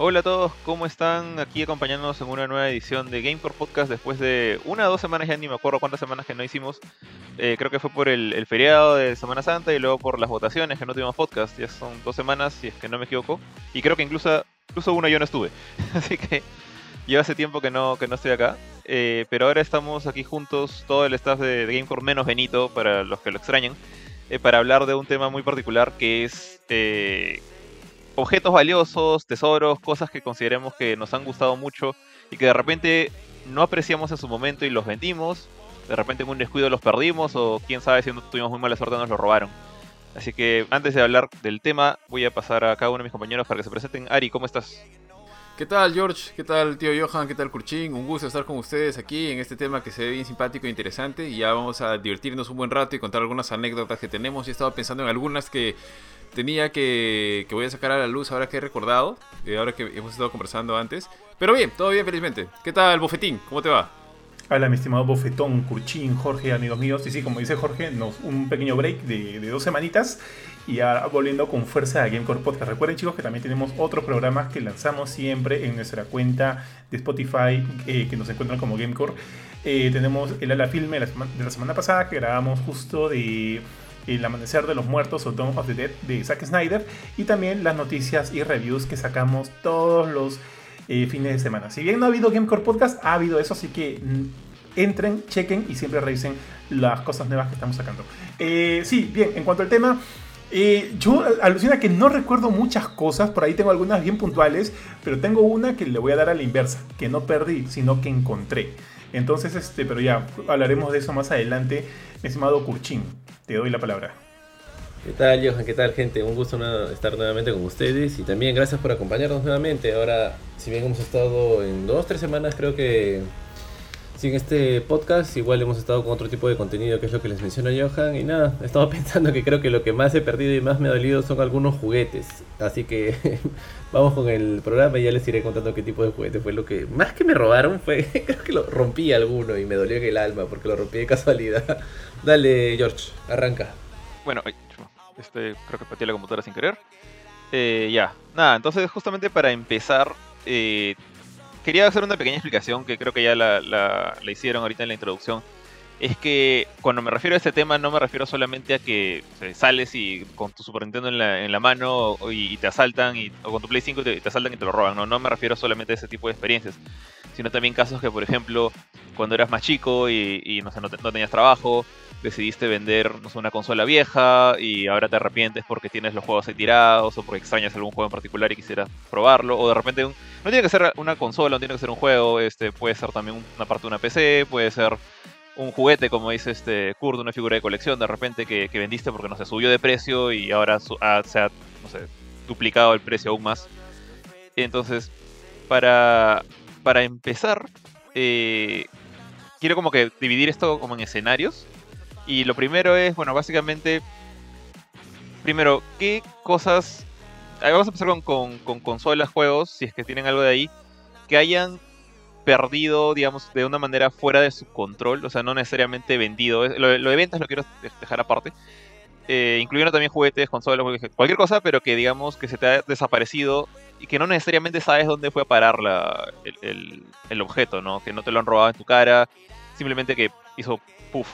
Hola a todos, ¿cómo están? Aquí acompañándonos en una nueva edición de Gamecore Podcast después de una o dos semanas, ya ni me acuerdo cuántas semanas que no hicimos. Eh, creo que fue por el, feriado de Semana Santa y luego por las votaciones que no tuvimos podcast. Ya son dos semanas, si es que no me equivoco. Y creo que incluso, incluso uno yo no estuve. Así que lleva hace tiempo que no, que no estoy acá. Eh, pero ahora estamos aquí juntos, todo el staff de, Gamecore menos Benito, para los que lo extrañan, eh, para hablar de un tema muy particular que es objetos valiosos, tesoros, cosas que consideremos que nos han gustado mucho y que de repente no apreciamos en su momento y los vendimos, de repente en un descuido los perdimos o quién sabe si tuvimos muy mala suerte nos los robaron. Así que antes de hablar del tema voy a pasar a cada uno de mis compañeros para que se presenten. Ari, ¿cómo estás? ¿Qué tal George? ¿Qué tal tío Johan? ¿Qué tal Kurchin? Un gusto estar con ustedes aquí en este tema que se ve bien simpático e interesante y ya vamos a divertirnos un buen rato y contar algunas anécdotas que tenemos. Y he estado pensando en algunas que tenía que, que voy a sacar a la luz ahora que he recordado, eh, ahora que hemos estado conversando antes. Pero bien, todo bien, felizmente. ¿Qué tal, Bofetín? ¿Cómo te va? Hola, mi estimado Bofetón, Curchín, Jorge, amigos míos. Y sí, como dice Jorge, un pequeño break de dos semanitas y ahora volviendo con fuerza a Gamecore Podcast. Recuerden, chicos, que también tenemos otros programas que lanzamos siempre en nuestra cuenta de Spotify, eh, que nos encuentran como Gamecore. Eh, tenemos el ala filme de la, semana pasada que grabamos justo de el Amanecer de los Muertos o Dawn of the Dead de Zack Snyder y también las noticias y reviews que sacamos todos los eh, fines de semana. Si bien no ha habido Gamecore Podcast, ha habido eso, así que mm, entren, chequen y siempre revisen las cosas nuevas que estamos sacando. Sí, bien, en cuanto al tema, eh, yo alucina que no recuerdo muchas cosas, por ahí tengo algunas bien puntuales, pero tengo una que le voy a dar a la inversa, que no perdí, sino que encontré. Entonces, este, pero ya hablaremos de eso más adelante, mi estimado Kurchin. Te doy la palabra. ¿Qué tal, Johan? ¿Qué tal, gente? Un gusto estar nuevamente con ustedes y también gracias por acompañarnos nuevamente. Ahora, si bien hemos estado en dos, tres semanas, creo que sin este podcast, igual hemos estado con otro tipo de contenido, que es lo que les menciona Johan. Y nada, he estado pensando que creo que lo que más he perdido y más me ha dolido son algunos juguetes. Así que vamos con el programa y ya les iré contando qué tipo de juguete fue lo que más que me robaron. fue Creo que lo rompí alguno y me dolió en el alma porque lo rompí de casualidad. Dale, George, arranca. Bueno, este, creo que pateé la computadora sin querer. Eh, ya, nada, entonces justamente para empezar, eh, quería hacer una pequeña explicación que creo que ya la, la, hicieron ahorita en la introducción. Es que cuando me refiero a este tema no me refiero solamente a que sales y con tu Super Nintendo en la, en la mano y, te asaltan, y, o con tu Play 5 te, te, asaltan y te lo roban. No, no me refiero solamente a ese tipo de experiencias, sino también casos que, por ejemplo, cuando eras más chico y, no, sé, no, no tenías trabajo, decidiste vender una consola vieja y ahora te arrepientes porque tienes los juegos ahí tirados o porque extrañas algún juego en particular y quisieras probarlo. O de repente no tiene que ser una consola, no tiene que ser un juego, este puede ser también una parte de una PC, puede ser un juguete, como dice este Kurt, una figura de colección de repente que, vendiste porque no se subió de precio y ahora se ha duplicado el precio aún más. Entonces, para, para empezar, eh, quiero como que dividir esto como en escenarios y lo primero es, bueno, básicamente, primero, ¿qué cosas... Vamos a empezar con, con, consolas, juegos, si es que tienen algo de ahí, que hayan perdido, digamos, de una manera fuera de su control, o sea, no necesariamente vendido. Lo, de ventas lo quiero dejar aparte. Eh, incluyendo también juguetes, consolas, cualquier cosa, pero que digamos que se te ha desaparecido y que no necesariamente sabes dónde fue a parar la, el, el, objeto, ¿no? Que no te lo han robado en tu cara, simplemente que hizo puff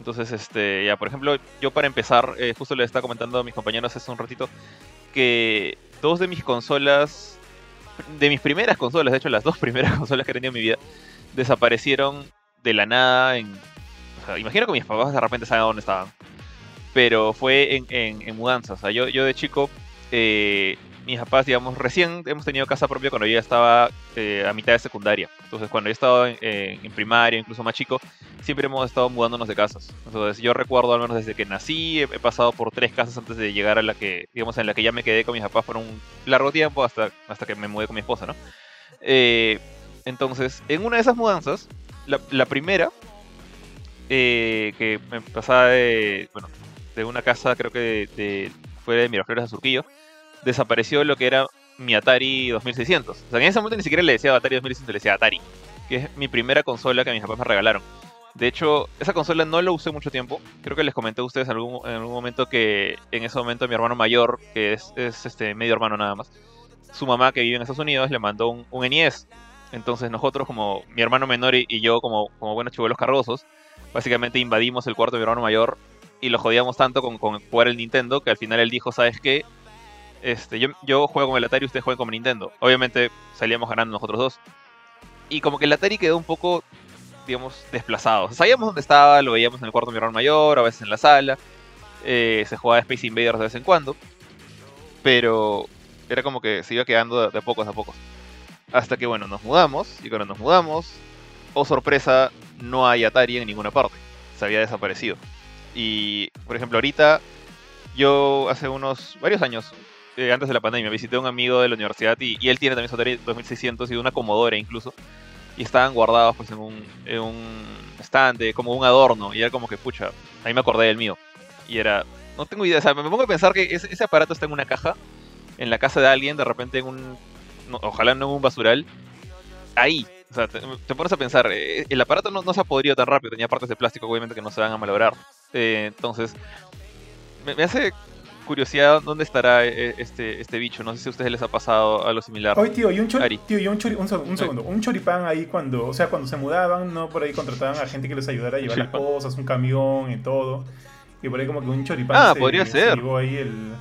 entonces, este, ya, por ejemplo, yo para empezar, eh, justo le estaba comentando a mis compañeros hace un ratito que dos de mis consolas, de mis primeras consolas, de hecho las dos primeras consolas que he tenido en mi vida, desaparecieron de la nada en... O sea, imagino que mis papás de repente saben dónde estaban. Pero fue en, en, en mudanza. O sea, yo, yo de chico eh, mis papás, digamos, recién hemos tenido casa propia cuando yo ya estaba eh, a mitad de secundaria. Entonces, cuando yo estaba en, primaria, incluso más chico, siempre hemos estado mudándonos de casas. Entonces, yo recuerdo, al menos desde que nací, he, pasado por tres casas antes de llegar a la que, digamos, en la que ya me quedé con mis papás por un largo tiempo hasta, hasta que me mudé con mi esposa, ¿no? Eh, entonces, en una de esas mudanzas, la, primera, eh, que me pasaba de, bueno, de una casa, creo que de, fue de Miraflores a Surquillo, desapareció lo que era mi Atari 2600. O sea, en ese momento ni siquiera le decía Atari 2600, le decía Atari, que es mi primera consola que mis papás me regalaron. De hecho, esa consola no la usé mucho tiempo. Creo que les comenté a ustedes en algún, en algún momento que en ese momento mi hermano mayor, que es, es, este medio hermano nada más, su mamá que vive en Estados Unidos le mandó un, un NES. Entonces nosotros, como mi hermano menor y, yo, como, como buenos chivuelos cargosos, básicamente invadimos el cuarto de mi hermano mayor y lo jodíamos tanto con, con jugar el Nintendo que al final él dijo, ¿sabes qué? Este, yo, yo juego con el Atari y ustedes juegan con Nintendo. Obviamente salíamos ganando nosotros dos. Y como que el Atari quedó un poco, digamos, desplazado. Sabíamos dónde estaba, lo veíamos en el cuarto de mi hermano mayor, a veces en la sala. eh, se jugaba Space Invaders de vez en cuando. Pero era como que se iba quedando de, de a pocos a pocos. Hasta que, bueno, nos mudamos. Y cuando nos mudamos, oh sorpresa, no hay Atari en ninguna parte. Se había desaparecido. Y, por ejemplo, ahorita, yo hace unos varios años, eh, antes de la pandemia, visité a un amigo de la universidad y, él tiene también su Atari 2600 y una Commodore incluso. Y estaban guardados pues en un, en un estante, como un adorno. Y era como que, pucha, ahí me acordé del mío. Y era, no tengo idea, o sea, me pongo a pensar que ese, aparato está en una caja, en la casa de alguien, de repente en un, ojalá no en un basural, ahí. O sea, te, pones a pensar, eh, el aparato no, se ha podrido tan rápido, tenía partes de plástico obviamente que no se van a malograr. Eh, entonces, me hace curiosidad dónde estará eh, este, este bicho. No sé si a ustedes les ha pasado algo similar. Oye, tío, y un, chori- tío, y un, chori- un, seg- un segundo, un choripán ahí cuando, o sea, cuando se mudaban, no por ahí contrataban a gente que les ayudara a llevar las cosas, un camión y todo. Y por ahí como que un choripán Ah, se, podría se ser. llevó ahí el,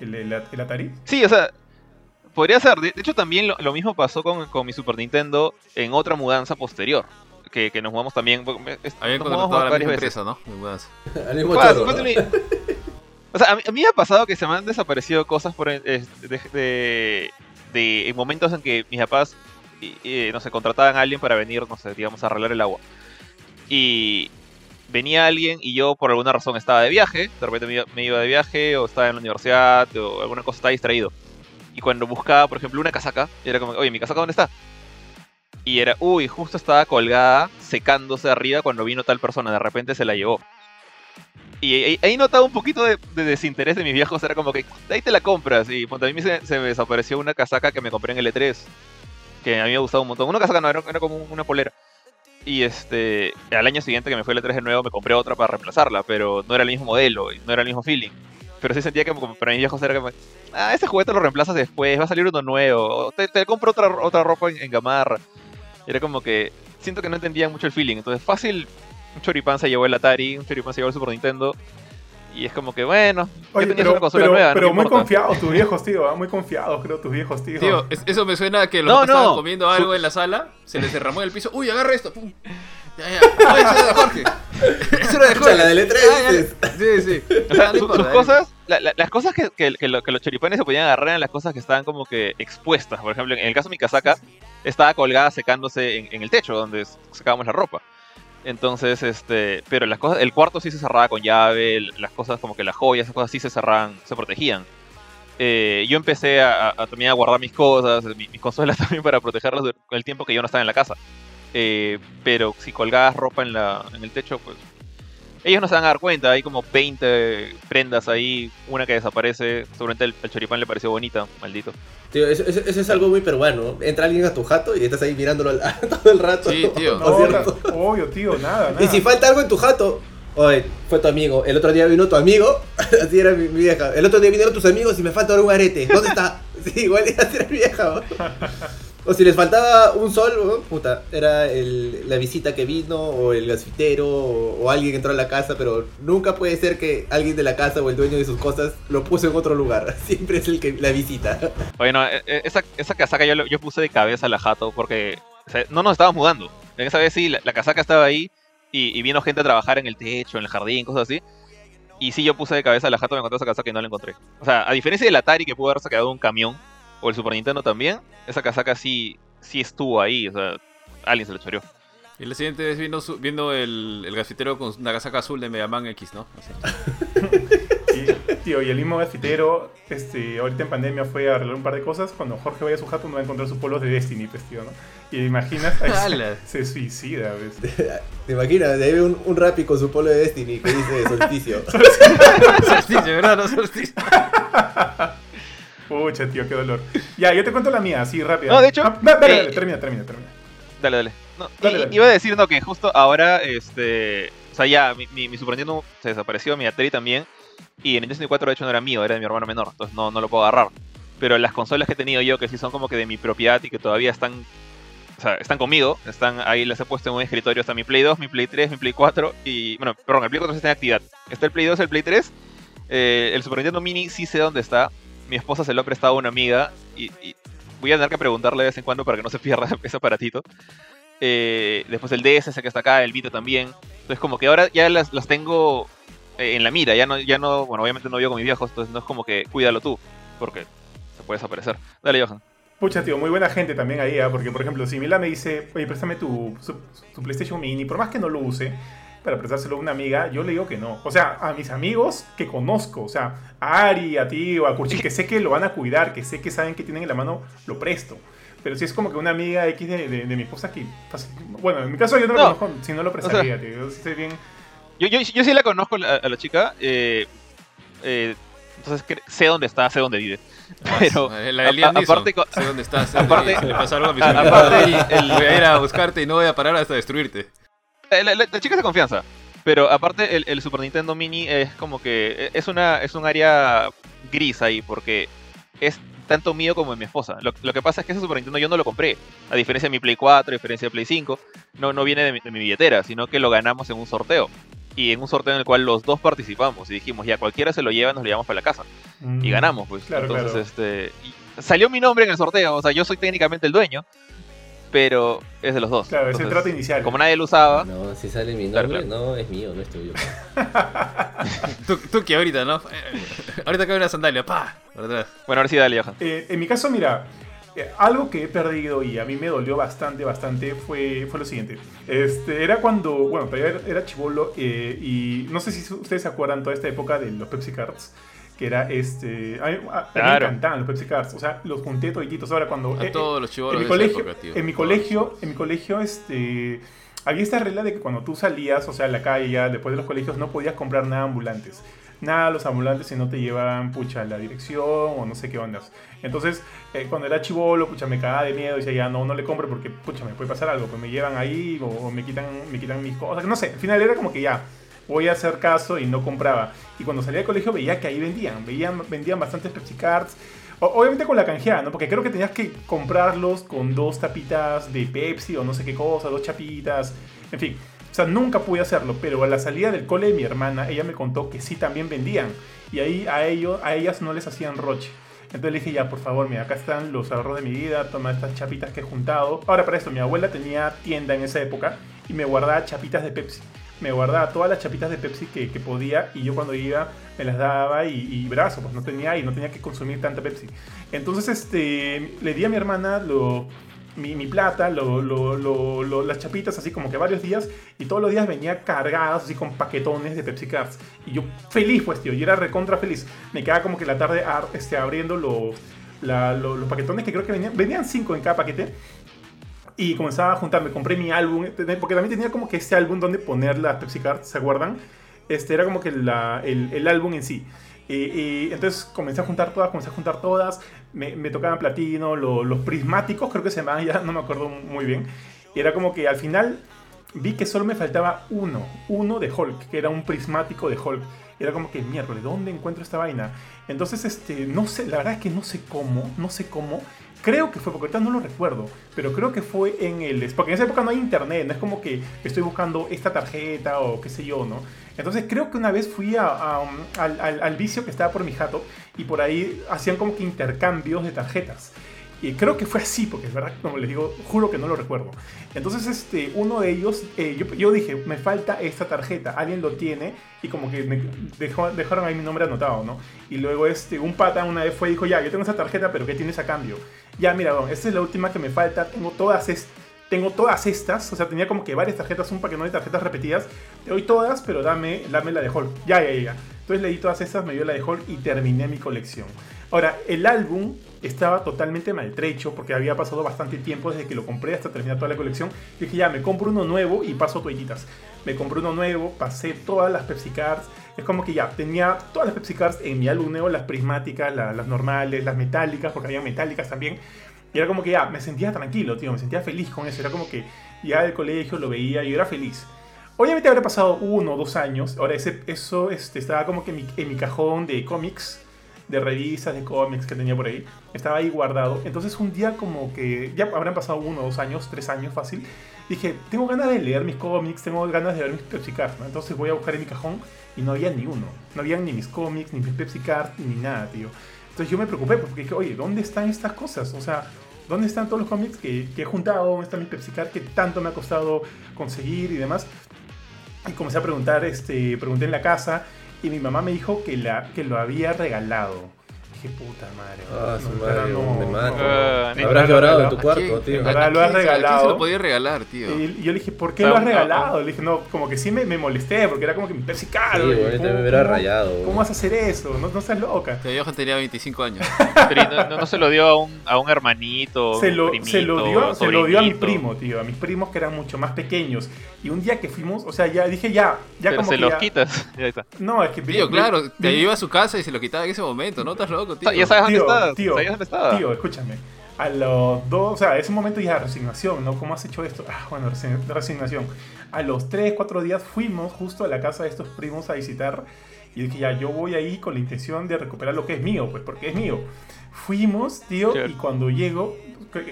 el, el, el Atari. Sí, o sea, podría ser. De de hecho, también lo, lo mismo pasó con, con mi Super Nintendo en otra mudanza posterior. Que, que nos mudamos también. es- Habían nos contratado a la varias misma veces. empresa, ¿no? De mudanza. Al mismo O sea, a mí, me ha pasado que se me han desaparecido cosas por, eh, de, de- en momentos en que mis papás, y, no sé, contrataban a alguien para venir, no sé, digamos, a arreglar el agua. Y venía alguien y yo por alguna razón estaba de viaje, de repente me iba de viaje o estaba en la universidad o alguna cosa, estaba distraído. Y cuando buscaba, por ejemplo, una casaca, era como, oye, ¿mi casaca dónde está? Y era, uy, justo estaba colgada, secándose arriba cuando vino tal persona, de repente se la llevó. Y ahí, notaba un poquito de, de desinterés de mis viejos, era como que, ahí te la compras. Y ponte, a mí se, me desapareció una casaca que me compré en el E3, que a mí me ha gustado un montón. Una casaca no, era, como una polera. Y este, al año siguiente que me fue el E3 de nuevo, me compré otra para reemplazarla, pero no era el mismo modelo, no era el mismo feeling. Pero sí sentía que como para mis viejos era como, ah, ese juguete lo reemplazas después, va a salir uno nuevo, te, te compro otra, otra ropa en, en gamarra. Era como que siento que no entendían mucho el feeling. Entonces, fácil, un choripán se llevó el Atari, un choripán se llevó el Super Nintendo. Y es como que, bueno, Oye, tenías pero, una consola pero, nueva, no pero me muy importa. confiados tus viejos, tío, ah, muy confiados creo tus viejos, tío. Tío, es- eso me suena a que los No, papás estaban no. comiendo algo en la sala, se les derramó en el piso. Uy, agarra esto. Pum. Ya, ya. Oye, eso era de Jorge. Eso era de Jorge. la del E3, Ah, ya, dices. Sí, sí. O sea, no importa, sus eh. cosas, la- la- las cosas que, que- que lo- que los choripanes se podían agarrar eran las cosas que estaban como que expuestas. Por ejemplo, en el caso de mi casaca, estaba colgada secándose en, en el techo donde sacábamos la ropa. Entonces, este, pero las cosas, el cuarto sí se cerraba con llave, las cosas como que las joyas, esas cosas sí se cerraban, se protegían. Eh, yo empecé a, a- también a guardar mis cosas, mi- mis consolas también para protegerlas dur- el tiempo que yo no estaba en la casa. Eh, pero si colgabas ropa en, la, en el techo, pues ellos no se van a dar cuenta. Hay como 20 prendas ahí, una que desaparece. Seguramente el, el choripán le pareció bonita, maldito. Tío, eso, eso- eso es algo muy peruano. Entra alguien a tu jato y estás ahí mirándolo al- todo el rato. Sí, tío. Obvio, tío, nada, nada. Y si falta algo en tu jato, oye, fue tu amigo. El otro día vino tu amigo, así era mi, mi vieja. El otro día vinieron tus amigos y me falta ahora un arete. ¿Dónde está? Sí, igual así era mi vieja. ¿no? O si les faltaba un sol, ¿no? puta, era el- la visita que vino, o el gasfitero, o, alguien entró a la casa, pero nunca puede ser que alguien de la casa o el dueño de sus cosas lo puso en otro lugar. Siempre es el que la visita. Oye, no, eh, eh, esa, esa casaca yo, yo puse de cabeza a la jato porque no nos estábamos mudando. En esa vez sí, la, casaca estaba ahí y, y vino gente a trabajar en el techo, en el jardín, cosas así. Y sí, yo puse de cabeza a la jato, me encontré esa casaca y no la encontré. O sea, a diferencia del Atari que pudo haberse quedado un camión, o el Super Nintendo también, esa casaca sí, sí estuvo ahí. O sea, alguien se lo choreó. Y la siguiente vez vino su- viendo el, el gafitero con una casaca azul de Mega Man X, ¿no? Y, tío, y el mismo gafitero, este, ahorita en pandemia fue a arreglar un par de cosas. Cuando Jorge vaya a su jato no va a encontrar sus polos de Destiny, pues, tío, ¿no? Y imaginas, se, se suicida, ¿ves? ¿Te imaginas? De ahí ve un, un Rappi con su polo de Destiny que dice solsticio. Solsticio, ¿verdad? No, solsticio. Pucha, tío, qué dolor. Ya, yo te cuento la mía, así rápido. No, de hecho, Ah, dale, dale, eh, termina, termina, termina. Dale, dale. No, Dale, i- dale. Iba a decir no, que justo ahora, este. O sea, ya, mi, mi, mi Super Nintendo se desapareció, mi Atari también. Y el Nintendo 64 de hecho no era mío, era de mi hermano menor, entonces no, no lo puedo agarrar. Pero las consolas que he tenido yo, que sí son como que de mi propiedad y que todavía están. O sea, están conmigo, están ahí las he puesto en un escritorio, está mi Play 2, mi Play 3, mi Play 4 y. Bueno, perdón, el Play 4 sí está en actividad. Está el Play 2, el Play 3. eh, el Super Nintendo Mini sí sé dónde está. Mi esposa se lo ha prestado a una amiga y, voy a tener que preguntarle de vez en cuando para que no se pierda ese aparatito. Eh, después el DS ese que está acá, el Vita también. Entonces como que ahora ya las, las tengo eh, en la mira, ya no, ya no, bueno, obviamente no vivo con mis viejos, entonces no es como que cuídalo tú, porque se puede desaparecer. Dale, Johan. Pucha, tío, muy buena gente también ahí, ¿ah? porque por ejemplo, si Mila me dice, oye, préstame tu PlayStation Mini, por más que no lo use, para prestárselo a una amiga, yo le digo que no. O sea, a mis amigos que conozco, o sea, a Ari, a ti o a Kurchi, que sé que lo van a cuidar, que sé que saben que tienen en la mano, lo presto. Pero si es como que una amiga X de, de- de mi esposa que... pues, Bueno, en mi caso yo no lo No. conozco, si no lo prestaría, tío. Yo sé bien... Yo, yo, yo sí la conozco a, a la chica, eh, eh, entonces sé dónde está, sé dónde vive. Pero, Eh, la de Liam aparte sé dónde estás. aparte- le pasó algo a mi aparte, el- voy a ir a buscarte y no voy a parar hasta destruirte. La, la- la chica es de confianza. Pero aparte, el, el Super Nintendo Mini es como que. eh, Es, una, es un área gris ahí, porque es tanto mío como de mi esposa. Lo, lo que pasa es que ese Super Nintendo yo no lo compré. A diferencia de mi Play 4, a diferencia de Play 5, no, no viene de mi, de mi billetera, sino que lo ganamos en un sorteo. Y en un sorteo en el cual los dos participamos. Y dijimos, ya cualquiera se lo lleva, nos lo llevamos para la casa. mm, Y ganamos, pues. Claro, Entonces, claro. este. salió mi nombre en el sorteo. O sea, yo soy técnicamente el dueño. Pero es de los dos. Claro, es el trato inicial. Como nadie lo usaba. No, si sale mi nombre, claro. no, es mío, no es tuyo. Tú, tú que ahorita, ¿no? Ahorita cae una sandalia, pa. Bueno, ahora sí, dale, Johan. Eh, en mi caso, mira, eh, algo que he perdido y a mí me dolió bastante, bastante fue, fue lo siguiente. Este, era cuando, bueno, todavía era, era chivolo eh, y no sé si ustedes se acuerdan toda esta época de los Pepsi Cards. Que era este. A mí, a- a mí me encantaban los Pepsi Cards. O sea, los junté todititos. Ahora, cuando. A eh, todos los en chivolos mi colegio, época, tío. en mi colegio, en mi colegio, este, había esta regla de que cuando tú salías, o sea, a la calle, ya, después de los colegios, no podías comprar nada ambulantes. Nada los ambulantes si no te llevaban, pucha, la dirección o no sé qué ondas. Entonces, eh, cuando era chivolo, pucha, me cagaba de miedo y decía, ya, no, no le compro porque, pucha, me puede pasar algo. Pues me llevan ahí o, o me, quitan, me quitan mis cosas. No sé, al final era como que ya, voy a hacer caso y no compraba. Y cuando salía del colegio veía que ahí vendían, veían, vendían bastantes Pepsi Cards. O- Obviamente con la canjeada, ¿no? Porque creo que tenías que comprarlos con dos tapitas de Pepsi o no sé qué cosa, dos chapitas, en fin. O sea, nunca pude hacerlo, pero a la salida del cole de mi hermana, ella me contó que sí también vendían. Y ahí a, ellos, a ellas no les hacían roche. Entonces le dije, ya, por favor, mira, acá están los ahorros de mi vida, toma estas chapitas que he juntado. Ahora, para esto, mi abuela tenía tienda en esa época y me guardaba chapitas de Pepsi. Me guardaba todas las chapitas de Pepsi que, podía y yo cuando iba me las daba y, y brazo, pues no tenía y no tenía que consumir tanta Pepsi. Entonces, este, le di a mi hermana lo, mi, plata, lo- lo- las chapitas, así como que varios días, y todos los días venía cargadas, así con paquetones de Pepsi Cards. Y yo feliz, pues, tío, yo era recontra feliz. Me quedaba como que la tarde ar- este, abriendo los, los paquetones que creo que venían, venían cinco en cada paquete. Y comenzaba a juntar, me compré mi álbum, porque también tenía como que este álbum donde poner las Pepsi Cards, ¿se acuerdan? Este era como que el, el álbum en sí. Y entonces comencé a juntar todas, comencé a juntar todas. Me, tocaban platino, lo- los prismáticos, creo que se llamaban, ya no me acuerdo muy bien. Era como que al final vi que solo me faltaba uno, uno de Hulk, que era un prismático de Hulk. Era como que, miércoles, ¿dónde encuentro esta vaina? Entonces, este, no sé, la verdad es que no sé cómo, no sé cómo. Creo que fue, porque ahorita no lo recuerdo, pero creo que fue en el... Porque en esa época no hay internet, no es como que estoy buscando esta tarjeta o qué sé yo, ¿no? Entonces creo que una vez fui a- a, um, al, al- al vicio que estaba por mi jato y por ahí hacían como que intercambios de tarjetas. Y creo que fue así, porque es verdad, como les digo, juro que no lo recuerdo. Entonces, este, uno de ellos, eh, yo, yo dije, me falta esta tarjeta, alguien lo tiene, y como que me dejó- dejaron ahí mi nombre anotado, ¿no? Y luego, este, un pata una vez fue y dijo, ya, yo tengo esa tarjeta, pero ¿qué tienes a cambio? Ya, mira, don, esta es la última que me falta, tengo todas estas. Tengo todas estas, o sea, tenía como que varias tarjetas, un paquete de tarjetas repetidas. Te doy todas, pero dame, dame la de Hulk. Ya, ya, ya. Entonces leí todas estas, me dio la de Hulk y terminé mi colección. Ahora, el álbum estaba totalmente maltrecho porque había pasado bastante tiempo desde que lo compré hasta terminar toda la colección. Dije, ya, me compro uno nuevo y paso toallitas. Me compré uno nuevo, pasé todas las Pepsi Cards. Es como que ya, tenía todas las Pepsi Cards en mi álbum nuevo, las prismáticas, la- las normales, las metálicas, porque había metálicas también. Y era como que ya, me sentía tranquilo, tío, me sentía feliz con eso. Era como que ya del colegio lo veía y era feliz. Obviamente habría pasado uno o dos años, ahora ese, eso este, estaba como que en mi, en mi cajón de cómics, de revistas de cómics que tenía por ahí, estaba ahí guardado. Entonces un día como que ya habrán pasado uno, dos años, tres años fácil, dije, tengo ganas de leer mis cómics, tengo ganas de ver mis Pepsi Cards, ¿no? Entonces voy a buscar en mi cajón y no había ni uno. No había ni mis cómics, ni mis Pepsi Cards, ni nada, tío. Entonces yo me preocupé pues, porque dije, oye, ¿dónde están estas cosas? O sea, ¿dónde están todos los cómics que, que he juntado? ¿Dónde está mi Pepsi Card que tanto me ha costado conseguir y demás? Y comencé a preguntar, este, pregunté en la casa y mi mamá me dijo que, la, que lo había regalado. Dije, puta madre. Ah, no, su madre, no, me mato. no. Ah, Habrás llorado en tu ¿A cuarto, tío. Verdad, lo has ¿A quién se- a quién regalado? se lo podía regalar, tío? Y yo le dije, ¿por qué lo has regalado? Le dije, no, como que sí me, me molesté, porque era como que mi Pepsi caro. Sí, güey, ¿cómo- también me hubiera rayado, güey. ¿Cómo vas a hacer eso? No, no seas loca. Tío Johan tenía 25 años. Pero no, se lo dio a un, a un hermanito, Se lo, primito, se, lo dio, se lo dio a mi primo, tío, a mis primos que eran mucho más pequeños. Y un día que fuimos, o sea, ya dije, ya, ya Pero como se que los ya- quitas. Ya está. No, es que... Tío, vi- claro, vi- te iba a su casa y se lo quitaba en ese momento, ¿no? Estás loco, tío. Ya sabes dónde Tío, estás. tío, sabías dónde estaba. Tío, escúchame. A los dos, o sea, ese momento ya resignación, ¿no? ¿Cómo has hecho esto? Ah, bueno, resign- resignación. A los 3, 4 días fuimos justo a la casa de estos primos a visitar. Y dije, ya, yo voy ahí con la intención de recuperar lo que es mío, pues, porque es mío. Fuimos, tío, Chévere. y cuando llego,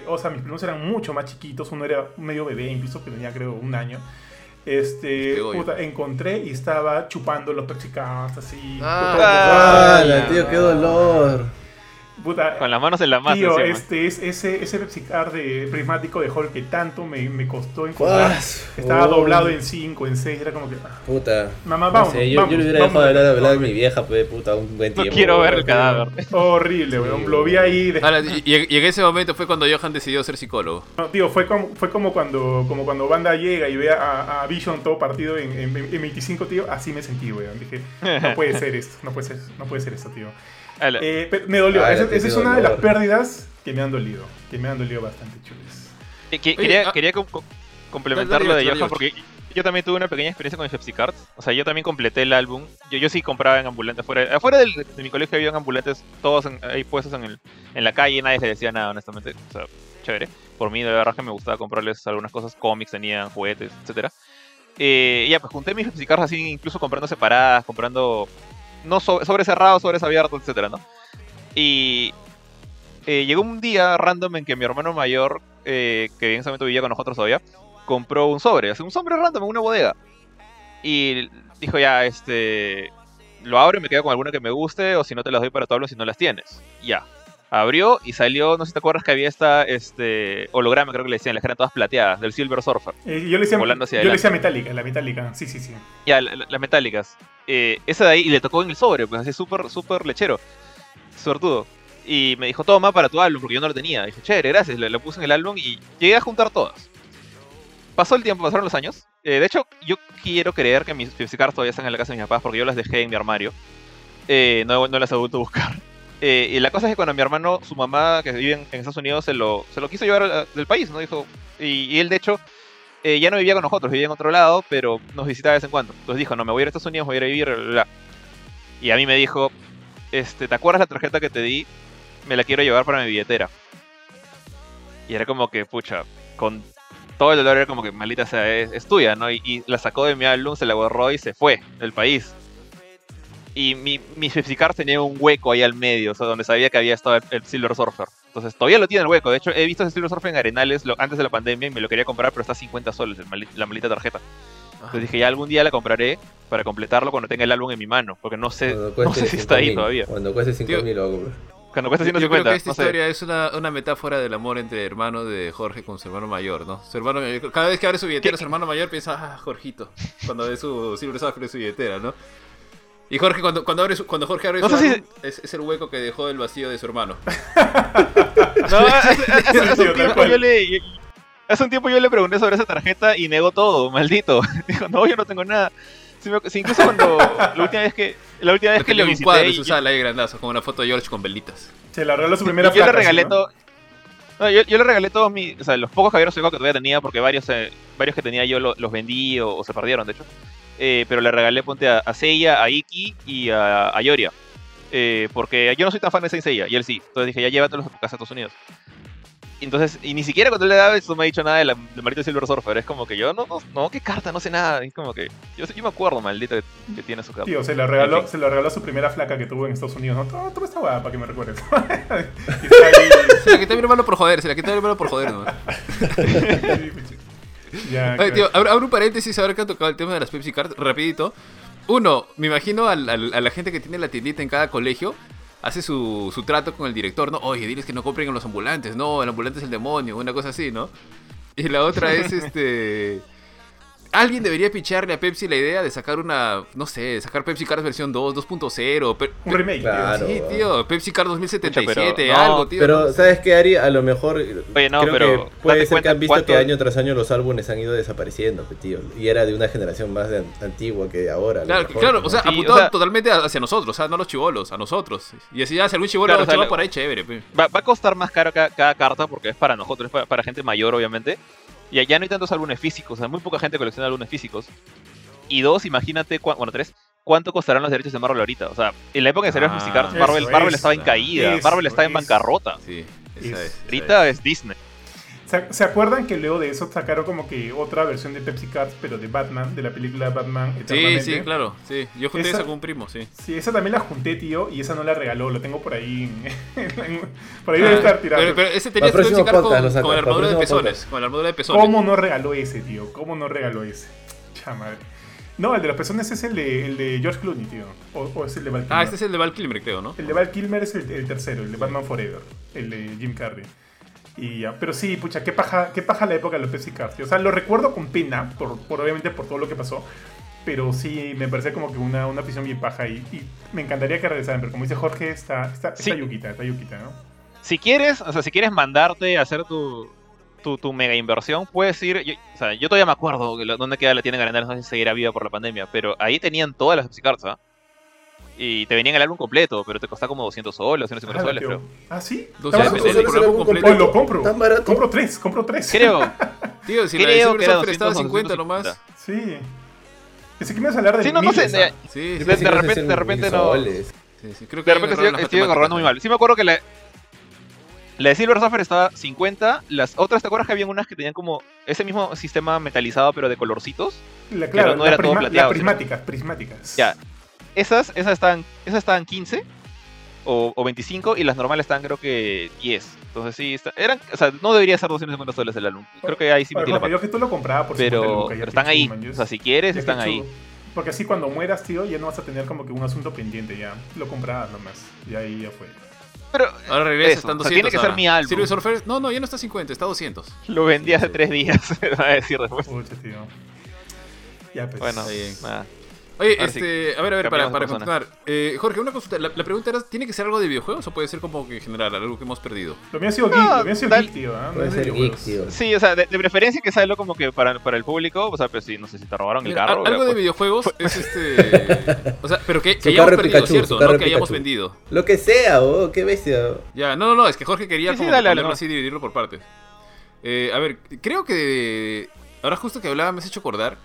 o sea, mis primos eran mucho más chiquitos. Uno era medio bebé, incluso que tenía, creo, un año. Este, puta, encontré y estaba chupando los Cards, así. Ah, ¡Hala, tío, qué dolor! Puta, Con las manos en la masa. Tío, encima. este es ese, ese Pepsi Card de prismático de Hulk que tanto me, me costó encontrar. Estaba oh. doblado en 5, en 6, era como que. ah, Puta. Mamá, No vamos. sé, yo, vamos, yo le hubiera vamos. dejado de hablar, de hablar de mi vieja, pues, puta, un buen No tiempo. quiero ver el cadáver. Horrible, weón. Lo vi ahí. de- Ahora, y, y en ese momento fue cuando Johan decidió ser psicólogo. No, tío, fue como, fue como cuando como cuando Banda llega y ve a, a Vision todo partido en, en, en 25, tío. Así me sentí, weón. Dije, no puede ser esto, no puede ser, no puede ser esto, tío. Eh, pero me dolió. Esa, es una de las pérdidas que me han dolido. Que me han dolido bastante, chules. Eh, que- Oye, quería, ah- quería com- com- complementar lo de Johan porque yo también tuve una pequeña experiencia con el Pepsi Cards. O sea, yo también completé el álbum. Yo, yo sí compraba en ambulantes. Afuera, afuera del- de mi colegio había ambulantes, todos en- ahí puestos en, el, en la calle. Nadie les decía nada, honestamente. O sea, chévere. Por mí, de verdad que me gustaba comprarles algunas cosas, cómics, tenían juguetes, etcétera. Eh, ya, pues junté mis Pepsi Cards así, incluso comprando separadas, comprando. No so- sobres cerrados, sobres abiertos, etcétera, ¿no? Y eh, llegó un día random en que mi hermano mayor, eh, que en ese momento vivía con nosotros todavía, compró un sobre, un sobre random en una bodega. Y dijo ya, este, lo abro y me quedo con alguna que me guste, o si no te las doy para tu álbum si no las tienes. Ya. Abrió y salió, no sé si te acuerdas que había esta este, holograma, creo que le decían, las que eran todas plateadas, del Silver Surfer. Eh, yo le decía, Volando hacia yo le decía metálica, la metálica. Sí, sí, sí. Ya, la- la- las metálicas. Eh, esa de ahí, y le tocó en el sobre, pues así súper, súper lechero. Suertudo. Y me dijo, toma para tu álbum, porque yo no lo tenía. dije, chévere, gracias. Le, lo puse en el álbum y llegué a juntar todas. Pasó el tiempo, pasaron los años. Eh, de hecho, yo quiero creer que mis Pepsi Cards todavía están en la casa de mis papás, porque yo las dejé en mi armario. No, no las he vuelto a buscar. Eh, y la cosa es que cuando mi hermano, su mamá, que vive en, Estados Unidos, se lo, se lo quiso llevar a- del país, ¿no? Dijo, y, él, de hecho, eh, ya no vivía con nosotros, vivía en otro lado, pero nos visitaba de vez en cuando. Entonces dijo, no, me voy a ir a Estados Unidos, voy a ir a vivir. Y a mí me dijo, este, ¿te acuerdas la tarjeta que te di? Me la quiero llevar para mi billetera. Y era como que, pucha, con todo el dolor era como que, maldita sea, es, es tuya, ¿no? Y, y la sacó de mi álbum, se la borró y se fue del país. Y mi, mi Card tenía un hueco ahí al medio, o sea, donde sabía que había estado el, el Silver Surfer. Entonces todavía lo tiene el hueco. De hecho, he visto ese Silver Surfer en Arenales lo- antes de la pandemia y me lo quería comprar, pero está a 50 soles el mali- la maldita tarjeta. Entonces dije, ya algún día la compraré para completarlo cuando tenga el álbum en mi mano, porque no sé, Cuando no sé si está ahí 5.000, todavía. Cuando cueste Tío, 5.000 lo hago, bro. Cuando cuesta Yo creo 150, que esta no sé. historia es una, una metáfora del amor entre hermanos de Jorge con su hermano mayor, ¿no? Su hermano mayor- cada vez que abre su billetera, ¿Qué? su hermano mayor piensa, ah, Jorgito, cuando ve su Silver Surfer en su billetera, ¿no? Y Jorge, cuando, cuando, abre su- cuando Jorge abre No su sé si- álbum, es, es el hueco que dejó el vacío de su hermano. No, hace, hace- hace un tiempo yo le, hace un tiempo yo le pregunté sobre esa tarjeta y negó todo, maldito. Dijo, no, yo no tengo nada. Sí, me- sí, incluso cuando la última vez que la última vez que tenía lo en un cuadro visité en su sala ahí grandazo, con una foto de George con velitas. Se la regaló su primera Y yo le regalé ¿sí, no? todo. No, yo, le regalé todos mis. O sea, los pocos caballeros que todavía tenía, porque varios, eh, varios que tenía yo lo- los vendí o, se perdieron, de hecho. Eh, pero le regalé, ponte a, a Seiya, a Iki y a, a Yoria. Eh, porque yo no soy tan fan de Saint y él sí. Entonces dije, ya llévatelos a casa a Estados Unidos. Entonces, y ni siquiera cuando le daba eso me ha dicho nada de la, del Marito Silver Surfer. Es como que yo, no, no, no, qué carta, no sé nada. Es como que, yo, yo me acuerdo, maldito, que, que tiene su carta. Tío, se lo regaló, En fin. se lo regaló a su primera flaca que tuvo en Estados Unidos. ¿no? Toma, esta para que me recuerdes. Se la quité a mi hermano por joder, se la quité a mi hermano por joder, ¿no? ya, tío, abro, abro un paréntesis ahora que han tocado el tema de las Pepsi Cards, rapidito. Uno, me imagino a la gente que tiene la tiendita en cada colegio, hace su, su trato con el director, ¿no? Oye, diles que no compren en los ambulantes, no, el ambulante es el demonio, una cosa así, ¿no? Y la otra es, este... Alguien debería picharle a Pepsi la idea de sacar una, no sé, de sacar Pepsi Cards versión 2, 2.0. pe- Un remake, Claro. tío. Sí, tío, Pepsi Card 2077, pero no, algo, tío. Pero, ¿sabes qué, Ari? A lo mejor. Oye, no, creo pero que puede ser que han visto que cuánto- año tras año los álbumes han ido desapareciendo, tío. Y era de una generación más de- antigua que de ahora. Claro, mejor, claro, ¿no? o sea, Sí, apuntado o sea- totalmente hacia nosotros, o sea, no a los chivolos, a nosotros. Y así ya, si algún chivolo Claro, o sea, lo- por ahí, chévere. pe. Va, va a costar más caro cada, cada carta porque es para nosotros, es para, para gente mayor, obviamente. Y allá no hay tantos álbumes físicos, o sea, muy poca gente colecciona álbumes físicos. Y dos, imagínate, bueno, tres, ¿cuánto costarán los derechos de Marvel ahorita? O sea, en la época de salieron Ah, Pepsi Cards, eso, Marvel, Marvel estaba en caída, Marvel estaba en bancarrota. Sí, Es- esa es. esa Ahorita es Disney. ¿Se, acuerdan que luego de eso sacaron como que otra versión de Pepsi Cards, pero de Batman, de la película Batman Sí, sí, claro. Sí. Yo junté Esa- esa con un primo, sí. Sí, esa también la junté, tío, y esa no la regaló, lo tengo por ahí. en- en- por ahí Ah, debe estar tirado. Pero, pero ese tenía que podcast con, con la armadura de pezones. Con la armadura de pezones. ¿Cómo no regaló ese, tío? ¿Cómo no regaló ese? Chamadre. No, el de los pezones es el de, el de George Clooney, tío. O, o es el de Val Kilmer. Ah, este es el de Val Kilmer, creo, ¿no? El de Val Kilmer es el, el tercero, el de Batman Forever, el de Jim Carrey. Y ya, pero sí, pucha, qué paja, qué paja la época de los Pepsi Cards. tío. O sea, lo recuerdo con pena, por, por obviamente por todo lo que pasó. Pero sí, me parece como que una, una afición bien paja y, y me encantaría que regresaran. Pero como dice Jorge, está, está, Sí. yuquita, está yuquita, ¿no? Si quieres, o sea, si quieres mandarte a hacer tu, tu, tu mega inversión, puedes ir. Yo, o sea, yo todavía me acuerdo dónde queda la tienda en Arenales, no sé si seguirá viva por la pandemia, pero ahí tenían todas las Pepsi Cards, ¿ah? Y te venían el álbum completo, pero te costaba como 200 soles, 250 Ah, soles, creo. ¿Ah, sí? Dos ¿Está soles, barato? el completo. Lo compro. ¿Tan barato? Compro tres, compro tres. Creo. Tío, si la Creo Silver que era Surfer estaba 200 o 50 250. nomás. Sí. Pensé que me ibas a hablar de Sí, no, no sé. de- ¿ah? Sí, sí, de sí, repente- de repente no- soles. sí, sí, Creo que De repente estoy, agarrando muy mal. Sí me acuerdo que la, la de Silver Surfer estaba 50, las otras, ¿te acuerdas que había unas que tenían como ese mismo sistema metalizado pero de colorcitos? La, claro, no la era todo plateado, las prismáticas, prismáticas. Ya. Esas, esas estaban, esas estaban 15 o, o 25 y las normales estaban creo que 10. Entonces sí, está- eran, o sea, no debería ser 250 soles el álbum. Creo que ahí sí metí la yo que tú lo compraba por 50 Pero, pero que están ahí. O sea, si quieres, están ahí. Porque así cuando mueras, tío, ya no vas a tener como que un asunto pendiente ya. Lo comprabas nomás. Y ahí ya fue. Pero Ahora regresa, Eso, están o sea, 200 tiene que ser ahora. mi álbum. Silver Surfer, no, no, ya no está 50, está 200. lo vendí hace sí. tres días, me va a decir después. Pucha, tío. Ya, pues. Bueno, bien. nada. Oye, Ahora sí, este, a ver, a ver, para, para continuar. Eh, Jorge, una consulta. La, la pregunta era, ¿tiene que ser algo de videojuegos o puede ser como que en general, algo que hemos perdido? Lo mío ha sido No, geek, lo mío ha sido tal- geek, tío. tío. Sí, o sea, de, de preferencia que sea algo como que para, para el público, o sea, pues sí, no sé si te robaron el carro. algo de pues, videojuegos es este... O sea, pero que, que hayamos perdido, Pikachu, ¿cierto? No que hayamos vendido. Lo que sea, oh, qué bestia. Ya, no, no, no, es que Jorge quería Sí, sí, como dale, dale, ponerlo no. así, dividirlo por partes. Eh, a ver, creo que... Ahora justo que hablaba me has hecho acordar.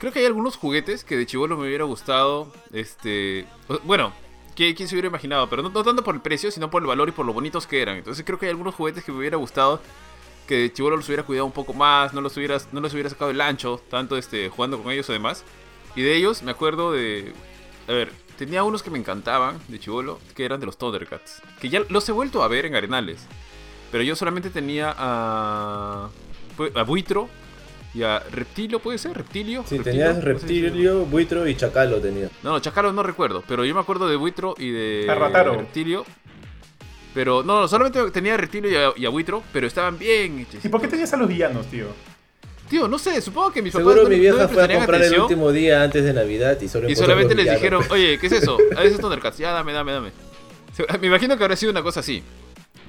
Creo que hay algunos juguetes que de chivolo me hubiera gustado, este... Bueno, ¿quién, se hubiera imaginado? Pero no, no tanto por el precio, sino por el valor y por lo bonitos que eran. Entonces creo que hay algunos juguetes que me hubiera gustado que de chivolo los hubiera cuidado un poco más, no los hubiera, no los hubiera sacado el ancho, tanto este, jugando con ellos o demás. Y de ellos me acuerdo de... A ver, tenía unos que me encantaban de chivolo, que eran de los Thundercats. Que ya los he vuelto a ver en Arenales. Pero yo solamente tenía a... A Buitro y a Reptilio, ¿puede ser? ¿Reptilio? Sí, ¿Reptilio? tenías reptilio, buitro y chacalo tenía. No, no, Chacalo no recuerdo, pero yo me acuerdo de Buitro y de Rataro. Reptilio. Pero no, no, solamente tenía Reptilio y a, y a Buitro, pero estaban bien hechos. ¿Y por qué tenías a los villanos, tío? Tío, no sé, supongo que mis papás Seguro mi no vieja me fue a comprar el último día antes de Navidad y solo Y encontró solamente les villanos, dijeron, oye, ¿qué es eso? A esos Thundercats, ya dame, dame, dame. Me imagino que habrá sido una cosa así.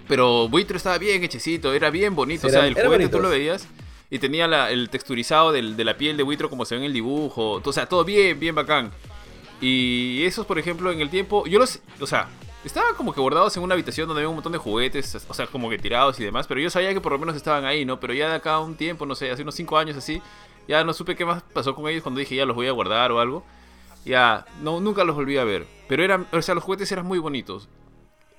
Pero Buitro estaba bien hechecito, era bien bonito. Sí, o sea, el juguete tú lo veías y tenía el texturizado de la piel de Buitro como se ve en el dibujo. O sea, todo bien, bien bacán. Y esos, por ejemplo, en el tiempo, yo los. O sea, estaban como que guardados en una habitación donde había un montón de juguetes, o sea, como que tirados y demás. Pero yo sabía que por lo menos estaban ahí, ¿no? Pero ya de acá a un tiempo, no sé, hace unos 5 años así, ya no supe qué más pasó con ellos cuando dije ya los voy a guardar o algo. Ya, no, nunca los volví a ver. Pero eran, o sea, los juguetes eran muy bonitos.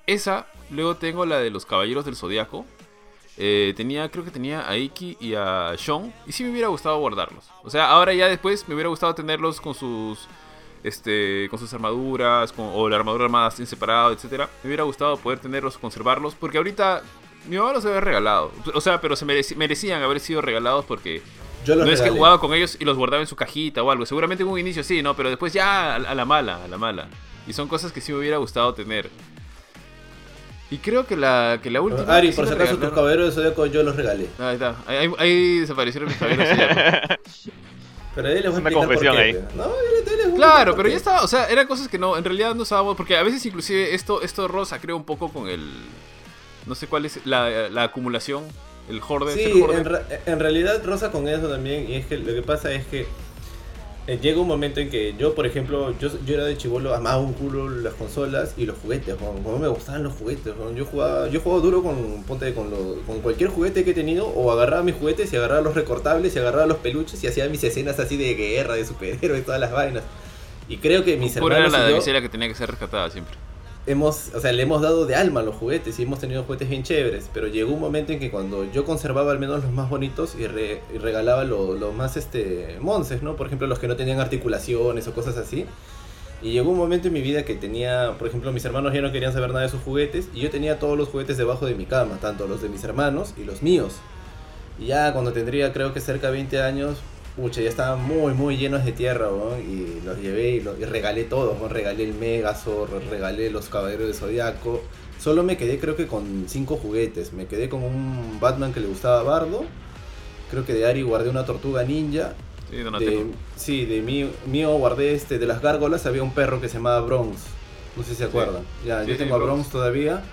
Esa, luego tengo la de los Caballeros del Zodiaco. Eh, tenía, creo que tenía a Iki y a Sean. Y sí me hubiera gustado guardarlos. O sea, ahora ya después me hubiera gustado tenerlos con sus. Este, con sus armaduras, con- o la armadura armada en separado, etcétera. Me hubiera gustado poder tenerlos, conservarlos, porque ahorita mi mamá los había regalado. O sea, pero se merecían haber sido regalados porque Yo no es que jugaba con ellos y los guardaba en su cajita o algo. Seguramente en un inicio sí, ¿no? Pero después ya a, a la mala, a la mala. Y son cosas que sí me hubiera gustado tener. Y creo que la, que la última... Ari, por si acaso tus caballeros de Zodíaco yo los regalé. Ahí está. Ahí, ahí- ahí desaparecieron mis caballeros zodiaco. Pero ahí les voy a Una explicar por qué, ahí. pues. No, yo les- Claro, pero ya estaba, o sea, eran cosas que no, en realidad no usábamos, porque a veces inclusive esto, esto rosa creo un poco con el, no sé cuál es la, la acumulación, el horde. Sí, el horde. en, ra- en realidad rosa con eso también. Y es que lo que pasa es que eh, llega un momento en que yo, por ejemplo, yo, yo era de chivolo, amaba un culo las consolas y los juguetes. Como, me gustaban los juguetes. weón. Yo jugaba, yo jugaba duro con, ponte, con, lo- con cualquier juguete que he tenido. O agarraba mis juguetes y agarraba los recortables y agarraba los peluches y hacía mis escenas así de guerra, de superhéroes, todas las vainas. Y creo que mis Pura era hermanos la y yo que tenía que ser rescatada siempre. Hemos, o sea, le hemos dado de alma a los juguetes y hemos tenido juguetes bien chéveres, pero llegó un momento en que cuando yo conservaba al menos los más bonitos y, re- y regalaba los lo más este monces, ¿no? Por ejemplo, los que no tenían articulaciones o cosas así. Y llegó un momento en mi vida que tenía, por ejemplo, mis hermanos ya no querían saber nada de sus juguetes y yo tenía todos los juguetes debajo de mi cama, tanto los de mis hermanos y los míos. Y ya cuando tendría creo que cerca de 20 años, pucha, ya estaban muy, muy llenos de tierra, weón, y los llevé y, los, y regalé todos, regalé el Megazord, regalé los Caballeros de Zodiaco. Solo me quedé creo que con cinco juguetes. Me quedé con un Batman que le gustaba a Bardo. Creo que de Ari guardé una tortuga ninja. Sí. De, sí, de mí, mío guardé este, de las gárgolas había un perro que se llamaba Bronx. No sé si se acuerdan. Ya, Sí, yo tengo a Bronx. Bronx todavía.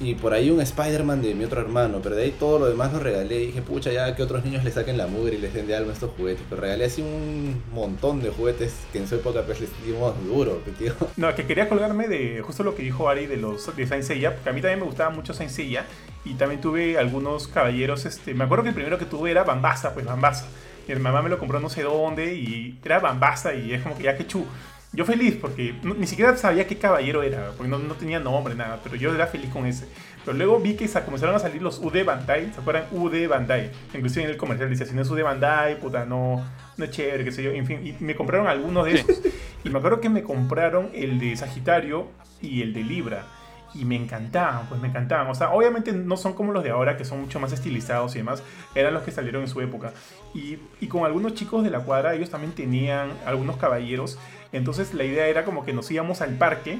Y por ahí un Spider-Man de mi otro hermano. Pero de ahí todo lo demás lo regalé. Y dije, pucha, ya que otros niños le saquen la mugre y les den de alma estos juguetes. Pero regalé así un montón de juguetes que en su época pues les dimos duro, que tío. No, que quería colgarme de justo lo que dijo Ari de los de Saint porque a mí también me gustaba mucho Saint Seiya y también tuve algunos caballeros, este, me acuerdo que el primero que tuve era Bambasa, pues Bambasa. Mi mamá me lo compró no sé dónde y era Bambasa y es como que ya que chu. Yo feliz porque no- ni siquiera sabía qué caballero era, porque no, no tenía nombre, nada, pero yo era feliz con ese. Pero luego vi que sa- comenzaron a salir los UD Bandai, ¿se acuerdan? UD Bandai. Inclusive en el comercial decía, si no es UD Bandai, puta, no, no es chévere, qué sé yo. En fin, y me compraron algunos de esos. Y me acuerdo que me compraron el de Sagitario y el de Libra. Y me encantaban, pues me encantaban. O sea, obviamente no son como los de ahora, que son mucho más estilizados y demás. Eran los que salieron en su época. Y, y con algunos chicos de la cuadra, ellos también tenían algunos caballeros. Entonces la idea era como que nos íbamos al parque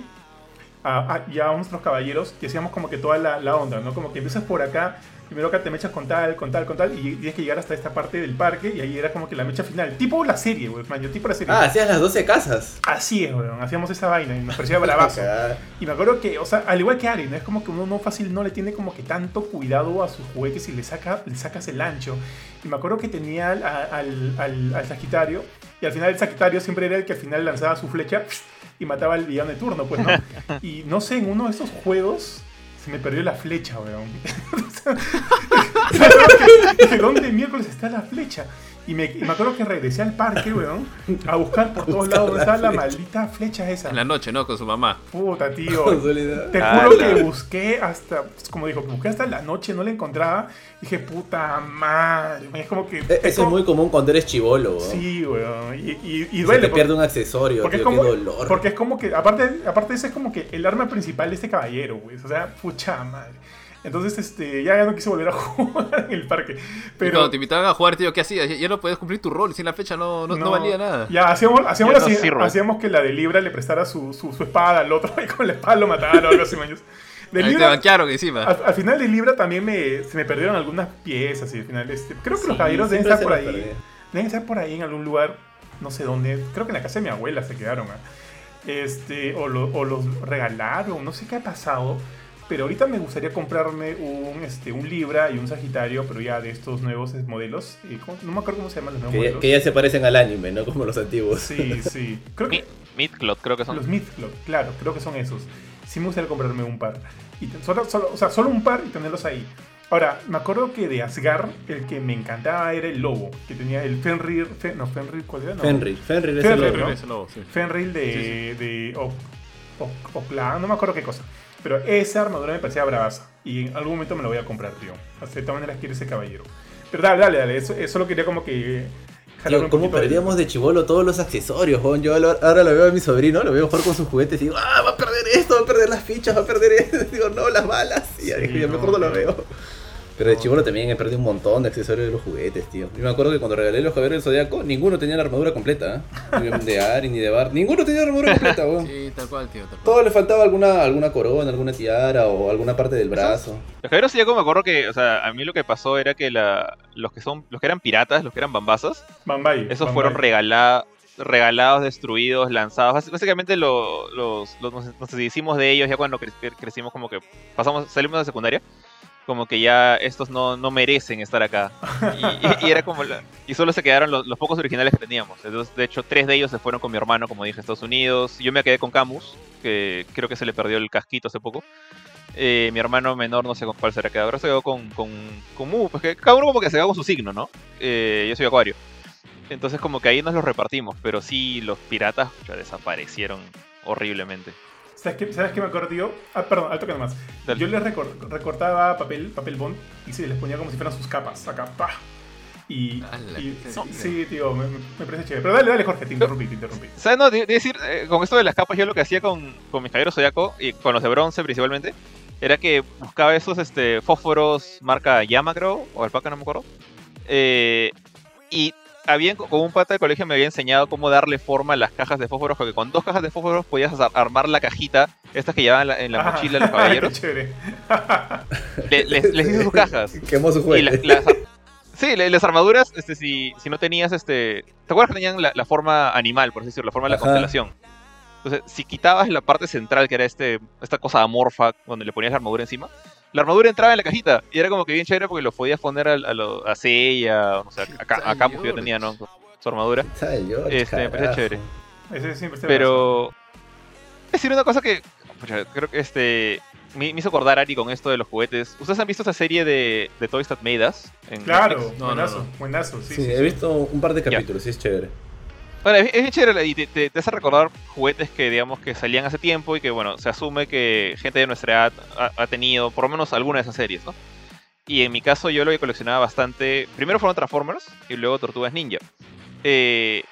a, a, ya a nuestros caballeros y hacíamos como que toda la, la onda, ¿no? Como que empiezas por acá, primero acá te mechas con tal, con tal, con tal, y tienes que llegar hasta esta parte del parque y ahí era como que la mecha final. Tipo la serie, güey, man, yo tipo la serie. Ah, hacías las 12 casas. Así es, weón, hacíamos esa vaina y nos parecía bravazo. Y me acuerdo que, o sea, al igual que Ari, ¿no? Es como que uno no fácil no le tiene como que tanto cuidado a sus juguetes y le, saca, le sacas el ancho. Y me acuerdo que tenía al, al, al, al Sagitario y al final el Sagitario siempre era el que al final lanzaba su flecha y mataba al villano de turno, pues, ¿no? Y no sé, en uno de esos juegos se me perdió la flecha, weón. ¿Dónde miércoles está la flecha? Y me, y me acuerdo que regresé al parque, weón, a buscar por todos lados dónde la estaba la flecha. maldita flecha esa. En la noche, ¿no? Con su mamá. Puta, tío. Te Ah, juro que busqué hasta, como dijo, busqué hasta la noche, no la encontraba. Dije, puta madre. Es como que. E- Eso es muy común cuando eres chivolo, weón. Sí, weón. Y, y, y Se duele. te por- pierde un accesorio, porque, es tío, qué como, dolor. porque es como que, aparte, aparte de eso, es como que el arma principal de este caballero, güey. O sea, pucha madre. Entonces, este, ya, ya no quise volver a jugar en el parque. Pero Pero. cuando te invitaban a jugar, tío, ¿qué hacías? Ya, no podías cumplir tu rol, sin la fecha no, no, no valía nada. Ya, hacíamos, hacíamos, Ya así- hacíamos que la de Libra le prestara su, su, su espada al otro y con la espada lo mataron o algo así, maños. De Ahí te Libra, banquearon encima. al, al final de Libra también me, se me perdieron algunas piezas y al final, este, creo que los caballeros deben estar por ahí. perdía. Deben estar por ahí en algún lugar, no sé dónde. Creo que en la casa de mi abuela se quedaron. ¿ah? Este, o, lo- o los regalaron, no sé qué ha pasado. Pero ahorita me gustaría comprarme un, este, un Libra y un Sagitario, pero ya de estos nuevos modelos. Eh, ¿cómo- No me acuerdo cómo se llaman los nuevos Que, ya- modelos. que ya se parecen al anime, ¿no? Como los antiguos. Sí, sí. Creo que Mi- Midcloth creo que son. los Mythclub, claro, creo que son esos. Sí me gustaría comprarme un par. Y solo, solo- o sea, solo un par y tenerlos ahí. Ahora, me acuerdo que de Asgard, el que me encantaba era el lobo, que tenía el Fenrir, Fen- no, Fenrir, ¿cuál era? No, Fenrir, Fenrir es Fenrir, el ¿no? lobo. Lobo, sí. Fenrir de, Sí, de, oh, o, o clan, no me acuerdo qué cosa. Pero esa armadura me parecía bravaza. Y en algún momento me la voy a comprar, tío. Así de todas maneras quiero ese caballero. Pero dale, dale, dale. Eso, eso lo quería como que. Tío, ¿Cómo de- perdíamos de chivolo todos los accesorios, Juan? Yo ahora lo veo a mi sobrino, lo veo jugar con sus juguetes y digo, ah, va a perder esto, va a perder las fichas, va a perder esto. Digo, no, las balas. Y Sí, ya no, mejor no lo veo. Pero de chivolo también he perdido un montón de accesorios de los juguetes, tío. Y me acuerdo que cuando regalé los caballeros del zodiaco, ninguno tenía la armadura completa, ¿eh? Ni de Ari ni de Bar. Ninguno tenía la armadura completa, weón. Sí, tal cual, tío, tal cual. Todo le faltaba alguna, alguna corona, alguna tiara o alguna parte del brazo. Los caballeros Zodíaco me acuerdo que, o sea, a mí lo que pasó era que la, los que son, los que eran piratas, los que eran bambazas, Bambay. esos Bambay. fueron regalados, regalados, destruidos, lanzados. Bás- Básicamente lo- los, los- nos, nos deshicimos de ellos ya cuando cre- cre- crecimos como que pasamos, salimos de secundaria. Como que ya estos no, no merecen estar acá. Y, era como la- y solo se quedaron los, pocos originales que teníamos. Entonces, de hecho, tres de ellos se fueron con mi hermano, como dije, a Estados Unidos. Yo me quedé con Camus, que creo que se le perdió el casquito hace poco. Eh, mi hermano menor no sé con cuál será quedado. Ahora se quedó con, con, con Mu, pues que cada uno como que se quedó con su signo, ¿no? Eh, yo soy Acuario. Entonces como que ahí nos los repartimos, pero sí los piratas ya desaparecieron horriblemente. ¿Sabes qué, ¿Sabes qué me acuerdo, tío? Ah, perdón, alto que nomás. Dale. Yo les recor- recortaba papel, papel bond y se les ponía como si fueran sus capas, acá, pa. Y, Ala, y- qué sí, tío, me, me- me parece chévere. Pero dale, dale, Jorge, te interrumpí, te interrumpí. ¿Sabes? No, de, de decir, eh, con esto de las capas, yo lo que hacía con, con mis caballeros zodiaco y con los de bronce principalmente, era que buscaba esos este, fósforos marca Yama, creo, o alpaca, no me acuerdo. Eh, y habían, como un pata de colegio me había enseñado cómo darle forma a las cajas de fósforos, porque con dos cajas de fósforos podías ar- armar la cajita, estas que llevaban en la, en la Ah, mochila los qué caballeros. chévere. Le- les, les hice sus cajas. Quemó su Y juguete. las, las- sí, la- las armaduras, este, si, si no tenías este. ¿Te acuerdas que tenían la, la forma animal, por así decirlo, la forma de la Ajá. constelación? Entonces, si quitabas la parte central, que era este, esta cosa amorfa, donde le ponías la armadura encima, la armadura entraba en la cajita. Y era como que bien chévere porque lo podías poner a, a, lo- a Seiya, o sea, a, a Camus que yo tenía, ¿no? Su armadura. Este, me parece carajo. chévere. Ese siempre está Pero. Es decir, una cosa que. pucha, creo que este. Me, me hizo acordar Ari con esto de los juguetes. ¿Ustedes han visto esa serie de, de Toys That Made Us? en Claro, Netflix? Buenazo, no, no. buenazo. Sí, Sí, sí, he sí. visto un par de capítulos, sí es chévere. Bueno, es, es chévere y te, te- te hace recordar juguetes que, digamos, que salían hace tiempo y que, bueno, se asume que gente de nuestra edad ha, ha tenido por lo menos alguna de esas series, ¿no? Y en mi caso yo lo que coleccionaba bastante, primero fueron Transformers y luego Tortugas Ninja. Eh,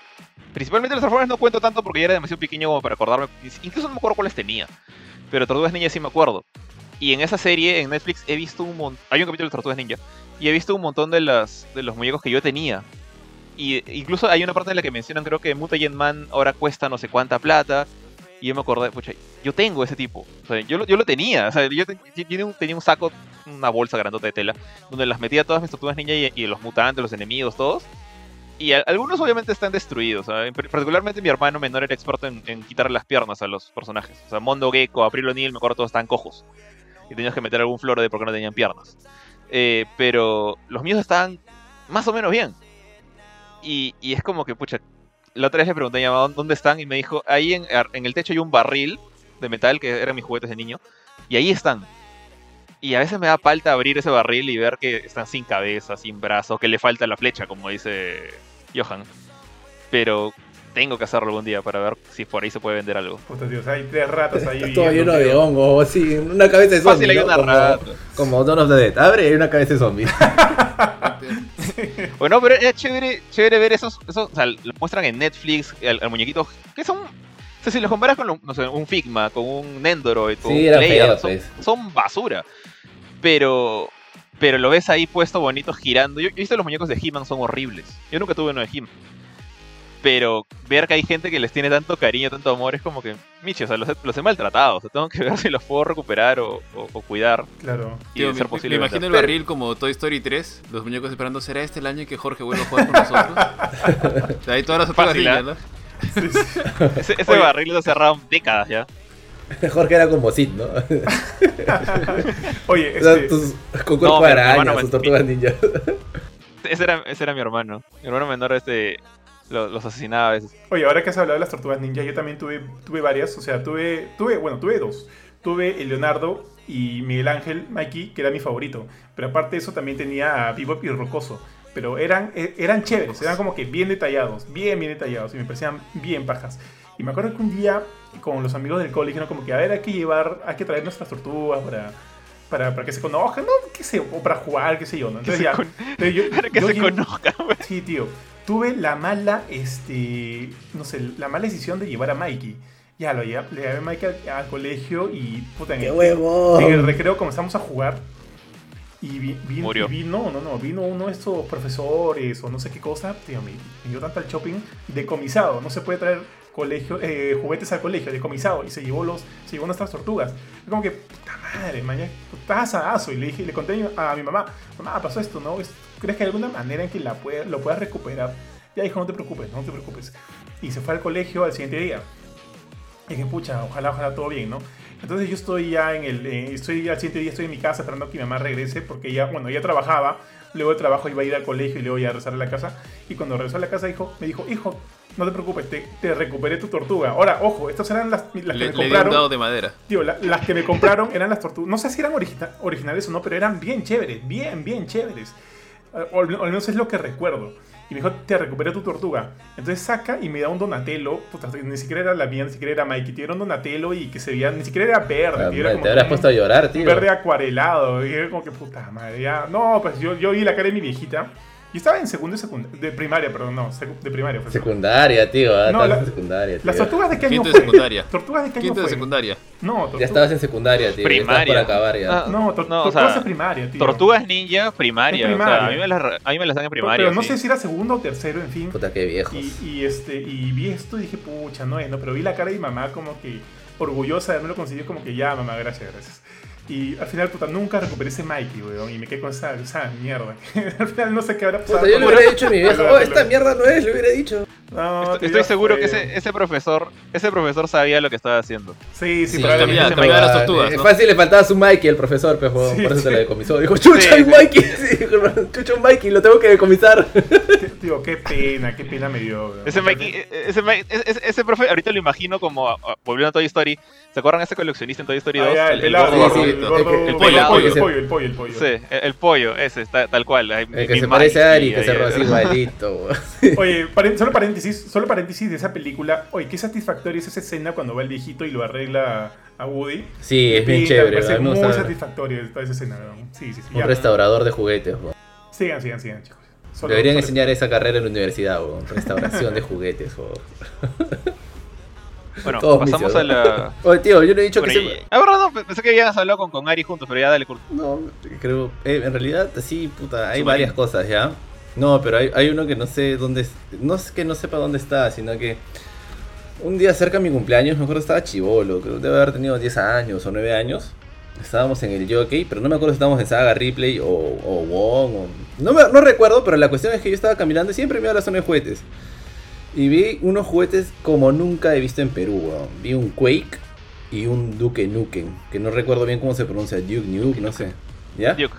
principalmente los Transformers no cuento tanto porque ya era demasiado pequeño como para acordarme, incluso no me acuerdo cuáles tenía, pero Tortugas Ninja sí me acuerdo. Y en esa serie, en Netflix, he visto un montón, hay un capítulo de Tortugas Ninja, y he visto un montón de, las, de los muñecos que yo tenía. Y incluso hay una parte en la que mencionan, creo que Mutagen Man ahora cuesta no sé cuánta plata. Y yo me acordé, pucha, yo tengo ese tipo. Yo, lo, yo lo tenía. O sea, yo, te- yo tenía, un, tenía un saco, una bolsa grandota de tela, donde las metía todas mis tortugas ninja y, los mutantes, los enemigos, todos. Y algunos obviamente están destruidos. Particularmente mi hermano menor era experto en, en quitarle las piernas a los personajes. O sea, Mondo Gecko, April O'Neil, me acuerdo, todos estaban cojos. Y tenías que meter algún flor de porque no tenían piernas. Eh, pero los míos estaban más o menos bien. Y, es como que, pucha, la otra vez le pregunté a mi mamá dónde están y me dijo, ahí en, en el techo hay un barril de metal que eran mis juguetes de niño. Y ahí están. Y a veces me da falta abrir ese barril y ver que están sin cabeza, sin brazo, que le falta la flecha, como dice Johan. Pero tengo que hacerlo algún día para ver si por ahí se puede vender algo. Puta, Dios, hay tres ratas ahí. Está todo lleno de tío. hongo, así, una cabeza de zombie. Fácil, hay ¿no? una como, rata. como Dawn of the Dead. Abre y hay una cabeza de zombie. Bueno, pero era chévere, chévere ver esos, esos o sea, lo muestran en Netflix, al, al muñequito, que son, o sea, si los comparas con lo- no sé, un Figma, con un Nendoroid, con Sí, un era Player, son, pues. son basura. Pero, pero lo ves ahí puesto bonito, girando. Yo, yo he visto los muñecos de He-Man son horribles. Yo nunca tuve uno de He-Man. Pero ver que hay gente que les tiene tanto cariño, tanto amor, es como que, Michi, o sea, los, he- los he maltratado. O sea, tengo que ver si los puedo recuperar o, o- o cuidar. Claro. Y Tío, de me, ser posible me imagino el barril como Toy Story 3, los muñecos esperando, ¿será este el año en que Jorge vuelva a jugar con nosotros? De ahí todas las otras Fácil, ¿ah? ¿no? Sí, sí. Ese, ese Oye. barril lo cerraron décadas ya. Jorge era como Sid, ¿no? Oye, O sea, este, tus- con cuerpo hermano araña, me- sus tortugas ninja. Ese era, ese era mi hermano. Mi hermano menor este, lo- los asesinaba a veces. oye, ahora que has hablado de las tortugas ninja, yo también tuve, tuve varias. O sea, tuve, tuve, bueno, tuve dos. Tuve el Leonardo y Miguel Ángel Mikey, que era mi favorito. Pero aparte de eso también tenía a Bebop y Rocoso. Pero eran, eh, eran chéveres, eran como que bien detallados, bien, bien detallados. Y me parecían bien pajas. Y me acuerdo que un día con los amigos del colegio, ¿no? como que a ver, hay que llevar, hay que traer nuestras tortugas para, para, para que se conozcan, ¿no? ¿Qué sé, o para jugar, qué sé yo, ¿no? Entonces ya, con- yo- Para que yo se llevo- conozcan. Sí, tío. Tuve la mala, este, no sé, la mala decisión de llevar a Mikey. Ya, lo llevé, le llevé a Mikey al, al colegio y, puta, en ¡Qué el, huevo! en el recreo comenzamos a jugar y, vi, vi- Murió. y vino, no, no, vino uno de estos profesores o no sé qué cosa, tío, me, me dio tanto al shopping, decomisado, no se puede traer colegio, eh, juguetes al colegio, decomisado, y se llevó los, se llevó nuestras tortugas. Es como que, puta madre, mañana, asadazo, y le dije, le conté a mi, mamá, mamá, pasó esto, ¿no? Es- ¿Crees que hay alguna manera en que la pueda- lo puedas recuperar? Ya dijo, no te preocupes, no te preocupes. Y se fue al colegio al siguiente día. Y dije, pucha, ojalá, ojalá todo bien, ¿no? Entonces yo estoy ya en el, eh, estoy al siguiente día, estoy en mi casa esperando que mi mamá regrese porque ella, bueno, ella trabajaba, luego de trabajo iba a ir al colegio y luego ya a regresar a la casa. Y cuando regresó a la casa dijo, me dijo, hijo, no te preocupes, te, te recuperé tu tortuga. Ahora, ojo, estas eran las, las que Le, me le compraron. dado de madera. Tío, la- las que me compraron eran las tortugas. No sé si eran origina- originales o no, pero eran bien chéveres, bien, bien chéveres. Eh, O al menos es lo que recuerdo. Y me dijo, te recuperé tu tortuga. Entonces saca y me da un Donatello. Puta, ni siquiera era la mía, ni siquiera era Mikey. Tío, era un Donatello y que se veía, ni siquiera era verde. Ah, tío, era te como habrás un- puesto a llorar, tío. verde acuarelado. Y era como que puta madre. Ya. No, pues yo, yo vi la cara de mi viejita. Yo estaba en segundo y secundaria. De primaria, perdón, no, de primaria. fue. Secundaria, tío. ah, No, estabas la- en secundaria, tío. ¿Las tortugas de qué año Quinto de fue? secundaria. ¿Tortugas de qué año Quinto de fue? secundaria. No, tortugas. Ya estabas en secundaria, tío. Primaria. por acabar ya. Ah, No, tor- No, o tortugas sea, de primaria, tío. Tortugas ninja, primaria. O sea, a mí me las, a mí me las dan en primaria. Pero no sí. sé si era segundo o tercero, en fin. Puta, qué viejos. Y, y, este, y vi esto y dije, pucha, no es, ¿no? Pero vi la cara de mi mamá como que orgullosa de haberme lo conseguido, como que ya, mamá, gracias, gracias. Y al final, puta, nunca recuperé ese Mikey, weón, y me quedé con esa, esa mierda. al final no sé qué habrá pasado. Puta, yo le hubiera dicho a mi oh, esta mierda no es, le hubiera dicho. No, Estoy, estoy seguro fue. que ese, ese profesor ese profesor sabía lo que estaba haciendo. Sí, sí, Sí, probablemente. ese las tortugas, Es ¿no? fácil, le faltaba su Mikey, el profesor, pues, huevón, Sí, por eso se sí. la decomisó. Dijo, chucha, sí. Mikey. Chucha, un Mikey, lo tengo que decomisar. Tío, qué pena, qué pena me dio. weón. Ese, Mikey- e- ese, Mikey- ese, ese profe, ahorita lo imagino como, volviendo a Toy Story, ¿se acuerdan ese coleccionista en Toy Story 2? Ah, el, el, el el el, pollo, el pollo, el pollo, el pollo. Sí, el, el pollo, ese, está, tal cual. El que se parece a Ari, que se así huevón. Oye, solo paréntesis, solo paréntesis de esa película. Oye, qué satisfactoria es esa escena cuando va el viejito y lo arregla a Woody. Sí, es bien Pinta, chévere. Me parece muy satisfactoria toda esa escena. weón. Sí, sí, sí. un ya. restaurador de juguetes, huevón. Sigan, sigan, sigan, chicos. Solo- Deberían solo- enseñar esa carrera en la universidad, huevón. Restauración de juguetes. Bueno, Todos pasamos a la... Oye, tío, yo no he dicho Bueno, que y- se... Ah, verdad, no, pensé que habías hablado con, con Ari juntos, pero ya dale, Kurt. No, creo. eh, en realidad, sí, puta, hay varias cosas ya. No, pero hay, hay uno que no sé dónde. No es que no sepa dónde está, sino que. Un día cerca de mi cumpleaños, me acuerdo estaba chivolo, creo que debe haber tenido 10 años o 9 años. Estábamos en el jockey, pero no me acuerdo si estábamos en Saga Ripley o, o Wong o... No, me- no recuerdo, pero la cuestión es que yo estaba caminando y siempre me iba a la zona de juguetes. Y vi unos juguetes como nunca he visto en Perú, weón. Vi un Quake y un Duke Nukem, que no recuerdo bien cómo se pronuncia, Duke Nuke, no sé. ¿Ya? Duke.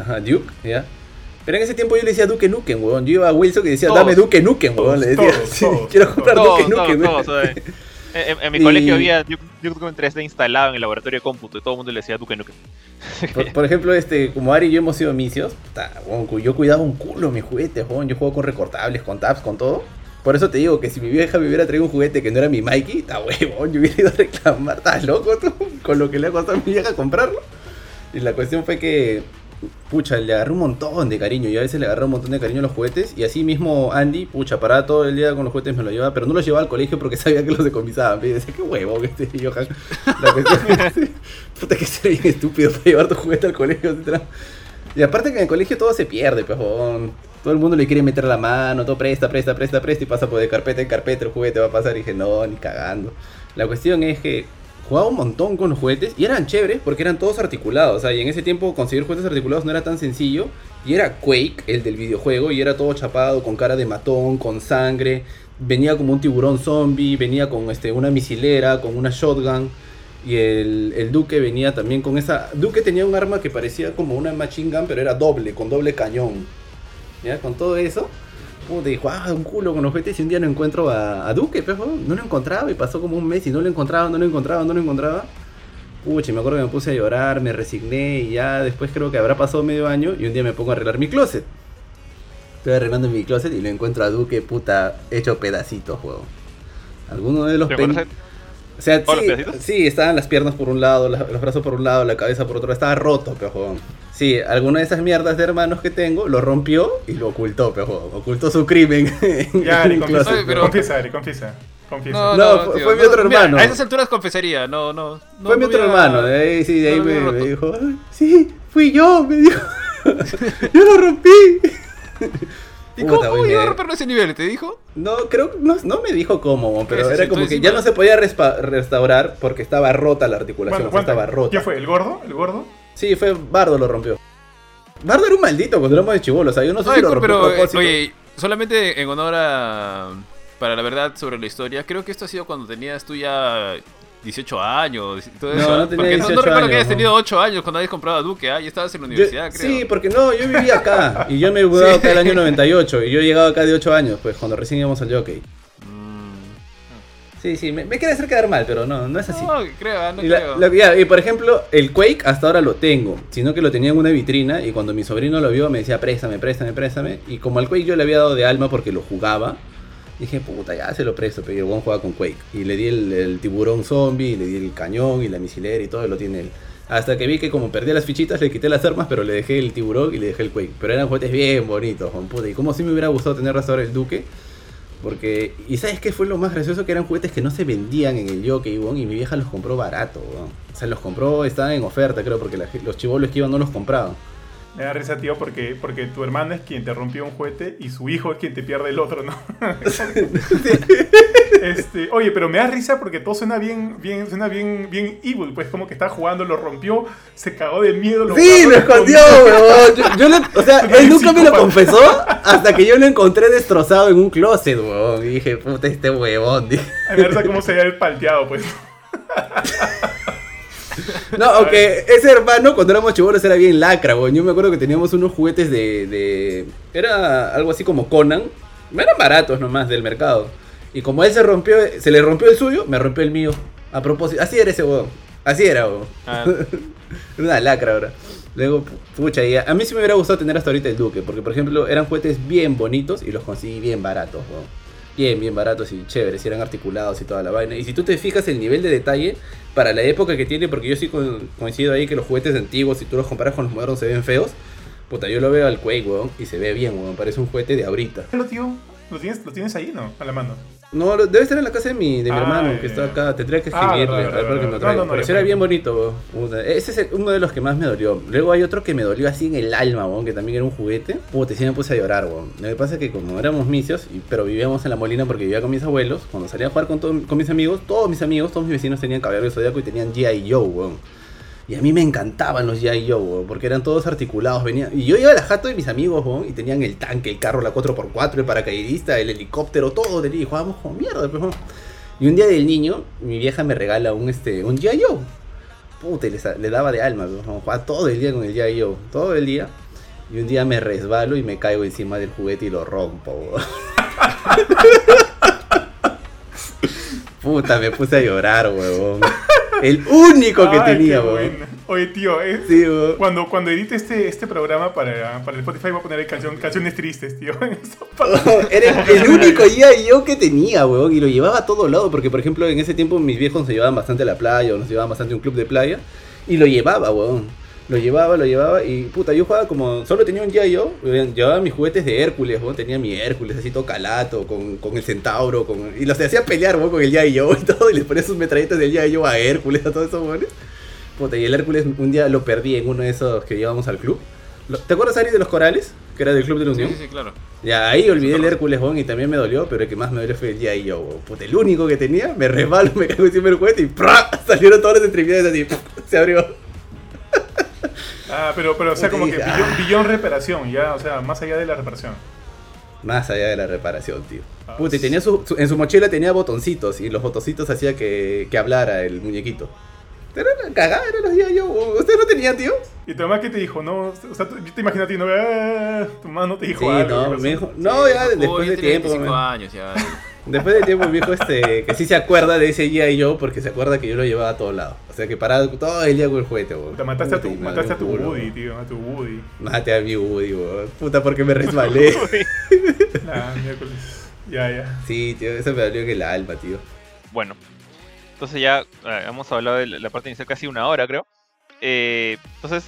Ajá, Duke, ¿ya? Pero en ese tiempo yo le decía Duke Nukem, weón. Yo iba a Wilson que decía, Todos. dame Duke Nukem, weón. Todos, Le decía, todos, sí, todos, quiero comprar Todos, Duke todos, Nukem. todos, ¿sabes? En, en mi Y- colegio había Duke, Nukem 3D instalado en el laboratorio de cómputo y todo el mundo le decía Duke Nukem. Por, por ejemplo, este, como Ari y yo hemos sido misios, weón, yo cuidaba un culo mis juguetes, weón. Yo juego con recortables, con tabs, con todo. Por eso te digo que si mi vieja me hubiera traído un juguete que no era mi Mikey, está huevón, yo hubiera ido a reclamar, estás loco tú, con lo que le ha costado a mi vieja comprarlo. Y la cuestión fue que, pucha, le agarré un montón de cariño. Yo a veces le agarré un montón de cariño a los juguetes. Y así mismo Andy, pucha, paraba todo el día con los juguetes, me los llevaba. Pero no los llevaba al colegio porque sabía que los decomisaban. Y decía, qué huevón este Johan. La cuestión es, puta, que bien estúpido para llevar tu juguete al colegio. Y aparte que en el colegio todo se pierde, pues, huevón. Todo el mundo le quiere meter la mano, todo presta, presta, presta, presta y pasa por de carpeta en carpeta, el juguete va a pasar y dije, no, ni cagando. La cuestión es que jugaba un montón con los juguetes y eran chéveres porque eran todos articulados. O sea, y en ese tiempo conseguir juguetes articulados no era tan sencillo. Y era Quake, el del videojuego, y era todo chapado, con cara de matón, con sangre. Venía como un tiburón zombie, venía con este, una misilera, con una shotgun. Y el, Duque venía también con esa... Duque tenía un arma que parecía como una machine gun, pero era doble, con doble cañón. ¿Ya? Con todo eso. Puta, dijo, ah, un culo con los juguetes y un día no encuentro a, a Duque, weón. no lo encontraba y pasó como un mes y no lo encontraba, no lo encontraba, no lo encontraba. Pucha, y me acuerdo que me puse a llorar, me resigné y ya después creo que habrá pasado medio año y un día me pongo a arreglar mi closet. Estoy arreglando mi closet y lo encuentro a Duque, puta, hecho pedacitos, weón. Alguno de los ¿Te? O sea, ¿Todos los sí, sí, estaban las piernas por un lado, la- los brazos por un lado, la cabeza por otro, estaba roto, pejo. Sí, alguna de esas mierdas de hermanos que tengo lo rompió y lo ocultó, pejo. Ocultó su crimen. en Ya, Ari, confiesa, pero- confiesa, Ari, confiesa. Confiesa. No, No, no, fue- tío, fue mi no, otro mira, hermano. a esas alturas confesaría, no, no. no Fue mi no otro hermano, de ahí, sí, de ahí no me, me dijo, "Ay, sí, fui yo, me dijo. yo lo rompí. ¿Y cómo, cómo llegó a romperlo a ese nivel? ¿Te dijo? No, creo, no, no me dijo cómo, pero era como que encima? ya no se podía restaurar porque estaba rota la articulación, ¿Cuánto- o sea, estaba rota. ¿Quién fue? ¿El gordo? ¿El gordo? Sí, fue Bardo lo rompió. Bardo era un maldito cuando éramos de chivolo, o sea, yo no sé No, si lo rompió pero, eh, propósito. oye, solamente en honor a. Para la verdad sobre la historia, creo que esto ha sido cuando tenías tú ya 18 años y todo No, eso. no tenía Porque no- no, 18 recuerdo que hayas no. tenido 8 años cuando habías comprado a Duque, ¿ah? Ya estabas en la Yo- universidad, creo. sí, porque no, yo vivía acá y yo me mudé acá el año 98 y yo he llegado acá de 8 años, pues cuando recién íbamos al jockey. Mm. Sí, sí, me, me quiere hacer quedar mal, pero no, no es así. No, creo, ah, no Y, la- creo. la- ya, y por ejemplo, el Quake hasta ahora lo tengo, sino que lo tenía en una vitrina y cuando mi sobrino lo vio me decía, préstame, préstame, préstame. Y como al Quake yo le había dado de alma porque lo jugaba, dije, puta, ya se lo presto, pero el buen juega con Quake. Y le di el, tiburón zombie, y le di el cañón y la misilera y todo, lo tiene él. Hasta que vi que como perdía las fichitas, le quité las armas, pero le dejé el tiburón y le dejé el Quake. Pero eran juguetes bien bonitos, Juan puta. Y como si me hubiera gustado tener ahora el Duque. Porque, y ¿sabes qué fue lo más gracioso? Que eran juguetes que no se vendían en el jockey, weón, y mi vieja los compró barato, weón. O sea, los compró, estaban en oferta, creo, porque los chivolos que iban no los compraban. Me da risa, tío, porque, porque tu hermano es quien te rompió un juguete y su hijo es quien te pierde el otro, ¿no? este, oye, pero me da risa porque todo suena bien, bien, suena bien, bien evil, pues como que estaba jugando, lo rompió, se cagó de miedo, lo Sí, lo escondió, weón. Yo, yo le- o sea, Suena él nunca me lo confesó hasta que yo lo encontré destrozado en un closet, weón. Y dije, puta, este huevón. dije. A ver cómo se había el palteado, pues. No, aunque ese hermano cuando éramos chivolos era bien lacra, weón. Yo me acuerdo que teníamos unos juguetes de, de... Era algo así como Conan. Eran baratos nomás del mercado. Y como él se rompió, se le rompió el suyo, me rompió el mío. A propósito. Así era ese weón. Así era, weón. Ah, Era una lacra ahora. Luego, pu- pucha, y a, a mí sí me hubiera gustado tener hasta ahorita el Duque. Porque, por ejemplo, eran juguetes bien bonitos y los conseguí bien baratos, weón. Bien, bien baratos y chéveres, y eran articulados y toda la vaina. Y si tú te fijas el nivel de detalle para la época que tiene, porque yo sí co- coincido ahí que los juguetes antiguos, si tú los comparas con los modernos, se ven feos. Puta, yo lo veo al Quake, weón, y se ve bien, weón. Parece un juguete de ahorita. ¿lo tienes, lo tienes ahí, ¿no? A la mano. No, debe estar en la casa de mi, de mi Ah, hermano, que está acá. Tendría que Ah, escribirle, verdad, a ver verdad, que me traiga. No, no, no, Pero era bien bonito. Puta, Ese es el- uno de los que más me dolió. Luego hay otro que me dolió así en el alma, weón, que también era un juguete. Puta, sí me puse a llorar, weón. Lo que pasa es que como éramos misios, y- pero vivíamos en la molina porque vivía con mis abuelos, cuando salía a jugar con, todo- con mis amigos, todos mis amigos, todos mis vecinos tenían cabello zodiaco y tenían G.I. Joe, weón. Y a mí me encantaban los G.I. Joe, weón, porque eran todos articulados. Venían... Y yo iba a la jato de mis amigos, weón, y tenían el tanque, el carro, la 4x4, el paracaidista, el helicóptero, todo. tenía, Y jugábamos como mierda, pues, weón. Y un día del niño, mi vieja me regala un, este, un G.I. Joe. Puta, le, le daba de alma, pues, weón. Jugaba todo el día con el G.I. Joe, todo el día. Y un día me resbalo y me caigo encima del juguete y lo rompo, weón. Puta, me puse a llorar, weón. El único que Ay, tenía, weón. Oye, tío, Sí, weón. cuando, cuando edite este, este programa para, para el Spotify voy a poner canción, canciones tristes, tío. Era el, el único G.I. yo que tenía, weón. Y lo llevaba a todo lado. Porque, por ejemplo, en ese tiempo mis viejos nos llevaban bastante a la playa. O nos llevaban bastante a un club de playa. Y lo llevaba, weón. Lo llevaba, lo llevaba. Y puta, yo jugaba como. Solo tenía un G.I. yo. Llevaba mis juguetes de Hércules, weón. Tenía mi Hércules así todo calato. Con, con el centauro. Con, y los hacía pelear, weón, con el G.I. yo y todo. Y les ponía sus metralletas del G.I. yo a Hércules, a todos esos weones. Puta, y el Hércules un día lo perdí en uno de esos que llevábamos al club. ¿Te acuerdas, Ari, de los corales? Que era del Club de la Unión. sí, sí, claro. Ya, ahí olvidé el Hércules, weón, y también me dolió, pero el que más me dolió fue el G.I. Joe, weón. Puta, el único que tenía, me resbalo, me caigo encima del juguete y ¡prá! salieron todas las extremidades así, ¡pum! se abrió. Ah, pero, pero o sea, como que billón, ah. billón reparación, ya, o sea, más allá de la reparación. Más allá de la reparación, tío. Ah, Puta, y tenía su, su- en su mochila tenía botoncitos, y los botoncitos hacía que, que hablara el muñequito. Era una cagada, eran los. Joe, weón. ¿Ustedes no tenían, tío? Y tu mamá qué te dijo, no, o sea, yo te imagino a ti, no, ah, tu mamá no te dijo Sí, algo. no, me dijo, no, ya después yo de tenía tiempo. 25 me- años ya. Después de tiempo, el viejo este, que sí se acuerda de ese G.I. Joe porque se acuerda que yo lo llevaba a todos lados. O sea, que paraba todo el día con el juguete, weón. Te mataste a tu, y mataste a tu culo, Woody, tío, a tu Woody. Mate a mi Woody, weón. Puta, porque me resbalé. Ah, miércoles. Ya, ya. sí, tío, eso me dolió en el alma, tío. bueno. Entonces ya eh, hemos hablado de la la parte inicial casi una hora, creo. Eh, entonces,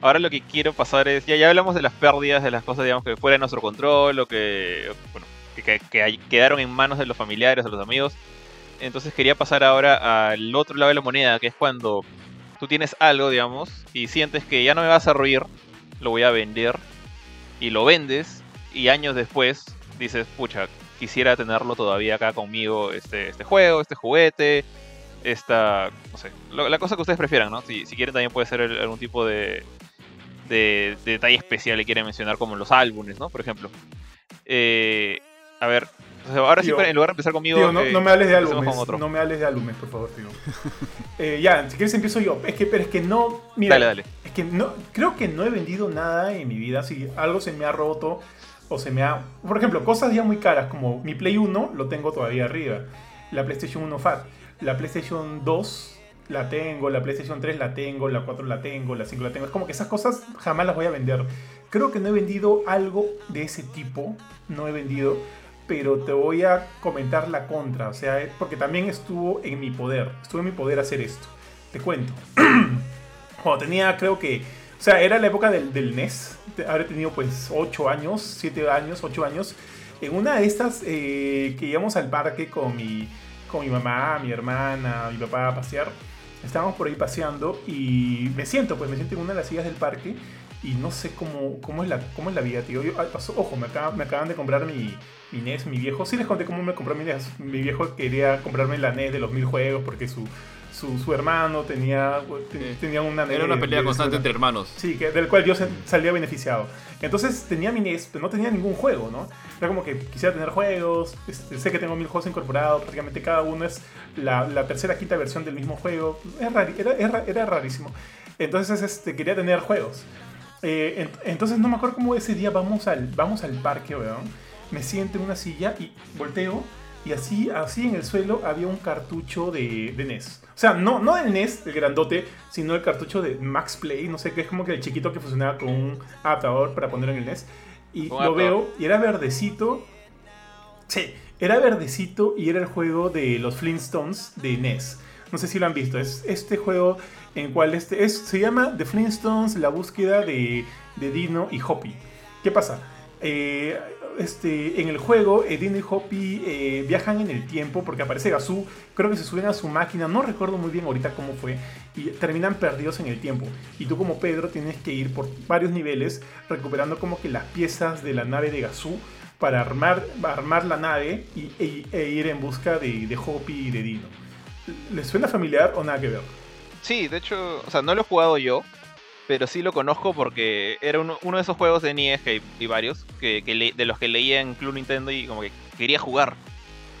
ahora lo que quiero pasar es, ya, ya hablamos de las pérdidas, de las cosas, digamos, que fuera de nuestro control, o que, bueno, que, quedaron en manos de los familiares, de los amigos. Entonces quería pasar ahora al otro lado de la moneda, que es cuando tú tienes algo, digamos, y sientes que ya no me vas a ruir, lo voy a vender, y lo vendes, y años después dices, pucha, quisiera tenerlo todavía acá conmigo, este, este juego, este juguete, esta, no sé, la cosa que ustedes prefieran, ¿no? Si, quieren también puede ser algún tipo de, de, de detalle especial que quieren mencionar, como los álbumes, ¿no? Por ejemplo. Eh, a ver, ahora sí, Tío, para- en lugar de empezar conmigo... Tío, no, eh, no me hables de álbumes. No me hables de álbumes, por favor, tío. Eh, ya, si quieres empiezo yo. Es que, pero es que no. Mira, Dale, dale. Es que no, creo que no he vendido nada en mi vida. Si algo se me ha roto o se me ha. Por ejemplo, cosas ya muy caras como mi Play 1 lo tengo todavía arriba. La PlayStation 1 Fat. La PlayStation 2 la tengo. La PlayStation 3 la tengo. La 4 la tengo. La 5 la tengo. Es como que esas cosas jamás las voy a vender. Creo que no he vendido algo de ese tipo. No he vendido. Pero te voy a comentar la contra. O sea, porque también estuvo en mi poder. Estuvo en mi poder hacer esto. Te cuento cuando tenía, creo que, o sea, era la época del, del NES, habré tenido pues 8 años, 7 años, 8 años, en una de estas eh, que íbamos al parque con mi, con mi mamá, mi hermana, mi papá a pasear, estábamos por ahí paseando y me siento, pues me siento en una de las sillas del parque y no sé cómo, cómo, es, la, cómo es la vida, tío. Yo- ah, ojo, me, acaba- me acaban de comprar mi, mi NES, mi viejo. Sí les conté cómo me compró mi NES. Mi viejo quería comprarme la NES de los mil juegos porque su, su, su hermano tenía, tenía una NES. Era una de- pelea de- constante entre hermanos. Sí, que, del cual yo salía beneficiado. Entonces tenía mi NES, pero no tenía ningún juego, ¿no? Era como que quisiera tener juegos, este, sé que tengo mil juegos incorporados, prácticamente cada uno es la, la tercera, quinta versión del mismo juego. Es rari- era, era, era rarísimo. Entonces este, quería tener juegos. Eh, ent- entonces no me acuerdo cómo ese día vamos al, vamos al parque, weón. Me siento en una silla y volteo y así, así en el suelo había un cartucho de, de NES. O sea, no, no del NES, el grandote, sino el cartucho de Max Play, no sé qué, es como que el chiquito que funcionaba con un adaptador para poner en el NES. Y lo veo y era verdecito. Sí, era verdecito y era el juego de los Flintstones de NES. No sé si lo han visto. Es este juego en cual este es, se llama The Flintstones, la búsqueda de, Dino y Hoppy. ¿Qué pasa? Eh, este, en el juego, eh, Dino y Hoppy eh, viajan en el tiempo porque aparece Gazoo. Creo que se suben a su máquina, no recuerdo muy bien ahorita cómo fue. Y terminan perdidos en el tiempo. Y tú, como Pedro, tienes que ir por varios niveles recuperando como que las piezas de la nave de Gazoo para armar, armar la nave y, e, e ir en busca de, de Hoppy y de Dino. ¿Les suena familiar o nada que ver? Sí, de hecho, o sea, no lo he jugado yo, pero sí lo conozco porque era uno, uno de esos juegos de NES que hay, varios, que, que le- de los que leía en Club Nintendo y como que quería jugar.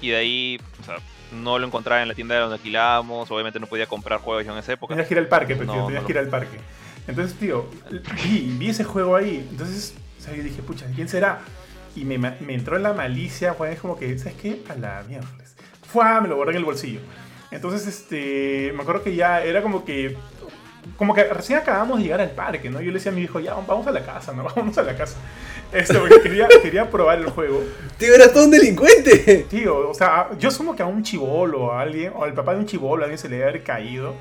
Y de ahí, o sea, no lo encontraba en la tienda donde alquilábamos, obviamente no podía comprar juegos en esa época. Tenías que ir al parque, pero No, tío, no tenías lo- que ir al parque. Entonces, tío, vi, vi ese juego ahí. Entonces, o sea, yo dije, pucha, ¿quién será? Y me, me entró en la malicia, fue es como que, ¿sabes qué? A la mierda. Fue, me lo guardé en el bolsillo. Entonces, este, me acuerdo que ya era como que, como que recién acabamos de llegar al parque, ¿no? Yo le decía a mi hijo, ya, vamos a la casa, ¿no? Vamos a la casa. Este, porque quería, quería probar el juego. Tío, eras todo un delincuente. Tío, o sea, yo asumo que a un chivolo, a alguien, o al papá de un chivolo, a alguien se le debe haber caído.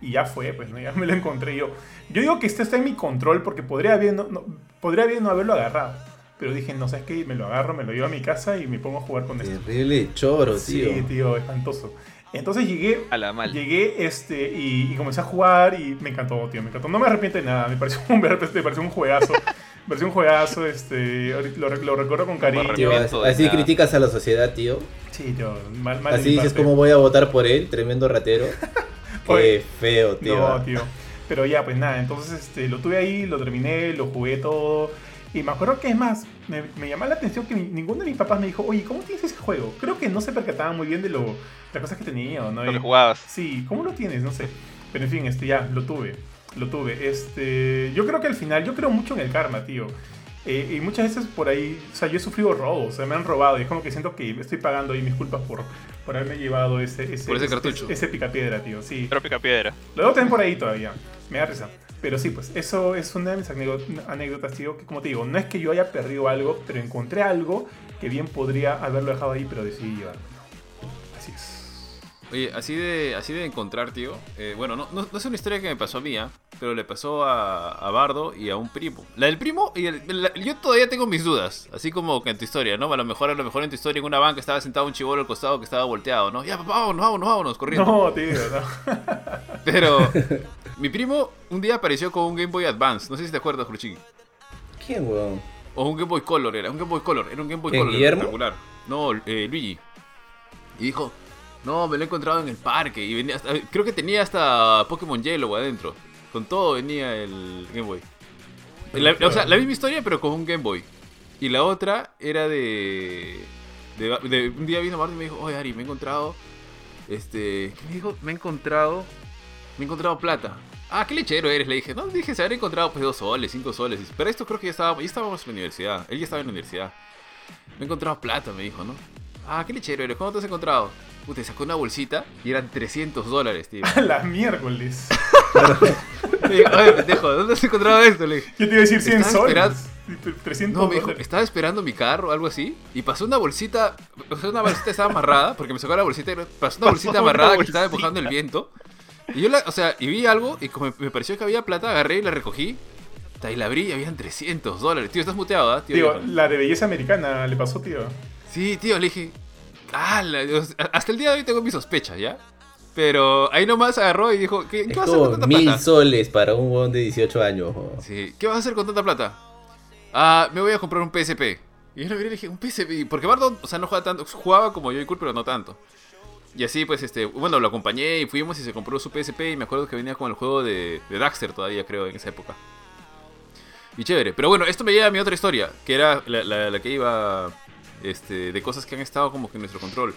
Y ya fue, pues, ¿no? ya me lo encontré yo. Yo digo que esto está en mi control porque podría bien no, no- podría bien no haberlo agarrado. Pero dije, no sabes qué, me lo agarro, me lo llevo a mi casa y me pongo a jugar con esto. Terrible choro, Sí, tío. tío, espantoso. Entonces llegué, A la mal. llegué este, y, y comencé a jugar y me encantó, tío, me encantó. No me arrepiento de nada, me pareció un, me pareció un juegazo. me pareció un juegazo, este, lo, lo recuerdo con cariño. Tío, así nada. criticas a la sociedad, tío. Sí, tío, mal, mal de Así dices cómo voy a votar por él, tremendo ratero. Qué Oye, feo, tío. No, tío. Pero ya, pues nada, entonces este, lo tuve ahí, lo terminé, lo jugué todo. Y me acuerdo que es más, me, me llamó la atención que mi- ninguno de mis papás me dijo, oye, ¿cómo tienes ese juego? Creo que no se percataban muy bien de lo, las cosas que tenía, ¿o ¿no? Lo que jugabas. Sí, ¿cómo lo tienes? No sé. Pero en fin, este, ya, lo tuve. Lo tuve. Este, yo creo que al final, yo creo mucho en el karma, tío. Eh, y muchas veces por ahí, o sea, yo he sufrido robos, o sea, me han robado. Y es como que siento que estoy pagando ahí mis culpas por, por haberme llevado ese, ese, Por ese cartucho. Ese, ese picapiedra, tío. Sí. Pero pica piedra. Lo debo tener por ahí todavía. Me da risa. Pero sí, pues eso es una de mis anécdot- anécdotas, tío, que como te digo, no es que yo haya perdido algo, pero encontré algo que bien podría haberlo dejado ahí, pero decidí llevarlo. Oye, así de, así de encontrar, tío. eh, bueno, no, no, no es una historia que me pasó a mí, ¿ah? pero le pasó a, a Bardo y a un primo. La del primo, y el- la- yo todavía tengo mis dudas, así como que en tu historia, ¿no? A lo mejor, a lo mejor en tu historia en una banca estaba sentado un chivolo al costado que estaba volteado, ¿no? Ya, papá, vámonos, vámonos, vámonos, corriendo. No, tío, no. Pero mi primo un día apareció con un Game Boy Advance, no sé si te acuerdas, Cruchín. ¿Quién, weón? O un Game Boy Color, era un Game Boy Color, era un Game Boy ¿Quién, Color Guillermo? espectacular. No, eh, Luigi. Y dijo, no, me lo he encontrado en el parque. Y venía hasta- creo que tenía hasta Pokémon Yellow adentro. Con todo venía el Game Boy. La- o sea, la misma historia, pero con un Game Boy. Y la otra era de. de, de- un día vino Martín y me dijo, oye Ari, me he encontrado. Este. ¿Qué me dijo? Me he encontrado. Me he encontrado plata. Ah, qué lechero eres, le dije. No, dije, se habría encontrado pues dos soles, cinco soles. Pero esto creo que ya estábamos, ya estábamos en la universidad. Él ya estaba en la universidad. Me he encontrado plata, me dijo, ¿no? Ah, qué lechero eres. ¿Cuándo te has encontrado? Puta, sacó una bolsita y eran 300 dólares, tío. A la miércoles. Le Oye, pendejo, ¿dónde has encontrado esto? Le dije. Yo te iba a decir 100 Estaba soles. esperando- 300 No, me dijo, dólares. estaba esperando mi carro o algo así. Y pasó una bolsita. O sea, una bolsita estaba amarrada. Porque me sacó la bolsita. y Pasó una bolsita una amarrada que estaba empujando el viento. Y yo, la, o sea, y vi algo. Y como me pareció que había plata, agarré y la recogí. ta, Y la abrí y habían 300 dólares. Tío, estás muteado, ¿ah? Tío, Digo, la de belleza americana le pasó, tío. Sí, tío, le dije. "Ah, la- hasta el día de hoy tengo mis sospechas, ¿ya? Pero ahí nomás agarró y dijo: ¿Qué, vas a hacer con tanta mil plata? soles para un weón de 18 años. Sí, ¿qué vas a hacer con tanta plata? Ah, me voy a comprar un PSP. Y yo le miré y le dije, un PSP. Porque Bardo, o sea, no jugaba tanto. Jugaba como yo y Cool, pero no tanto. Y así, pues, este, bueno, lo acompañé y fuimos y se compró su PSP. Y me acuerdo que venía con el juego de, de Daxter todavía, creo, en esa época. Y chévere. Pero bueno, esto me lleva a mi otra historia, que era la, la- la que iba este, de cosas que han estado como que en nuestro control.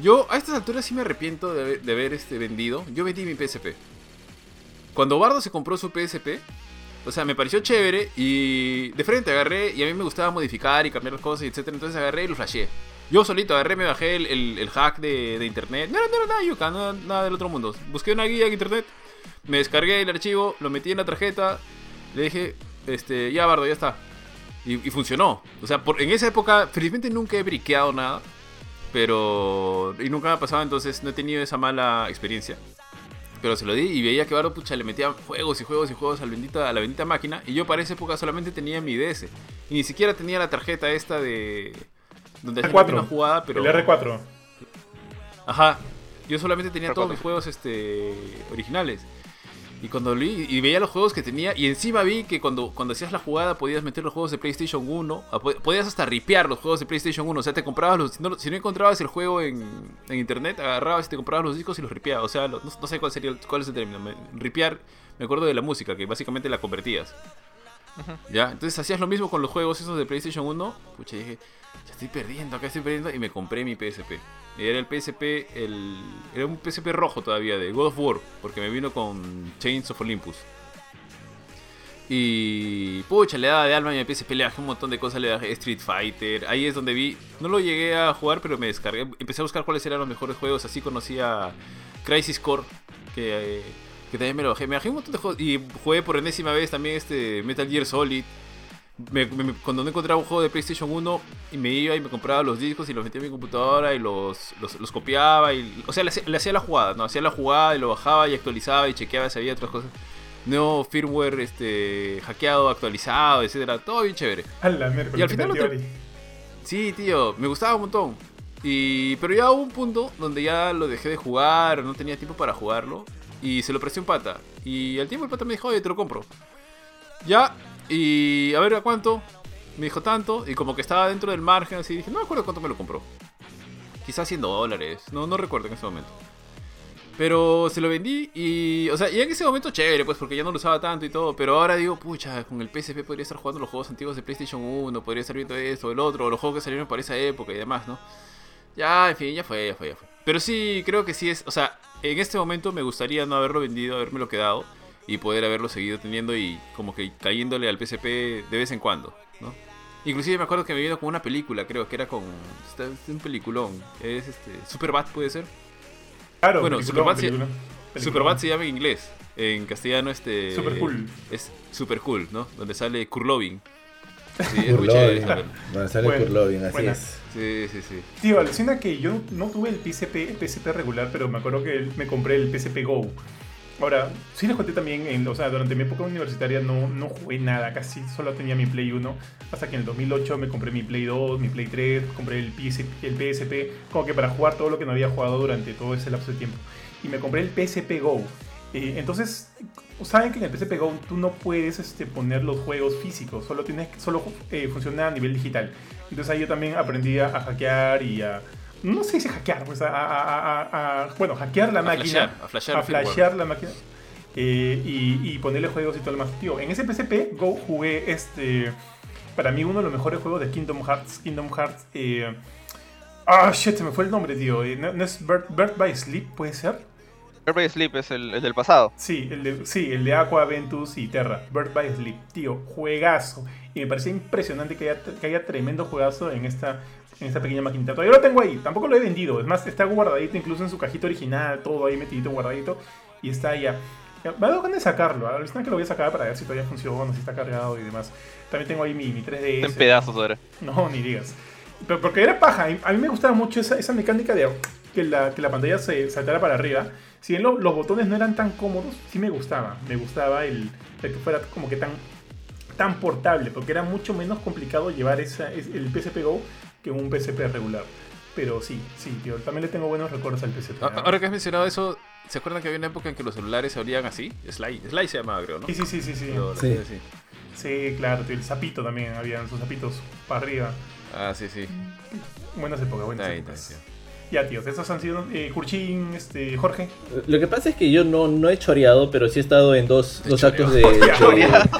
Yo a estas alturas sí me arrepiento de haber, de haber, este, vendido. Yo vendí mi PSP. Cuando Bardo se compró su PSP, o sea, me pareció chévere y de frente agarré y a mí me gustaba modificar y cambiar las cosas, etcétera. Entonces agarré y lo flasheé. Yo solito agarré, me bajé el, el- hack de, de internet. No no era nada yuca, no nada del otro mundo. Busqué una guía en internet, me descargué el archivo, lo metí en la tarjeta, le dije, este, ya Bardo, ya está. Y, y funcionó. O sea, por, en esa época, felizmente nunca he briqueado nada. Pero. Y nunca me ha pasado, entonces no he tenido esa mala experiencia. Pero se lo di y veía que Bardo pucha le metía juegos y juegos y juegos al bendita, a la bendita máquina. Y yo para esa época solamente tenía mi DS. Y ni siquiera tenía la tarjeta esta de. Donde hacía R4. una jugada, pero. El R4. Ajá. Yo solamente tenía todos R4. mis juegos este, originales. Y cuando vi y veía los juegos que tenía, y encima vi que cuando, cuando hacías la jugada podías meter los juegos de PlayStation 1, a- po- podías hasta ripear los juegos de PlayStation 1, o sea, te comprabas los, si no, si no encontrabas el juego en, en internet, agarrabas y te comprabas los discos y los ripeabas, o sea, no, no sé cuál sería el- cuál es el término, me- ripear, me acuerdo de la música, que básicamente la convertías. ¿Ya? Entonces hacías lo mismo con los juegos esos de PlayStation 1. Pucha, dije, estoy perdiendo, acá estoy perdiendo. Y me compré mi PSP. Era el PSP, el, era un PSP rojo todavía, de God of War. Porque me vino con Chains of Olympus. Y pucha, le daba de alma a mi PSP, le bajé un montón de cosas, le bajé Street Fighter. Ahí es donde vi, no lo llegué a jugar, pero me descargué. Empecé a buscar cuáles eran los mejores juegos. Así conocí a Crisis Core, que, eh, que también me lo bajé. Me bajé un montón de juegos y jugué por enésima vez también este Metal Gear Solid. Me- me- cuando no encontraba un juego de PlayStation 1 y me iba y me compraba los discos y los metía en mi computadora y los, los, los copiaba y o sea le hacía, le hacía la jugada no hacía la jugada y lo bajaba y actualizaba y chequeaba si había otras cosas nuevo firmware este hackeado actualizado etcétera todo bien chévere A la. Y al final. Sí, tío, me gustaba un montón. Y, pero ya hubo un punto donde ya lo dejé de jugar, no tenía tiempo para jugarlo. Y se lo presté un pata. Y al tiempo el pata me dijo, oye, te lo compro. Ya, y a ver a cuánto. Me dijo tanto. Y como que estaba dentro del margen, así dije, no me acuerdo cuánto me lo compró. Quizás 100 dólares. No, no recuerdo en ese momento. Pero se lo vendí y, o sea, y en ese momento chévere, pues porque ya no lo usaba tanto y todo. Pero ahora digo, pucha, con el PSP podría estar jugando los juegos antiguos de PlayStation 1, podría estar viendo esto, el otro, o los juegos que salieron para esa época y demás, ¿no? Ya, en fin, ya fue, ya fue, ya fue. Pero sí, creo que sí es, o sea, en este momento me gustaría no haberlo vendido, habérmelo quedado y poder haberlo seguido teniendo y como que cayéndole al PSP de vez en cuando, ¿no? Inclusive me acuerdo que me vino con una película, creo que era con está- es un peliculón, es este Superbad puede ser. Claro, Bueno, Superbad, se- peliculón. Superbad se llama en inglés, en castellano este Super cool. es super cool, ¿no? Donde sale Kurlovin. Sí. Gonzalo Bueno, Kurlovin, así buena. es. Sí, sí, sí. Tío, alucina que yo no tuve el PSP, el PSP regular, pero me acuerdo que me compré el PSP Go. Ahora, sí les conté también, en, o sea, durante mi época universitaria no, no jugué nada, casi solo tenía mi Play 1, hasta que en el 2008 me compré mi Play 2, mi Play 3, compré el PSP, el PSP, como que para jugar todo lo que no había jugado durante todo ese lapso de tiempo. Y me compré el PSP Go. Eh, entonces, saben que en el PSP Go tú no puedes este, poner los juegos físicos, solo, tienes, solo eh, funciona a nivel digital. Entonces ahí yo también aprendí a, a hackear y a... No sé si hackear, pues a, a- a- a- a- bueno, hackear la A máquina. flashear, a flashear la máquina. eh, y, y ponerle juegos y todo lo demás. Tío, en ese PSP Go jugué este... Para mí uno de los mejores juegos de Kingdom Hearts. Kingdom Hearts... eh, Ah, shit, se me fue el nombre, tío. Eh, ¿No, no es Birth by Sleep, puede ser? Birth by Sleep es el, el del pasado. Sí, el de, sí, el de Aqua, Ventus y Terra. Birth by Sleep. Tío, juegazo. Y me parecía impresionante que haya, que haya tremendo juegazo en esta, en esta pequeña maquinita. Todavía lo tengo ahí. Tampoco lo he vendido. Es más, está guardadito incluso en su cajita original. Todo ahí metidito, guardadito. Y está ya. Me ha dado ganas de sacarlo. A ver que lo voy a sacar para ver si todavía funciona, si está cargado y demás. También tengo ahí mi, mi 3DS. En pedazos ahora. No, ni digas. Pero porque era paja. A mí me gustaba mucho esa, esa mecánica de que la, que la pantalla se saltara para arriba. Si bien lo- los botones no eran tan cómodos, sí me gustaba. Me gustaba el, el que fuera como que tan, tan portable. Porque era mucho menos complicado llevar esa, es- el PSP Go que un PSP regular. Pero sí, sí, tío. También le tengo buenos recuerdos al PSP. ¿no? Ahora que has mencionado eso, ¿se acuerdan que había una época en que los celulares se abrían así? Sly, Sly se llamaba, creo, ¿no? Sí, sí, sí, sí. Sí, Lo- lo Sí. así. Sí, claro, tío. El sapito también. Habían sus zapitos para arriba. Ah, sí, sí. Buenas épocas, buenas ahí, épocas. ahí, Ya, tíos. Estos han sido eh, Kurchin, este, Jorge. Lo que pasa es que yo no, no he choreado, pero sí he estado en dos, dos actos de... Choreado. de-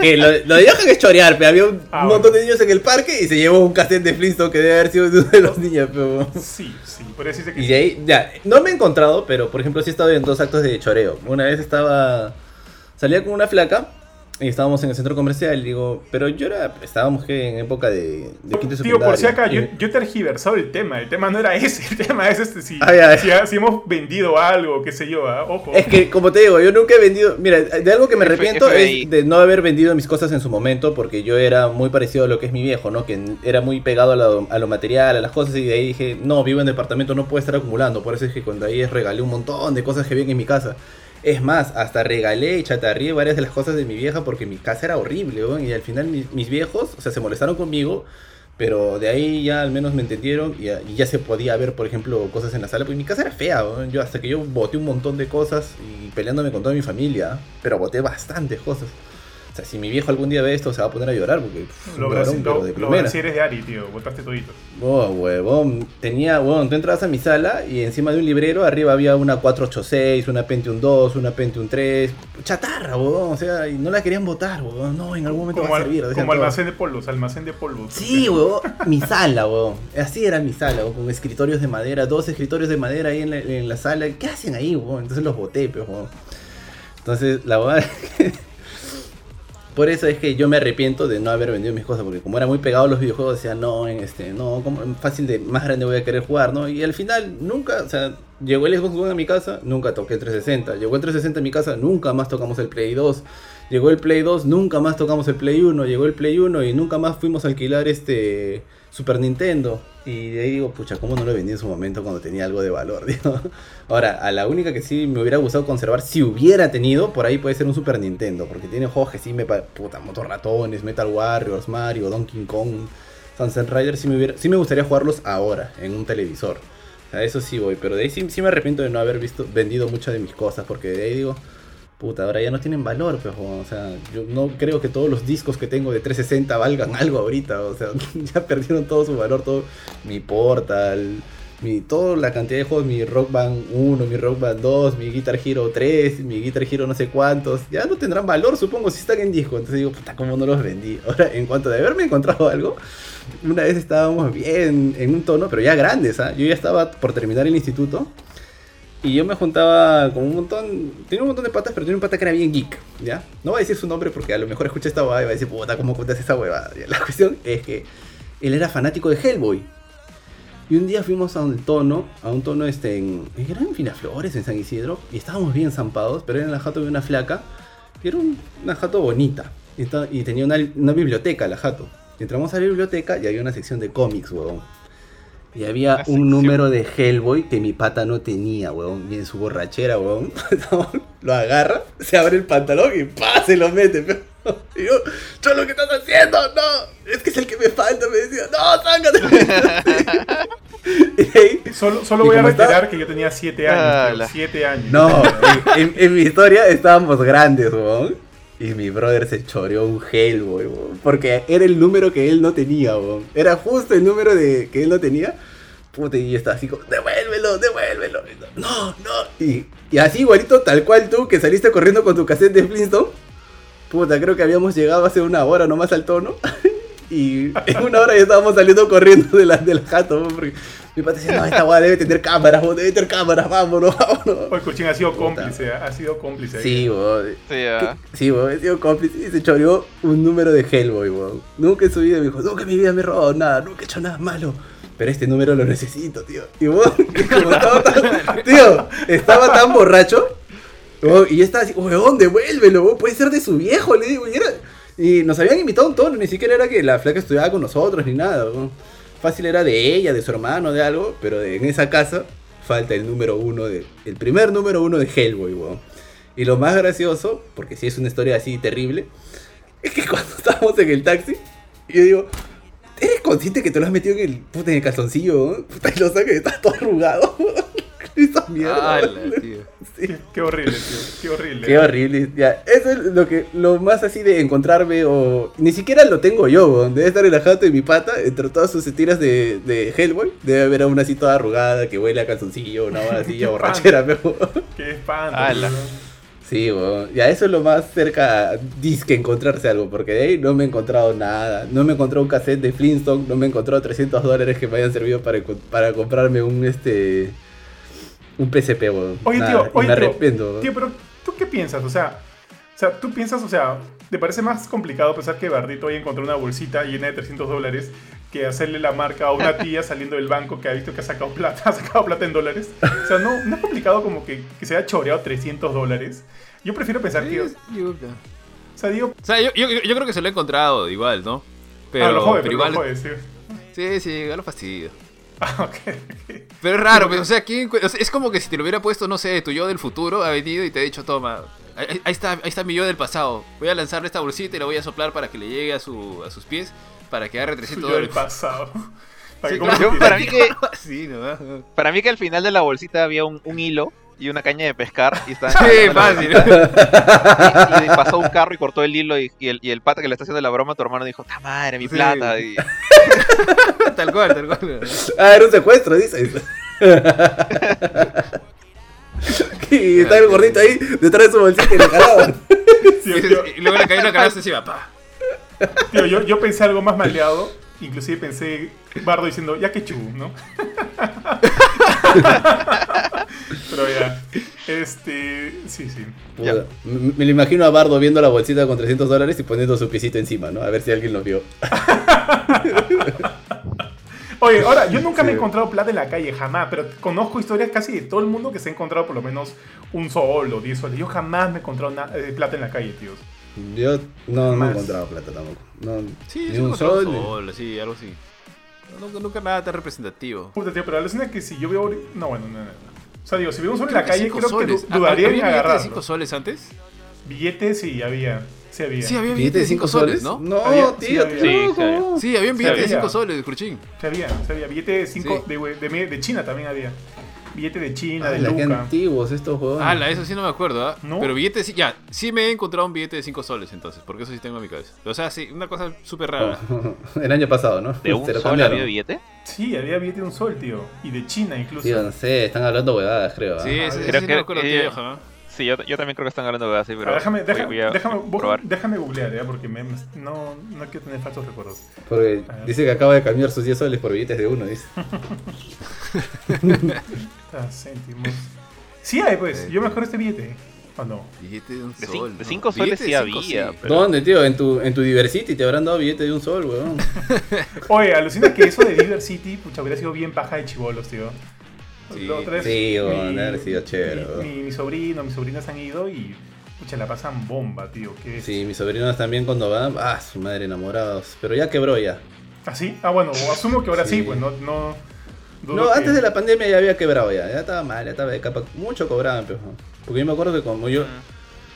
que lo, lo de Johan es chorear, pero había un Ah, montón de niños en el parque y se llevó un cassette de Flintstone que debe haber sido de uno de los niños, pero... Sí, sí, por eso que Y de ahí, ya, no me he encontrado, pero por ejemplo sí he estado en dos actos de choreo. Una vez estaba, salía con una flaca y estábamos en el centro comercial y digo, pero yo era, estábamos que en época de, de quinto Tío, por si acá, yo, yo tergiversado el tema. El tema no era ese. El tema es este. Si, Ay, ay. si, ha- si hemos vendido algo, qué sé yo, ¿ah? ojo. Es que, como te digo, yo nunca he vendido. Mira, de algo que me F- arrepiento FBI. es de no haber vendido mis cosas en su momento, porque yo era muy parecido a lo que es mi viejo, ¿no? Que era muy pegado a lo, a lo material, a las cosas, y de ahí dije, no, vivo en departamento, no puedo estar acumulando. Por eso es que cuando ahí regalé un montón de cosas que había en mi casa. Es más, hasta regalé y chatarrié varias de las cosas de mi vieja porque mi casa era horrible, y al final mis, viejos, o sea, se molestaron conmigo. Pero de ahí ya al menos me entendieron y ya, se podía ver, por ejemplo, cosas en la sala. Porque mi casa era fea, yo hasta que yo boté un montón de cosas y peleándome con toda mi familia. Pero boté bastantes cosas. O sea, si mi viejo algún día ve esto se va a poner a llorar porque pff, Lo varón, pero lo, de lo primera. si eres de Ari, tío. Botaste todito. Oh, huevón. Tenía, huevón, tú entrabas a mi sala y encima de un librero arriba había una 486, una Pentium 2, una Pentium 3. Chatarra, huevón. O sea, y no la querían botar, huevón. No, en algún momento Como, va a servir. como almacén de polvos, almacén de polvos. Sí, huevón. Mi sala, huevón. Así era mi sala, huevón, con escritorios de madera, dos escritorios de madera ahí en la, en la sala. ¿Qué hacen ahí, huevón? Entonces los boté, pues, huevón. Entonces, la verdad Por eso es que yo me arrepiento de no haber vendido mis cosas, porque como era muy pegado a los videojuegos, decía, no, en este, no, como fácil de más grande voy a querer jugar, ¿no? Y al final, nunca, o sea, llegó el Xbox One a mi casa, nunca toqué el 360. Llegó el 360 a mi casa, nunca más tocamos el Play 2. Llegó el Play 2, nunca más tocamos el Play 1. Llegó el Play 1 y nunca más fuimos a alquilar este Super Nintendo. Y de ahí digo, pucha, ¿cómo no lo vendí en su momento cuando tenía algo de valor? Ahora, a la única que sí me hubiera gustado conservar, si hubiera tenido, por ahí puede ser un Super Nintendo. Porque tiene juegos que sí me... Puta, Motorratones, Metal Warriors, Mario, Donkey Kong, Sunset Riders. Sí me, hubiera, sí me gustaría jugarlos ahora, en un televisor. Sea, eso sí voy. Pero de ahí sí, sí me arrepiento de no haber visto, vendido muchas de mis cosas. Porque de ahí digo... Puta, ahora ya no tienen valor, pero, o sea, yo no creo que todos los discos que tengo de 360 valgan algo ahorita, o sea, ya perdieron todo su valor, todo mi Portal, mi, toda la cantidad de juegos, mi Rock Band 1, mi Rock Band 2, mi Guitar Hero 3, mi Guitar Hero no sé cuántos, ya no tendrán valor, supongo, si están en disco, entonces digo, puta, ¿cómo no los vendí? Ahora, en cuanto de haberme encontrado algo, una vez estábamos bien en un tono, pero ya grandes, ¿ah? Yo ya estaba por terminar el instituto. Y yo me juntaba con un montón. Tenía un montón de patas, pero tenía un pata que era bien geek, ¿ya? No voy a decir su nombre porque a lo mejor escucha esta huevada y va a decir, puta, ¿cómo cuentas esa huevada? La cuestión es que él era fanático de Hellboy. Y un día fuimos a un tono, a un tono este en. Era en Finaflores, en San Isidro, y estábamos bien zampados, pero era en la jato de una flaca, que era un- una jato bonita. Y, y tenía una, una biblioteca, la jato. Entramos a la biblioteca y había una sección de cómics, weón. Y había Una un sección. número de Hellboy que mi pata no tenía, weón. Y en su borrachera, weón. lo agarra, se abre el pantalón y ¡pa! se lo mete. pero- Y yo, Cholo, ¿qué estás haciendo? No, es que es el que me falta. Me decía, no, sácate. y ahí, Solo, solo ¿Y voy a está? reiterar que yo tenía 7 años. Ah, tío, la- 7 años. No, en, en- en mi historia estábamos grandes, weón. Y mi brother se choreó un Hellboy, weón. Porque era el número que él no tenía, weón. Era justo el número de, que él no tenía. Puta, y estaba así como, devuélvelo, devuélvelo. No, no. Y, así igualito, tal cual tú, que saliste corriendo con tu cassette de Flintstone. Puta, creo que habíamos llegado hace una hora nomás al tono. Y en una hora ya estábamos saliendo corriendo de la, de la jato, weón, porque mi pata decía, no, esta weá debe tener cámaras, weón, debe tener cámaras, vámonos, vámonos. Oye, Cuchín ha sido Puta. cómplice, ha sido cómplice. Sí, weón. Sí, ah. Sí, weón, he sido cómplice y se choreó un número de Hellboy, weón. Nunca en su vida me dijo, nunca en mi vida me he robado nada, nunca he hecho nada malo. Pero este número lo necesito, tío. Y weón, y como estaba tan, tío, estaba tan borracho. weón, y yo estaba así, weón, devuélvelo, weón, puede ser de su viejo, le digo. Y, era- y nos habían invitado un tono, ni siquiera era que la flaca estudiaba con nosotros ni nada, weón. Fácil era de ella, de su hermano, de algo, pero de- en esa casa falta el número uno de. El primer número uno de Hellboy, weón. Y lo más gracioso, porque si es una historia así terrible, es que cuando estábamos en el taxi, yo digo, ¿eres consciente que te lo has metido en el, puta, en el calzoncillo? Puta, y lo saca y está todo arrugado. Esa mierda. Ala, weón. tío. Sí. Qué, horrible, tío. Qué horrible. Qué horrible. Ya, eso es lo que lo más así de encontrarme o ni siquiera lo tengo yo, weón. Debe estar en la jato de mi pata entre todas sus tiras de, de Hellboy. Debe haber aún así toda arrugada que huele a calzoncillo, una hora así borrachera, pero Qué espanto. Sí, weón. Ya eso es lo más cerca a disque encontrarse algo, porque de ahí no me he encontrado nada. No me he encontrado un cassette de Flintstone, no me he encontrado 300 dólares que me hayan servido para, para comprarme un este un PSP, weón. Oye, Nada, tío, oye, me tío, arrepiento. weón. Tío, pero ¿tú qué piensas? O sea, o sea, tú piensas, o sea, ¿te parece más complicado pensar que Bardito hoy encontró una bolsita llena de 300 dólares que hacerle la marca a una tía saliendo del banco que ha visto que ha sacado plata, ha sacado plata en dólares? O sea, ¿no, no es complicado como que, que se haya choreado 300 dólares? Yo prefiero pensar que, o sea, digo, O sea, yo, yo, yo creo que se lo he encontrado igual, ¿no? Pero, ah, lo jode, pero pero igual. lo jode, sí. Sí, sí, igual lo fastidio. Ah, ok, ok. Pero es raro, pues, o sea, ¿quién o sea, es como que si te lo hubiera puesto, no sé, tu yo del futuro ha venido y te ha dicho, toma, ahí, ahí está, ahí está mi yo del pasado. Voy a lanzarle esta bolsita y la voy a soplar para que le llegue a, su, a sus pies para que agarre 300 Yo del dólares. pasado. Para Sí, que comas claro. tu Para tira. mí que- Sí, ¿no? Para mí que al final de la bolsita había un, un hilo y una caña de pescar y estaban Sí, fácil. y, y pasó un carro y cortó el hilo y, y el, y el pata que le está haciendo la broma a tu hermano dijo, ¡ta madre, mi Sí. plata! Y, tal cual, tal cual. Ah, era un secuestro, dices. y está el gordito ahí detrás de su bolsita y le jalaban. Y luego le cayó una canasta encima, pa. Tío, yo, yo pensé algo más maleado. Inclusive pensé Bardo diciendo, ya que chu, ¿no? Pero ya. Este. Sí, sí. Puta, Me, me lo imagino a Bardo viendo la bolsita con 300 dólares y poniendo su piecito encima, ¿no? A ver si alguien lo vio. Oye, ahora, yo nunca me he encontrado plata en la calle, jamás. Pero conozco historias casi de todo el mundo que se ha encontrado por lo menos un sol o 10 soles. Yo jamás me he encontrado eh, plata en la calle, tíos. Yo no, no he encontrado plata tampoco. No, Sí, ni sí, un sol. sol, sí, algo así. Nunca, nunca nada tan representativo. Puta, tío, pero alucina que si yo veo. No, bueno, no, no. O sea, digo, si veo un sol en la que calle, cinco creo que soles. ¿Ah, dudaría ¿Había en billete de agarrarlo. 5 soles antes? Billetes sí, había. Sí, había. Sí, había ¿Billete de 5 soles? ¿no? No, Había- sí, tío, había. tío. Sí, sí, había. ¿cómo? Sí, había un billete de había. 5 soles, Cruchín. Sí había, sí había. Billete de 5 Sí. de, de, de- de China también había. Billete de China, de Ala, qué Luca. antiguos estos juegos. Ah, la, eso sí no me acuerdo, ¿ah? ¿No? Pero billete, sí, ya, sí me he encontrado un billete de 5 soles entonces, porque eso sí tengo en mi cabeza. O sea, sí, una cosa súper rara. El año pasado, ¿no? ¿De un Se lo sol había billete? Sí, había billete de un sol, tío. Y de China incluso. Tío, no sé, están hablando huevadas, creo. ¿ah? Sí, ese, ese Creo sí que- no me acuerdo, eh, tío, ajá. Sí, yo, yo también creo que están hablando de así, Ah, pero déjame, voy- deja- voy a déjame, voy- probar. déjame googlear, ¿ya? Porque me- no, no quiero tener falsos recuerdos. Porque dice que acaba de cambiar sus 10 soles por billetes de uno, dice. Ah, céntimos. Sí hay, pues. Yo me acuerdo este billete. ¿O no? Billete de un De, sol. de ¿no? cinco soles Billete sí de cinco, había, sí. pero... ¿Dónde, tío? En tu, en tu Diversity te habrán dado billete de un sol, weón. Oye, alucina que eso de River City, pucha, hubiera sido bien paja de chivolos, tío. Sí. Otra vez, Sí, bueno, mi- sido chévere, Mi, mi, mi sobrino, mis sobrinas han ido y Pucha, la pasan bomba, tío. ¿qué es? Sí, mis sobrinos también cuando van, ah, su madre enamorados. Pero ya quebró ya. ¿Ah, sí? Ah, bueno, asumo que ahora sí, Sí. pues no. No, No, que- antes de la pandemia ya había quebrado ya. Ya estaba mal, ya estaba de capa. Mucho cobraban, pero. Porque yo me acuerdo que como yo.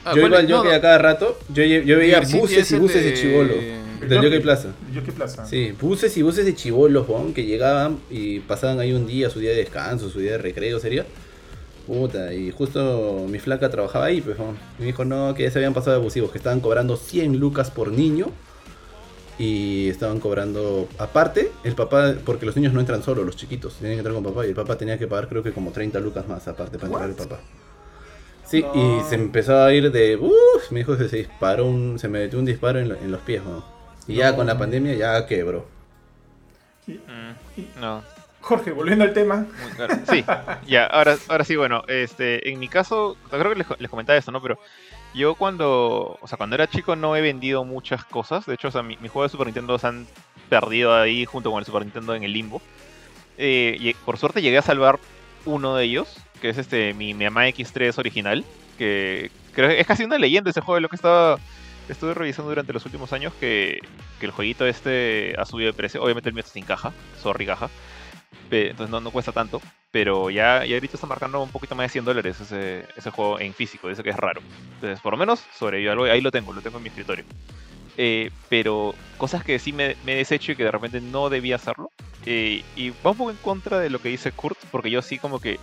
Ah, yo ¿cuál iba es? al No, jockey no. a cada rato, yo, yo veía buses es y buses de de- chivolo. El Del jockey plaza. Jockey Plaza. Sí, buses y buses de chivolos, weón, que llegaban y pasaban ahí un día, su día de descanso, su día de recreo sería. Puta, y justo mi flaca trabajaba ahí, pues, weón. Y me dijo, no, que ya se habían pasado abusivos, que estaban cobrando 100 lucas por niño. Y estaban cobrando, aparte, el papá, porque los niños no entran solos, los chiquitos, tienen que entrar con papá. Y el papá tenía que pagar, creo que como 30 lucas más, aparte, para entrar el papá. Sí, No. y se empezó a ir de. Uff, me dijo que se disparó un. Se me metió un disparo en, en los pies, weón. Y ya con la pandemia ya quebró. Mm, no, Jorge, volviendo al tema. muy claro. Sí, ya, ahora, ahora sí, bueno, este, en mi caso, creo que les, les comentaba esto, ¿no? Pero yo cuando, o sea, cuando era chico no he vendido muchas cosas. De hecho, o sea, mi- mis juegos de Super Nintendo se han perdido ahí junto con el Super Nintendo en el limbo. Eh, y por suerte llegué a salvar uno de ellos, que es este mi Miyama X3 original, que creo que es casi una leyenda ese juego, lo que estaba estuve revisando durante los últimos años que, que el jueguito este ha subido de precio. Obviamente el mío está sin caja, sorry caja. Entonces no, no cuesta tanto, pero ya, ya ahorita está marcando un poquito más de 100 dólares ese, ese juego en físico, dice que es raro. Entonces, por lo menos, sobrevivió ahí lo tengo, lo tengo en mi escritorio. Eh, pero cosas que sí me, me he deshecho y que de repente no debía hacerlo. eh, y va un poco en contra de lo que dice Kurt, porque yo sí como que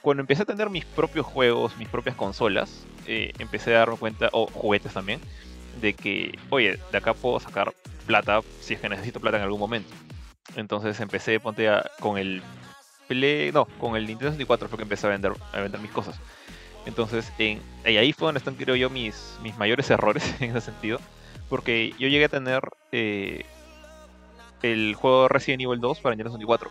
cuando empecé a tener mis propios juegos, mis propias consolas, eh, empecé a darme cuenta, o juguetes también, de que, oye, de acá puedo sacar plata si es que necesito plata en algún momento. Entonces empecé, ponte a- con el Play, no, con el Nintendo 64 fue que empecé a vender, a vender mis cosas. Entonces, en, y ahí fue donde están, creo yo, mis, mis mayores errores en ese sentido. Porque yo llegué a tener eh, el juego Resident Evil 2 para Nintendo 64,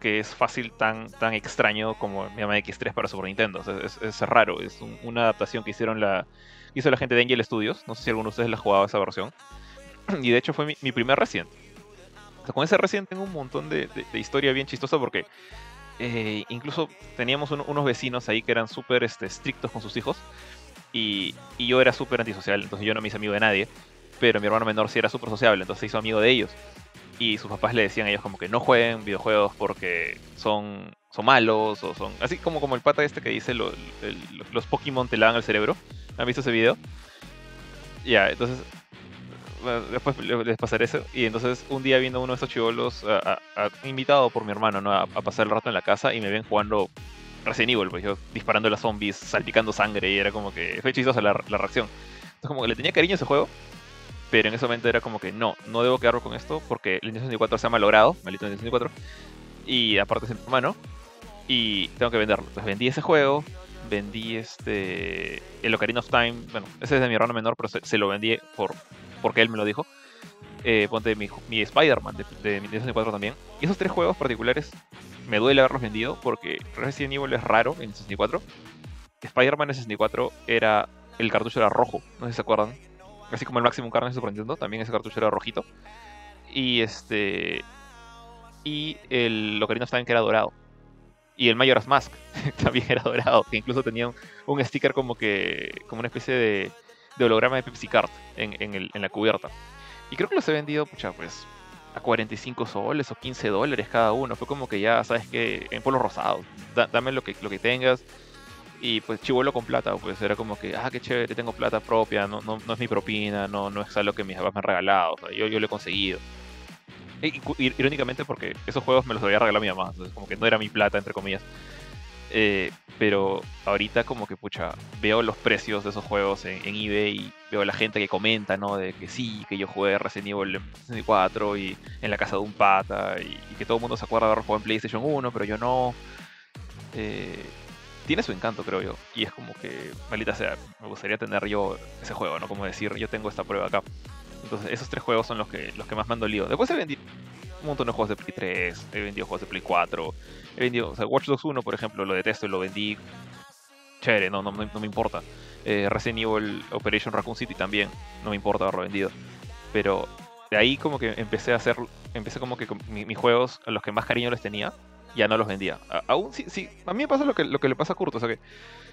que es fácil, tan, tan extraño como mi llama X3 para Super Nintendo. Es, raro, es un- una adaptación que hicieron la, hizo la gente de Angel Studios. No sé si alguno de ustedes la ha jugado esa versión. Y de hecho fue mi, primer Resident. O sea, con ese Resident tengo un montón de, de- historia bien chistosa porque eh, incluso teníamos un- unos vecinos ahí que eran súper este, estrictos con sus hijos y, y yo era súper antisocial, entonces yo no me hice amigo de nadie, pero mi hermano menor sí era súper sociable, entonces se hizo amigo de ellos. Y sus papás le decían a ellos como que no jueguen videojuegos porque son, son malos o son... Así como, como el pata este que dice lo- el- los Pokémon te lavan el cerebro. ¿Han visto ese video? Ya, entonces bueno, después le- les pasaré eso. Y entonces un día viendo uno de estos chivolos, invitado por mi hermano, ¿no? A, pasar el rato en la casa y me ven jugando Resident Evil, pues yo disparando a los zombies, salpicando sangre y era como que fue chistosa la, la reacción. Entonces como que le tenía cariño a ese juego, pero en ese momento era como que no, no debo quedarme con esto porque el Nintendo 64 se ha malogrado, maldito Nintendo 64, y aparte es mi hermano, y tengo que venderlo. Entonces vendí ese juego, vendí este el Ocarina of Time, bueno, ese es de mi hermano menor, pero se, lo vendí por porque él me lo dijo. Eh, ponte mi, mi Spider-Man de, de mi Nintendo 64 también. Y esos tres juegos particulares me duele haberlos vendido porque Resident Evil es raro en 64. Spider-Man en 64 era. El cartucho era rojo, no sé si se acuerdan. Así como el Maximum Carnage de Super Nintendo, también ese cartucho era rojito. Y este. Y el Ocarina of Time que era dorado. Y el Majora's Mask también era dorado, que incluso tenía un, sticker como que. como una especie de, de holograma de Pepsi Card en, en, el- en la cubierta. Y creo que los he vendido, pucha, pues a 45 soles o 15 dólares cada uno. Fue como que ya, sabes que en polvo rosado, da- dame lo que, lo que tengas. Y pues chivolo con plata, pues era como que, ah, qué chévere, tengo plata propia, no, no, no es mi propina, no, no es algo que mis papás me han regalado, o sea, yo, yo lo he conseguido. Irónicamente porque esos juegos me los había regalado mi mamá, entonces como que no era mi plata, entre comillas. Eh, pero ahorita como que, pucha, veo los precios de esos juegos en, eBay y veo la gente que comenta, ¿no? De que sí, que yo jugué Resident Evil en 64 y en la casa de un pata y, y que todo el mundo se acuerda de haber jugado en PlayStation 1, pero yo no. Eh, tiene su encanto, creo yo. Y es como que, maldita sea, me gustaría tener yo ese juego, ¿no? Como decir, yo tengo esta prueba acá. Entonces, esos tres juegos son los que, los que más me han dolido. Después he vendido un montón de juegos de Play 3, he vendido juegos de Play 4, he vendido, o sea, Watch Dogs 1, por ejemplo, lo detesto y lo vendí. Chévere, no, no, no- me importa. Eh, Resident Evil Operation Raccoon City también, no me importa haberlo vendido. Pero de ahí como que empecé a hacer, empecé como que mis juegos, los que más cariño les tenía, ya no los vendía. Aún sí, sí, a mí me pasa lo que, lo que le pasa a Kurt, o sea que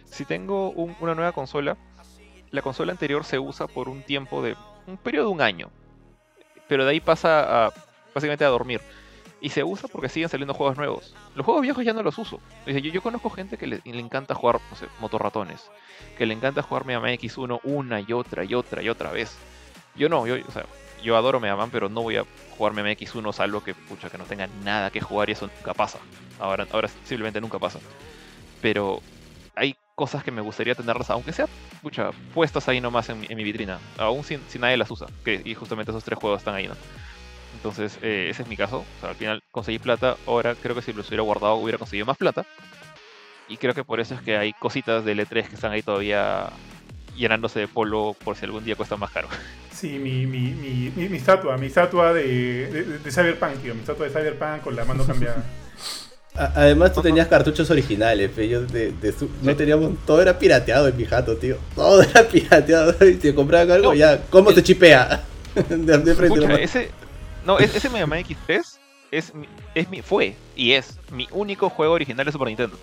si tengo un- una nueva consola, la consola anterior se usa por un tiempo de un periodo de un año. Pero de ahí pasa a básicamente a dormir. Y se usa porque siguen saliendo juegos nuevos. Los juegos viejos ya no los uso. Yo, conozco gente que le, encanta jugar, no sé, motorratones. Que le encanta jugar Mega Man X1 una y otra y otra y otra vez. Yo no, yo, o sea, yo adoro Mega Man, pero no voy a jugar Mega Man X1 salvo que, pucha, que no tenga nada que jugar y eso nunca pasa. Ahora, ahora simplemente nunca pasa. Pero hay cosas que me gustaría tenerlas, aunque sea, pucha, puestas ahí nomás en mi, en mi vitrina. Aún si, si nadie las usa. Que, y justamente esos tres juegos están ahí, ¿no? Entonces, eh, ese es mi caso. O sea, al final conseguí plata. Ahora creo que si los hubiera guardado hubiera conseguido más plata. Y creo que por eso es que hay cositas de L3 que están ahí todavía llenándose de polvo por si algún día cuesta más caro. Sí, mi, mi, mi, mi, mi estatua, mi estatua de, de, de Cyberpunk, tío. Mi estatua de Cyberpunk con la mano cambiada. Además tú tenías cartuchos originales, fe, yo de, de su- no teníamos, todo era pirateado en mi jato, tío. Todo era pirateado. Y si compraban algo, No, ya, ¿cómo el- se chipea? De, de frente Pucha, nomás. ese, no, es- ese Mega Man X3 es es mi, fue y es mi único juego original de Super Nintendo.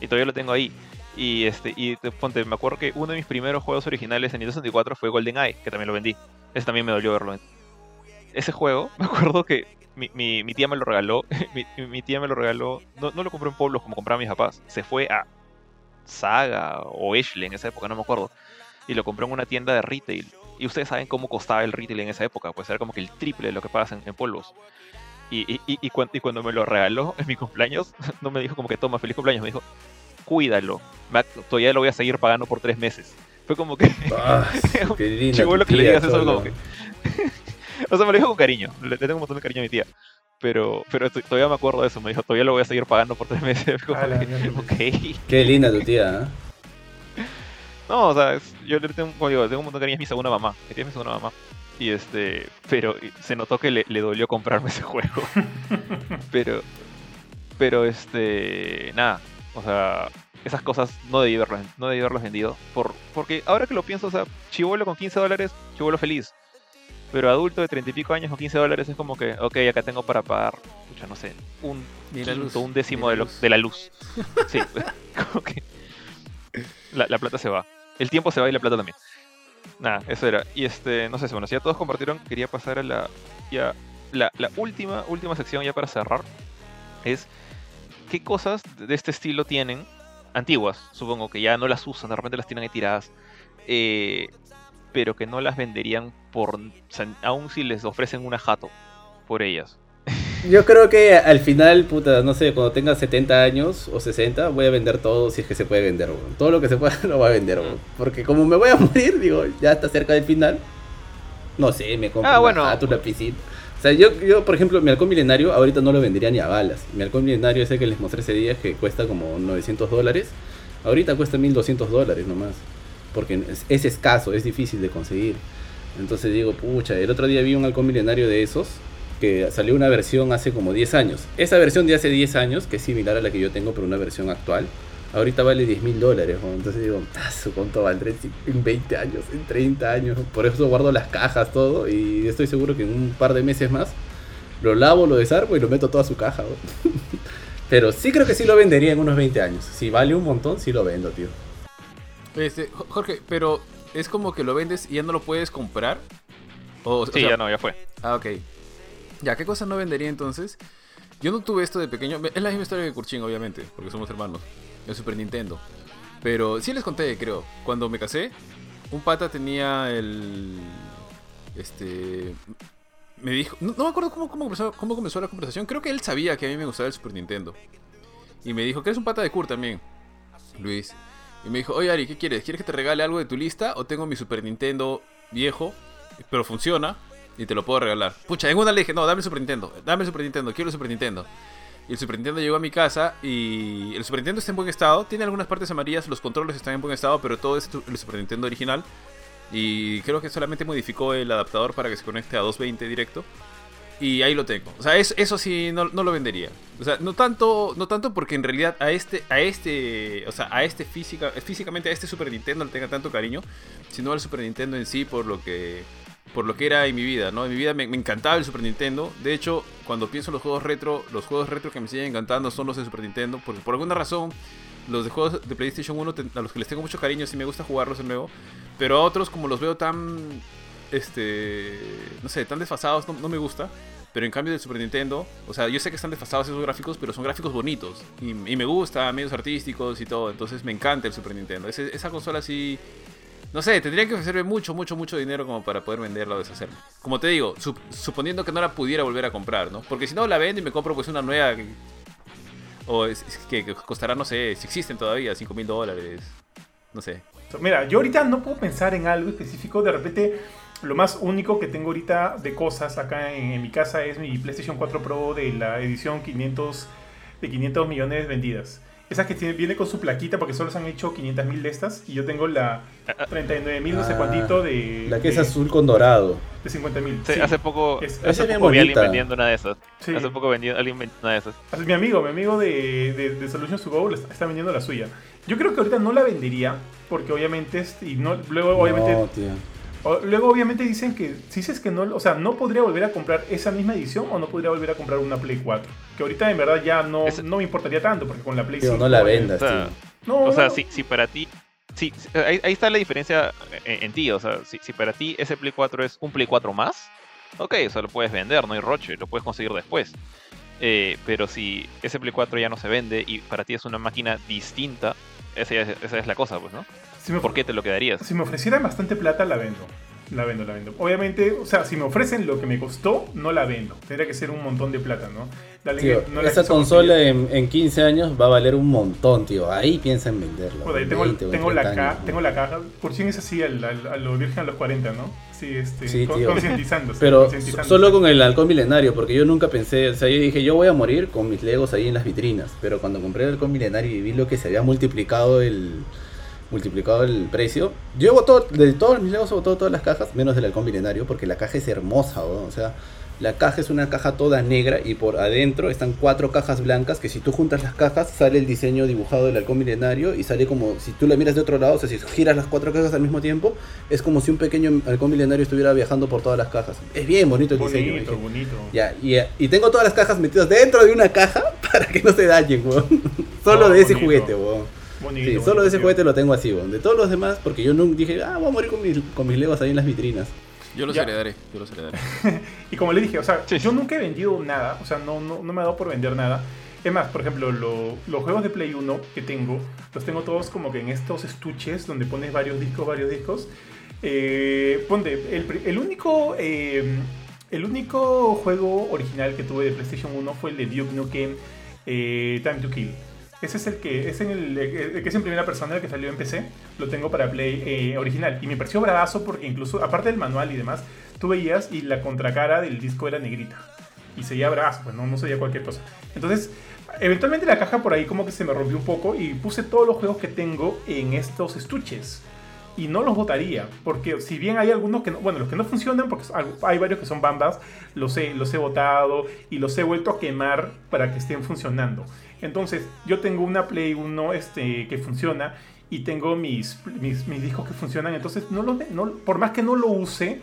Y todavía lo tengo ahí. Y este, y te- ponte, me acuerdo que uno de mis primeros juegos originales en Nintendo 64 fue GoldenEye, que también lo vendí. Ese también me dolió verlo. Ese juego, me acuerdo que mi, mi- mi tía me lo regaló. mi, mi tía me lo regaló. No, no lo compró en pueblos como compraban mis papás. Se fue a Saga o Ashley en esa época, no me acuerdo. Y lo compró en una tienda de retail. Y ustedes saben cómo costaba el retail en esa época. Pues era como que el triple de lo que pagas en, en polvos. Y, y, y, cuan- y cuando me lo regaló en mi cumpleaños, no me dijo como que toma, feliz cumpleaños. Me dijo, cuídalo. todavía lo voy a seguir pagando por tres meses. Fue como que. Ah, qué Llegó tu lo que le digas eso como que. O sea, me lo dijo con cariño. Le, tengo un montón de cariño a mi tía. Pero, pero to- todavía me acuerdo de eso. Me dijo, todavía lo voy a seguir pagando por tres meses. Como que. Qué linda tu tía, ¿eh? No, o sea, es- yo le tengo, como digo, tengo un montón de cariño a mi segunda mamá. Mi tía es mi segunda mamá. Y este, pero se notó que le, le dolió comprarme ese juego. pero, pero este, nada, o sea, esas cosas no debí haberlas, no debí haberlas vendido. Por, porque ahora que lo pienso, o sea, chivolo con 15 dólares, chivolo feliz. Pero adulto de 30 y pico años con 15 dólares es como que, ok, acá tengo para pagar, escucha, no sé, un quinto, luz, un décimo de, la lo- luz. de la luz. Sí, como que la, la plata se va. El tiempo se va y la plata también. Nada, eso era. Y este, no sé, bueno, si ya todos compartieron, quería pasar a la ya la, la última última sección ya para cerrar es qué cosas de este estilo tienen antiguas, supongo que ya no las usan, de repente las tienen ahí tiradas. eh, pero que no las venderían por, o sea, aún si les ofrecen una jato por ellas. Yo creo que al final, puta, no sé, cuando tenga 70 años o 60, voy a vender todo si es que se puede vender, weón. Todo lo que se pueda lo voy a vender, weón. Porque como me voy a morir, digo, ya está cerca del final. No sé, me compro Ah, bueno. una piscina. O sea, yo, yo, por ejemplo, mi halcón milenario ahorita no lo vendería ni a balas. Mi halcón milenario ese que les mostré ese día que cuesta como 900 dólares. Ahorita cuesta 1200 dólares nomás. Porque es, es escaso, es difícil de conseguir. Entonces digo, pucha, el otro día vi un halcón milenario de esos que salió una versión hace como 10 años. Esa versión de hace 10 años, que es similar a la que yo tengo, pero una versión actual, ahorita vale 10 mil dólares. Entonces digo, "Ah, su ¿cuánto valdré en- en 20 años, en 30 años? Por eso guardo las cajas, todo, y estoy seguro que en un par de meses más lo lavo, lo desarmo y lo meto toda su caja. pero sí creo que sí lo vendería en unos 20 años. Si vale un montón, sí lo vendo, tío. Este, Jo- Jorge, pero es como que lo vendes y ya no lo puedes comprar. O, o Sí, sea, ya no, ya fue. Ah, ok. Ya, ¿qué cosa no vendería entonces? Yo no tuve esto de pequeño. Es la misma historia que Kurchin, obviamente, porque somos hermanos. El Super Nintendo. Pero sí les conté, creo. Cuando me casé, un pata tenía el. Este. Me dijo. No, no me acuerdo cómo, cómo, comenzó, cómo comenzó la conversación. Creo que él sabía que a mí me gustaba el Super Nintendo. Y me dijo que eres un pata de Kurt también, Luis. Y me dijo, oye Ari, ¿qué quieres? ¿Quieres que te regale algo de tu lista? ¿O tengo mi Super Nintendo viejo, pero funciona? Y te lo puedo regalar. Pucha, en una le dije, no, dame el Super Nintendo. Dame el Super Nintendo, quiero el Super Nintendo. Y el Super Nintendo llegó a mi casa y el Super Nintendo está en buen estado. Tiene algunas partes amarillas, los controles están en buen estado, pero todo es el Super Nintendo original. Y creo que solamente modificó el adaptador para que se conecte a 220 directo. Y ahí lo tengo. O sea, eso, eso sí no, no lo vendería. O sea, no tanto, no tanto porque en realidad a este, a este, o sea, a este física, físicamente a este Super Nintendo le tenga tanto cariño, sino al Super Nintendo en sí por lo que, por lo que era en mi vida, ¿no? En mi vida me, me encantaba el Super Nintendo. De hecho, cuando pienso en los juegos retro, los juegos retro que me siguen encantando son los de Super Nintendo, porque por alguna razón los de juegos de PlayStation 1, te- a los que les tengo mucho cariño, sí me gusta jugarlos de nuevo. Pero a otros, como los veo tan. Este. No sé, tan desfasados, no, no me gusta. Pero en cambio del Super Nintendo, o sea, yo sé que están desfasados esos gráficos, pero son gráficos bonitos. Y, me gusta, medios artísticos y todo. Entonces me encanta el Super Nintendo. Esa consola sí. No sé, tendría que ofrecerme mucho, mucho, mucho dinero como para poder venderla o deshacerla. Como te digo, sup- suponiendo que no la pudiera volver a comprar, ¿no? Porque si no la vendo y me compro pues una nueva o que costará, no sé, si existen todavía, 5 mil dólares. No sé. Mira, yo ahorita no puedo pensar en algo específico. De repente, lo más único que tengo ahorita de cosas acá en, en mi casa es mi PlayStation 4 Pro de la edición 500 de 500 millones vendidas. Esa que tiene, viene con su plaquita porque solo se han hecho 500 mil de estas. Y yo tengo la 39 mil, no sé Ah, cuantito de, La que es azul con dorado. de 50 mil. Sí, hace poco, Es- hace poco vi a alguien vendiendo una de esas. Sí. Hace poco vendí, alguien vendió una de esas. Mi amigo, mi amigo de, de, de Solutions to Go está, vendiendo la suya. Yo creo que ahorita no la vendería porque obviamente y no luego obviamente No, tío. o- luego obviamente dicen que si dices que no, o sea, no podría volver a comprar esa misma edición o no podría volver a comprar una Play 4, que ahorita en verdad ya no, Ese- no me importaría tanto porque con la Play Tío, 5 no la vendas, O sea, tío. No, O sea, no. si, si para ti. Sí, sí, ahí, ahí está la diferencia en, en ti. O sea, si, si para ti ese Play 4 es un Play 4 más, ok, o sea, lo puedes vender, no hay roche, lo puedes conseguir después. Eh, pero si ese Play 4 ya no se vende y para ti es una máquina distinta, esa, es- esa es la cosa, pues, ¿no? Si me, ¿Por qué te lo quedarías? si me ofrecieran bastante plata la vendo. La vendo, la vendo. Obviamente, o sea, si me ofrecen lo que me costó, no la vendo. Tendría que ser un montón de plata, ¿no? Dale, Tío, no esa consola en, en 15 años va a valer un montón, tío. Ahí piensa en venderla. Tengo, 20 o en tengo, la 30 ca- años, tengo la caja. Por fin es así, al- al- a lo virgen a los 40, ¿no? Sí, este, Sí, con- tío. concientizándose. Pero concientizándose. solo con el halcón milenario, porque yo nunca pensé, o sea, yo dije, yo voy a morir con mis legos ahí en las vitrinas, pero cuando compré el halcón milenario y vi lo que se había multiplicado el multiplicado el precio, yo he botado, de todos mis legos he botado todas las cajas, menos del halcón milenario, porque la caja es hermosa, o sea, la caja es una caja toda negra y por adentro están cuatro cajas blancas que si tú juntas las cajas sale el diseño dibujado del halcón milenario y sale como si tú la miras de otro lado, o sea, si giras las cuatro cajas al mismo tiempo, es como si un pequeño halcón milenario estuviera viajando por todas las cajas. Es bien bonito el diseño. Bonito, dije. bonito. Ya, y, y tengo todas las cajas metidas dentro de una caja para que no se dañen, weón. Solo Oh, de ese bonito. juguete, weón. Bonito, Sí, bonito, solo de ese juguete lo tengo así, weón. De todos los demás, porque yo nunca dije, ah, voy a morir con mis, con mis legos ahí en las vitrinas. Yo los Ya. heredaré, yo los heredaré. Y como le dije, o sea, Sí. yo nunca he vendido nada, o sea, no, no, no me ha dado por vender nada. Es más, por ejemplo, lo- los juegos de Play 1 que tengo, los tengo todos como que en estos estuches donde pones varios discos, varios discos. Eh, ponte, el, el único... eh, el único juego original que tuve de PlayStation 1 fue el de Duke Nukem eh, Time to Kill. Ese es el que es en el, el que es en primera persona, el que salió en PC. Lo tengo para Play eh, original. Y me pareció bravazo porque incluso, aparte del manual y demás, tú veías y la contracara del disco era negrita. Y se veía bravazo, pues no, no se veía cualquier cosa. Entonces, eventualmente la caja por ahí como que se me rompió un poco y puse todos los juegos que tengo en estos estuches y no los votaría, porque si bien hay algunos que no, bueno, los que no funcionan, porque hay varios que son bambas, los he, los he y los he vuelto a quemar para que estén funcionando. Entonces, yo tengo una Play 1 este, que funciona y tengo mis, mis, mis discos que funcionan, entonces, no lo, no, por más que no lo use,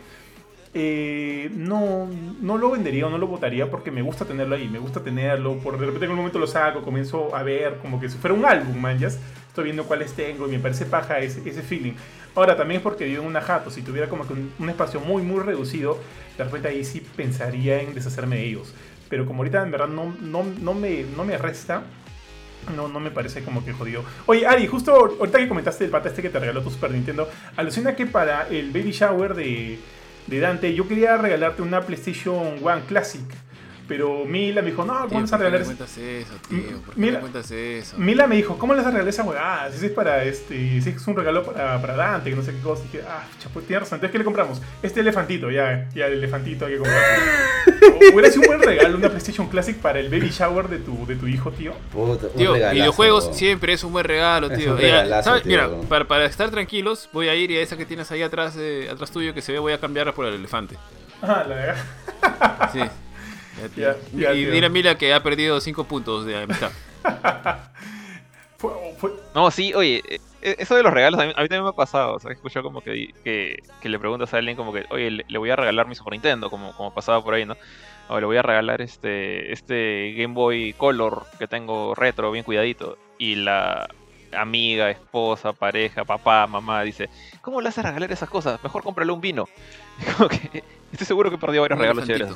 eh, no, no lo vendería o no lo votaría porque me gusta tenerlo ahí, me gusta tenerlo, por de repente en un momento lo saco, comienzo a ver como que si fuera un álbum, man, ya estoy viendo cuáles tengo y me parece paja ese, ese feeling. Ahora también es porque vivo en una jato, si tuviera como que un, un, espacio muy muy reducido, de repente ahí sí pensaría en deshacerme de ellos. Pero como ahorita en verdad no, no, no, me, no me resta, no, no me parece como que jodido. Oye, Ari, justo ahorita que comentaste el pata este que te regaló tu Super Nintendo, alucina que para el baby shower de, de Dante yo quería regalarte una PlayStation One Classic. Pero Mila me dijo, no, ¿cómo vas a regalar ¿Por qué eso? me cuentas eso, tío? ¿Por qué Mira- me cuentas eso? Mila me dijo, ¿cómo le vas a regalar esa huevada? Si es para este, si es un regalo para, para Dante, que no sé qué cosa. Y dije, ah, chapo, tienes razón. Entonces, ¿qué le compramos? Este elefantito, ya, ya el elefantito hay que comprar. Hubiera sido un buen regalo, una PlayStation Classic para el baby shower de tu, de tu hijo, tío. Puta, un Tío, regalazo, videojuegos weón. siempre es un buen regalo, Es tío. un Ya, regalazo, ¿sabes? tío. Mira, para, para estar tranquilos, voy a ir y a esa que tienes ahí atrás, eh, atrás tuyo que se ve, voy a cambiarla por el elefante. Ah, la verdad. Sí. Ya. Ya, y tío. dile a Mila que ha perdido 5 puntos de amistad. Fue, fue, No, sí, oye, eh, eh, eso de los regalos a mí, a mí también me ha pasado. O sea, he escuchado como que, que, que le preguntas a alguien como que, oye, le, le voy a regalar mi Super Nintendo, como, como pasaba por ahí, ¿no? O le voy a regalar este, este Game Boy Color que tengo retro, bien cuidadito. Y la, amiga, esposa, pareja, papá, mamá, dice, ¿cómo le haces regalar esas cosas? Mejor cómprale un vino. Como que estoy seguro que perdió varios Un regalos chéveres.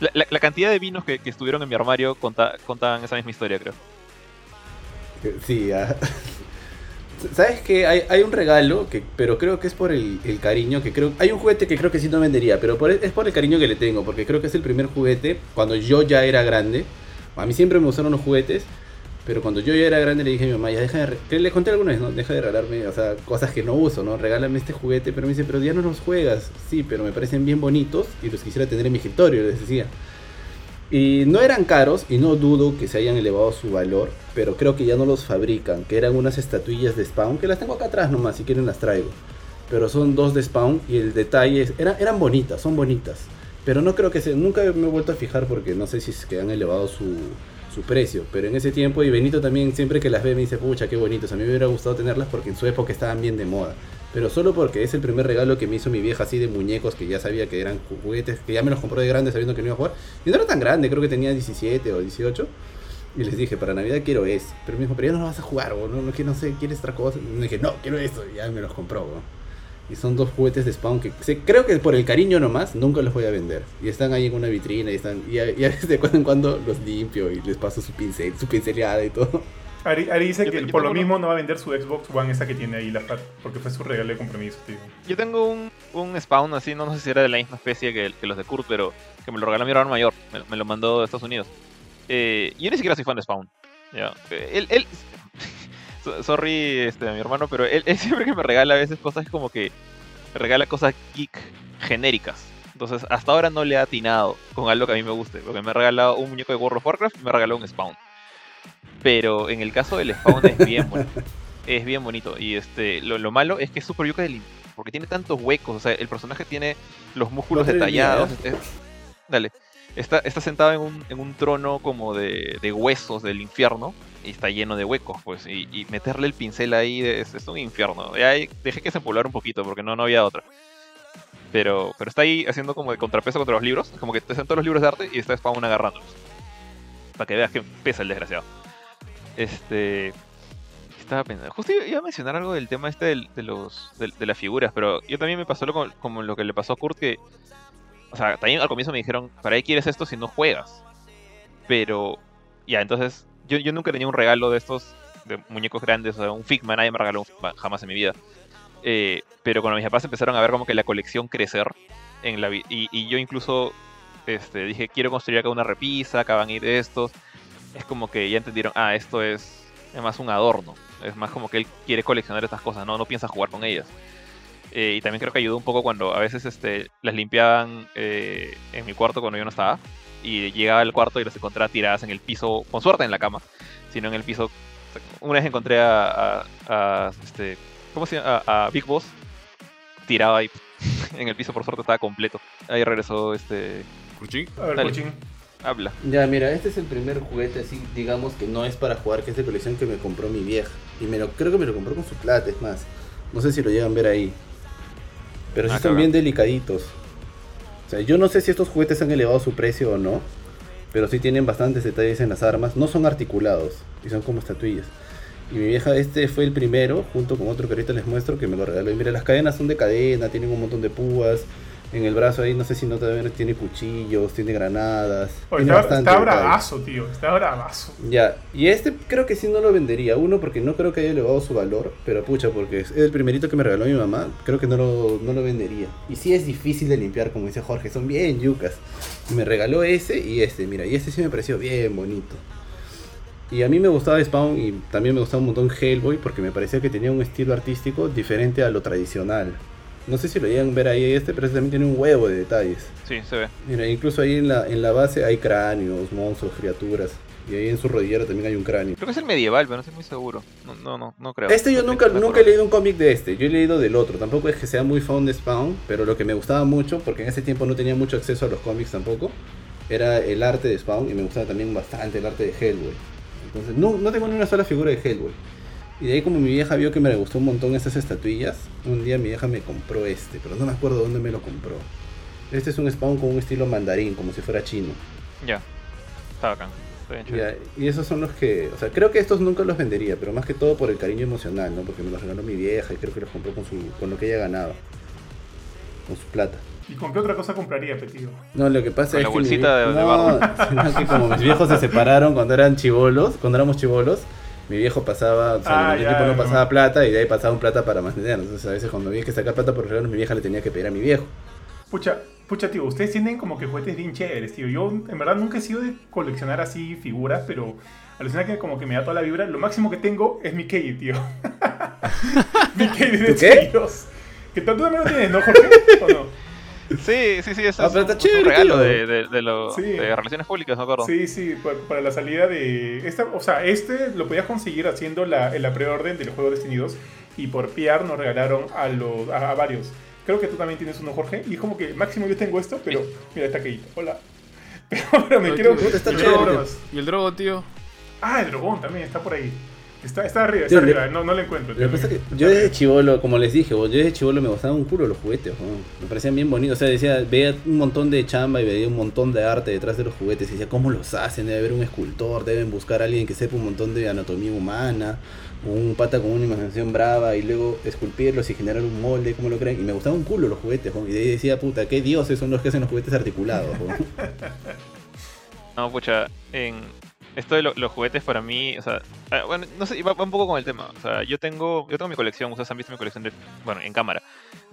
La, cantidad de vinos que, que estuvieron en mi armario conta- contaban esa misma historia, creo. Sí, ah. ¿Sabes qué? Hay, un regalo, que, pero creo que es por el, cariño que creo... Hay un juguete que creo que sí no vendería, pero es por el cariño que le tengo, porque creo que es el primer juguete cuando yo ya era grande. A mí siempre me gustaron los juguetes, pero cuando yo ya era grande le dije a mi mamá, ya deja de... le conté alguna vez, ¿no? Deja de regalarme, o sea, cosas que no uso, ¿no? Regálame este juguete, pero me dice, pero ya no los juegas. Sí, pero me parecen bien bonitos y los quisiera tener en mi escritorio, les decía. Y no eran caros y no dudo que se hayan elevado su valor, pero creo que ya no los fabrican, que eran unas estatuillas de Spawn, que las tengo acá atrás nomás, si quieren las traigo. Pero son dos de Spawn y el detalle es, eran, eran bonitas, son bonitas. Pero no creo que se, nunca me he vuelto a fijar porque no sé si es que han elevado su, su precio. Pero en ese tiempo, y Benito también siempre que las ve me dice, pucha, qué bonitos, a mí me hubiera gustado tenerlas porque en su época estaban bien de moda. Pero solo porque es el primer regalo que me hizo mi vieja así de muñecos que ya sabía que eran juguetes, que ya me los compró de grande sabiendo que no iba a jugar. Y no era tan grande, creo que tenía 17 o 18. Y les dije, para Navidad quiero ese. Pero me dijo, pero ya no lo vas a jugar, o no, no, que no sé, ¿quieres otra cosa? Y me dije, no, quiero esto. Y ya me los compró, ¿no? Y son dos juguetes de Spawn que sé- creo que por el cariño nomás nunca los voy a vender. Y están ahí en una vitrina y están y a, y a veces de cuando en cuando los limpio y les paso su pincel, su pinceleada y todo. Ari, Ari dice Yo que yo por lo uno- mismo no va a vender su Xbox One esa que tiene ahí la FAT, porque fue su regalo de compromiso, tío. Yo tengo un, un spawn así, no, no sé si era de la misma especie que, que los de Kurt, pero que me lo regaló mi hermano mayor, me, me lo mandó de Estados Unidos. Eh, yo ni siquiera soy fan de Spawn. ¿ya? Eh, Él, él, sorry este, a mi hermano, pero él, él siempre que me regala a veces cosas como que me regala cosas geek genéricas. Entonces, hasta ahora no le he atinado con algo que a mí me guste, porque me ha regalado un muñeco de World of Warcraft y me ha regalado un Spawn. Pero en el caso del Spawn es bien bonito. Es bien bonito. Y este, lo, lo malo es que es súper yuca de porque tiene tantos huecos. O sea, el personaje tiene los músculos detallados. es- dale. Está, sentado en un, trono como de, de huesos del infierno. Y está lleno de huecos, pues. Y, y meterle el pincel ahí es, un infierno. Ahí dejé que se empolvara un poquito porque no, no había otra. Pero, pero está ahí haciendo como de contrapeso contra los libros. Como que te todos los libros de arte y está Spawn agarrándolos. Para que veas que pesa el desgraciado. Este. Estaba pensando. Justo iba a mencionar algo del tema este del- de, los, de, de las figuras, pero yo también me pasó lo, como lo que le pasó a Kurt, que. O sea, también al comienzo me dijeron, ¿para qué quieres esto si no juegas? Pero. Ya, entonces. Yo, yo nunca tenía un regalo de estos de muñecos grandes, o sea, un Figma, nadie me regaló un jamás en mi vida. Eh, pero cuando mis papás empezaron a ver como que la colección crecer, en la y, y yo incluso este, dije, quiero construir acá una repisa, acá van a ir estos. Es como que ya entendieron, ah, esto es, es más un adorno. Es más como que él quiere coleccionar estas cosas, no, no piensa jugar con ellas. Eh, y también creo que ayudó un poco cuando a veces este, las limpiaban eh, en mi cuarto cuando yo no estaba. Y llegaba al cuarto y las encontraba tiradas en el piso, con suerte en la cama, sino en el piso. Una vez encontré a, a- a, este, ¿cómo se llama? A, a Big Boss tirado ahí en el piso, por suerte estaba completo. Ahí regresó este. Curchín. A ver. Cochín. Habla. Ya, mira, este es el primer juguete así, digamos que no es para jugar, que es de colección que me compró mi vieja. Y me lo, creo que me lo compró con su plata, es más. No sé si lo llegan a ver ahí. Pero sí Ah, están bien delicaditos. O sea, yo no sé si estos juguetes han elevado su precio o no. Pero sí tienen bastantes detalles en las armas. No son articulados. Y son como estatuillas. Y mi vieja, este fue el primero, junto con otro que ahorita les muestro, que me lo regaló. Y mira, las cadenas son de cadena, tienen un montón de púas. En el brazo ahí, no sé si no te tiene cuchillos, tiene granadas. Tiene está, está detalle. bravazo, tío. Está bravazo. Ya, y este creo que sí no lo vendería. Uno, porque no creo que haya elevado su valor, pero pucha, porque es el primerito que me regaló mi mamá, creo que no lo, no lo vendería. Y sí es difícil de limpiar, como dice Jorge, son bien yucas. Me regaló ese y este, mira, y este sí me pareció bien bonito. Y a mí me gustaba Spawn y también me gustaba un montón Hellboy porque me parecía que tenía un estilo artístico diferente a lo tradicional. No sé si lo llegan a ver ahí este, pero este también tiene un huevo de detalles. Sí, se ve. Mira, incluso ahí en la, en la base hay cráneos, monstruos, criaturas. Y ahí en su rodillera también hay un cráneo. Creo que es el medieval, pero no estoy muy seguro. No, no, no, no creo. Este yo No nunca, nunca he leído un cómic de este, yo he leído del otro. Tampoco es que sea muy fan de Spawn, pero lo que me gustaba mucho, porque en ese tiempo no tenía mucho acceso a los cómics tampoco, era el arte de Spawn y me gustaba también bastante el arte de Hellboy. Entonces, no, no tengo ni una sola figura de Hellboy. Y de ahí como mi vieja vio que me gustó un montón estas estatuillas, un día mi vieja me compró este, pero no me acuerdo dónde me lo compró. Este es un Spawn con un estilo mandarín, como si fuera chino. Ya. Está bacán. está bien chévere. Ya, y esos son los que, o sea, creo que estos nunca los vendería, pero más que todo por el cariño emocional, ¿no? Porque me los regaló mi vieja y creo que los compró con su, con lo que ella ganaba, con su plata. ¿Y con qué otra cosa compraría, Petido? No, lo que pasa Con es la que mi bolsita vie- de- de no, sino que como mis viejos se separaron cuando eran chivolos, cuando éramos chivolos, mi viejo pasaba, o sea, Ah, ya, tiempo no pasaba plata y de ahí pasaba un plata para mantenernos. Entonces a veces cuando había que sacar plata por regalos, mi vieja le tenía que pedir a mi viejo. Pucha, pucha, tío, ustedes tienen como que juguetes bien chéveres, tío. Yo, en verdad, nunca he sido de coleccionar así figuras, pero alucina que como que me da toda la vibra. Lo máximo que tengo es mi Mickey, tío. Mickey de ¿Tu qué? Que tú también lo tienes, ¿no, Jorge? ¿O no? Sí, sí, sí, eso Ah, es pero un, está es un chévere, regalo de, de, de lo- Sí. de relaciones públicas, me acuerdo. Sí, sí, pa- para, la salida de... Esta, o sea, este lo podías conseguir haciendo la, la preorden del juego Destiny 2 y por PR nos regalaron a, los, a, a varios. Creo que tú también tienes uno, Jorge, y es como que máximo yo tengo esto, pero mira, está Keito. Hola. Pero, pero me quiero... está ¿y el drogo? ¿Y el drogo, tío? Ah, el dragón también está por ahí. Está, está arriba, está arriba. No, no lo encuentro. Lo pasa que yo desde chivolo, como les dije, yo desde chivolo me gustaban un culo los juguetes, weón. me parecían bien bonitos. O sea, decía, veía un montón de chamba y veía un montón de arte detrás de los juguetes. Y decía, ¿cómo los hacen? Debe haber un escultor, deben buscar a alguien que sepa un montón de anatomía humana, un pata con una imaginación brava y luego esculpirlos y generar un molde, ¿cómo lo creen? Y me gustaban un culo los juguetes, weón. y de ahí decía, puta, qué dioses son los que hacen los juguetes articulados. weón. No, pucha, en esto de lo- los juguetes para mí, o sea, ah, bueno, no sé, va, un poco con el tema. O sea, yo tengo, yo tengo mi colección, ustedes han visto mi colección de, bueno, en cámara,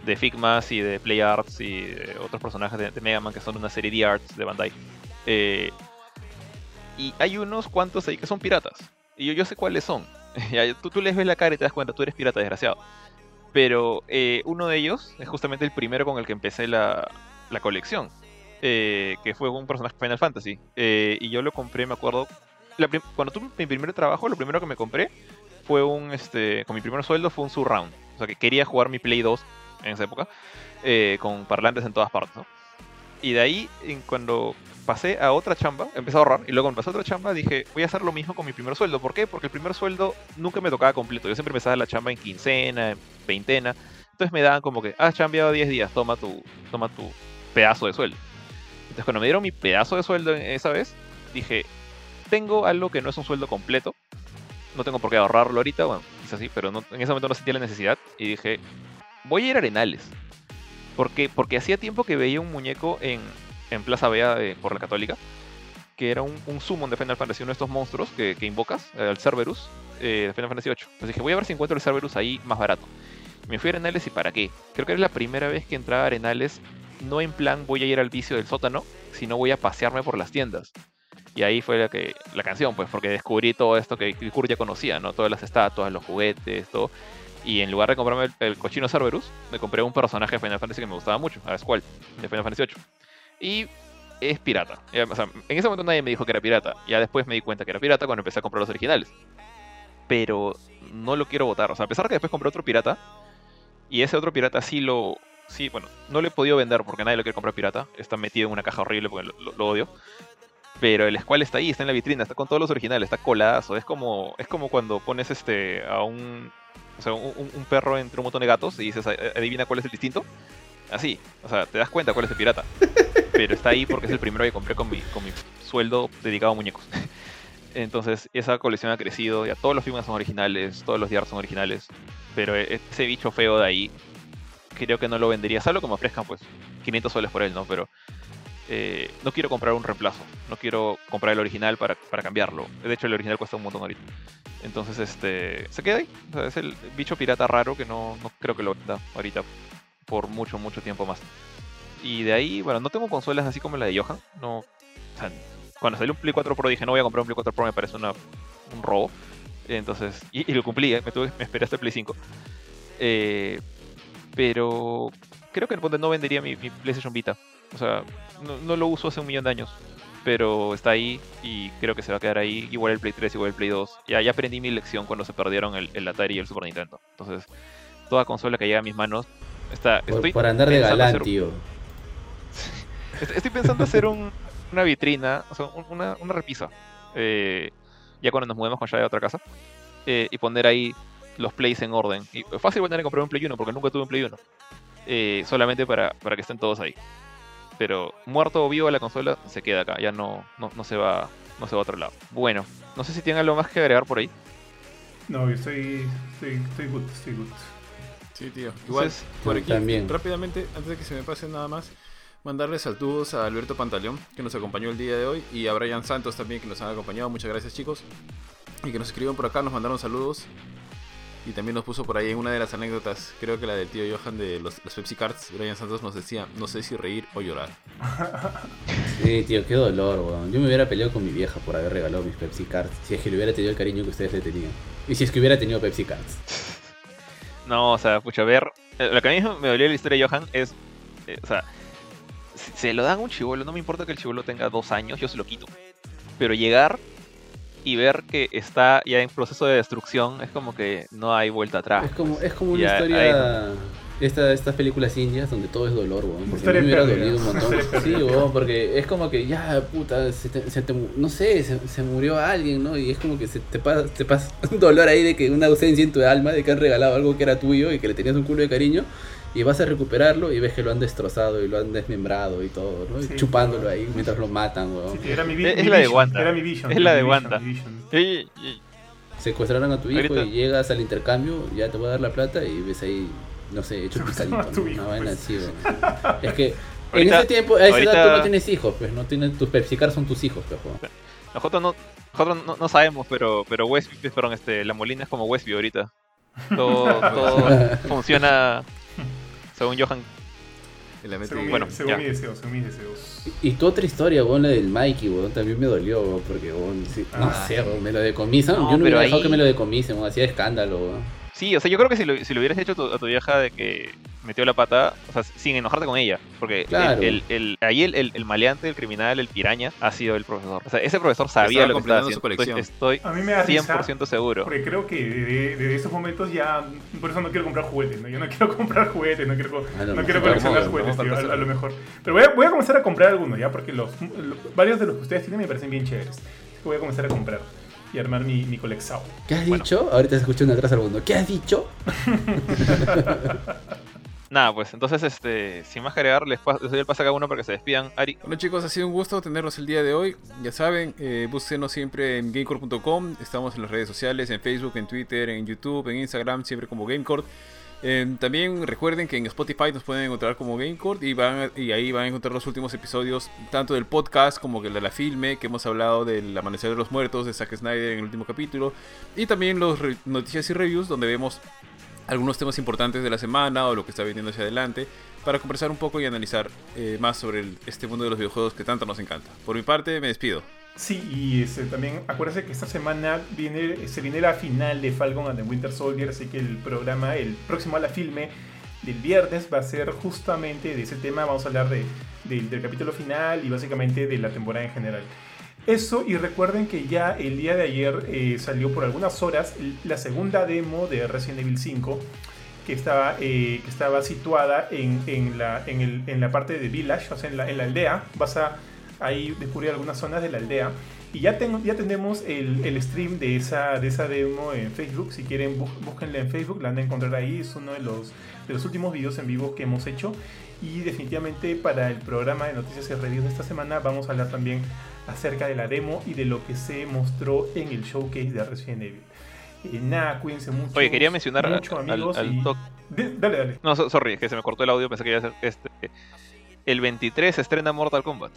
de Figmas y de Play Arts y de otros personajes de, Mega Man que son una serie de arts de Bandai. Eh, y hay unos cuantos ahí que son piratas. Y yo, yo sé cuáles son. Tú, tú les ves la cara y te das cuenta, tú eres pirata, desgraciado. Pero eh, uno de ellos es justamente el primero con el que empecé la, la colección. eh, que fue un personaje Final Fantasy. Y yo lo compré, me acuerdo. La cuando tuve mi primer trabajo, lo primero que me compré fue un. este Con mi primer sueldo fue un surround. O sea, que quería jugar mi Play 2 en esa época. eh, con parlantes en todas partes, ¿no? Y de ahí, cuando pasé a otra chamba, empecé a ahorrar. Y luego cuando pasé a otra chamba, dije, voy a hacer lo mismo con mi primer sueldo. ¿Por qué? Porque el primer sueldo nunca me tocaba completo. Yo siempre empezaba la chamba en quincena, en veintena. Entonces me daban como que, ah, has chambeado 10 días, toma tu, toma tu pedazo de sueldo. Entonces cuando me dieron mi pedazo de sueldo esa vez, dije, tengo algo que no es un sueldo completo. No tengo por qué ahorrarlo ahorita, bueno, quizás sí, pero no- en ese momento no sentía la necesidad. Y dije, voy a ir a Arenales. Porque, porque hacía tiempo que veía un muñeco en, en Plaza Vea por la Católica, que era un, un summon de Final Fantasy, uno de estos monstruos que, invocas, eh, el Cerberus, eh, de Final Fantasy VIII. Entonces dije, voy a ver si encuentro el Cerberus ahí más barato. Me fui a Arenales y ¿para qué? Creo que era la primera vez que entraba a Arenales, no en plan voy a ir al vicio del sótano, sino voy a pasearme por las tiendas. Y ahí fue la, que, la canción, pues, porque descubrí todo esto que Kurt ya conocía, ¿no? Todas las estatuas, los juguetes, todo. Y en lugar de comprarme el, cochino Cerberus, me compré un personaje de Final Fantasy que me gustaba mucho, a Squall, de Final Fantasy VIII. Y es pirata. O sea, en ese momento nadie me dijo que era pirata. Ya después me di cuenta que era pirata cuando empecé a comprar los originales. Pero no lo quiero votar. O sea, a pesar de que después compré otro pirata, y ese otro pirata sí lo. Sí, bueno, no lo he podido vender porque nadie lo quiere comprar pirata. Está metido en una caja horrible porque lo odio. Pero el Squall está ahí, está en la vitrina, está con todos los originales, está colazo. Es como, es como cuando pones este a un. O sea, un, perro entre un montón de gatos y dices, "A- adivina cuál es el distinto. Así, o sea, te das cuenta cuál es el pirata. Pero está ahí porque es el primero que compré con mi, con mi sueldo dedicado a muñecos. Entonces, esa colección ha crecido, ya todos los filmes son originales, todos los diarios son originales. Pero e- ese bicho feo de ahí, creo que no lo vendería, salvo que me ofrezcan pues 500 soles por él, ¿no? Pero eh, no quiero comprar un reemplazo, no quiero comprar el original para, para cambiarlo. De hecho, el original cuesta un montón ahorita. Entonces, este, se queda ahí. Es el bicho pirata raro que no, no creo que lo venda ahorita por mucho, mucho tiempo más. Y de ahí, bueno, no tengo consolas así como la de Johan. No, cuando salió un Play 4 Pro dije, no voy a comprar un Play 4 Pro, me parece una, un robo. Entonces, y, lo cumplí, ¿eh? me, tuve, me esperé hasta el Play 5. Eh, pero creo que no vendería mi PlayStation Vita. O sea, no, no lo uso hace un millón de años. Pero está ahí y creo que se va a quedar ahí. Igual el Play 3, igual el Play 2. Ya, ya aprendí mi lección cuando se perdieron el, el Atari y el Super Nintendo. Entonces, toda consola que llega a mis manos está. Por, estoy por andar de galán, hacer- tío. Est- Estoy pensando hacer un- una vitrina, o sea, un- una, una repisa. eh, ya cuando nos mudemos con llave a otra casa. eh, y poner ahí los plays en orden. Y fácil voy a tener que comprar un Play 1 porque nunca tuve un Play 1. eh, solamente para, para que estén todos ahí. Pero muerto o vivo la consola se queda acá. Ya no, no, no se va no se va a otro lado. Bueno, no sé si tienen algo más que agregar por ahí. No, yo estoy, estoy, estoy good, estoy good. Sí, tío. Igual, Entonces, por aquí, también. rápidamente, antes de que se me pase nada más, mandarles saludos a Alberto Pantaleón, que nos acompañó el día de hoy, y a Brian Santos también, que nos han acompañado. Muchas gracias, chicos. Y que nos escribieron por acá, nos mandaron saludos. Y también nos puso por ahí en una de las anécdotas, creo que la del tío Johan de los, los Pepsi Cards, Brian Santos nos decía, no sé si reír o llorar. Sí, tío, qué dolor, weón. Yo me hubiera peleado con mi vieja por haber regalado mis Pepsi Cards. Si es que le hubiera tenido el cariño que ustedes le tenían. Y si es que hubiera tenido Pepsi Cards. No, o sea, pucha, ver. eh, Lo que a mí me dolió de la historia de Johan es. eh, o sea, si se lo dan a un chivolo, no me importa que el chivolo tenga dos años, yo se lo quito. Pero llegar y ver que está ya en proceso de destrucción es como que no hay vuelta atrás. Es como, es como una Ya, historia. Esta, estas películas indias donde todo es dolor, weón. Porque a Historia mí me hubiera dolido un montón. Sí, weón, porque es como que ya, puta, se te, se te no sé, se, se murió alguien, ¿no? Y es como que se te pasa, te pasa un dolor ahí de que una ausencia en tu alma, de que han regalado algo que era tuyo y que le tenías un culo de cariño. Y vas a recuperarlo y ves que lo han destrozado y lo han desmembrado y todo, ¿no? Y Sí, chupándolo ahí mientras lo matan, weón. Sí, era mi, Es- es mi la de Wanda. Era mi vision. Es la mi de Wanda. y- Secuestraron a tu hijo Ahorita- y llegas al intercambio, ya te voy a dar la plata y ves ahí, no sé, hecho picadito. ¿no? Una vaina pues. así, weón. Es que en Ahorita- ese tiempo, a esa edad tú ahorita- no tienes hijos, pues no tienes tus PepsiCar son tus hijos, pues. weón. Nosotros no, nosotros no, no sabemos, pero, pero Westview, perdón, este, la Molina es como Westview ahorita. Todo, todo funciona según Johan. En la mente- Según, Bueno, mi, según ya. mis deseos, según mis deseos. Y tu otra historia, weón, la del Mikey, weón, también me dolió, weón, porque, weón, sí, no Ah. sé, weón, me lo decomisan. No, Yo no hubiera dejado ahí- que me lo decomisen, weón, hacía escándalo, weón. Sí, o sea, yo creo que si lo, si lo hubieras hecho a tu, a tu vieja de que metió la pata, o sea, sin enojarte con ella, porque el- Claro. el, el- ahí el, el, el maleante, el criminal, el piraña, ha sido el profesor. O sea, ese profesor sabía Estaba lo que estaba completando su haciendo. colección. Estoy, estoy A mí me da risa 100% seguro. Porque creo que desde, desde esos momentos ya. Por eso no quiero comprar juguetes, ¿no? Yo no quiero comprar juguetes, no quiero, co- A lo no quiero coleccionar juguetes, tío, a a, lo mejor. Pero voy a, voy a comenzar a comprar algunos ya, porque los, lo- varios de los que ustedes tienen me parecen bien chéveres. Así que voy a comenzar a comprar y armar mi, mi colección. ¿Qué has Bueno. dicho? Ahorita se escucha una atrás al mundo. ¿Qué has dicho? Nada, pues entonces, este, sin más que agregar, les doy el pase a cada uno para que se despidan. Ari, Bueno chicos, ha sido un gusto tenerlos el día de hoy. Ya saben, eh, búsquenos siempre en gamecore.com. Estamos en las redes sociales, en Facebook, en Twitter, en YouTube, en Instagram, siempre como Gamecore. Eh, también recuerden que en Spotify nos pueden encontrar como Gamecore y, y ahí van a encontrar los últimos episodios, tanto del podcast como el de la filme, que hemos hablado del Amanecer de los Muertos de Zack Snyder en el último capítulo. Y también los noticias y reviews, donde vemos algunos temas importantes de la semana o lo que está viniendo hacia adelante para conversar un poco y analizar eh, más sobre este mundo de los videojuegos que tanto nos encanta. Por mi parte, me despido. Sí, y este, también acuérdense que esta semana viene, se viene la final de Falcon and the Winter Soldier, así que el programa, el próximo a la filme del viernes va a ser justamente de ese tema, vamos a hablar de, del- capítulo final y básicamente de la temporada en general. Eso, y recuerden que ya el día de ayer eh, salió por algunas horas la segunda demo de Resident Evil 5, que estaba, eh, que estaba situada en, en la, en, el- en la parte de Village, o sea, en la, en la aldea. Vas a ahí descubrir algunas zonas de la aldea. Y ya, tengo, ya tenemos el, el stream de esa, de esa demo en Facebook. Si quieren, bú- búsquenla en Facebook, la van a encontrar ahí. Es uno de los, de los últimos videos en vivo que hemos hecho. Y definitivamente para el programa de noticias y reviews de esta semana vamos a hablar también acerca de la demo y de lo que se mostró en el showcase de Resident Evil. Eh, nada, cuídense mucho. Oye, quería mencionar mucho, al, amigos, al y- toque. De- dale, dale. No, so- sorry, es que se me cortó el audio, pensé que iba a ser este. El 23 se estrena Mortal Kombat.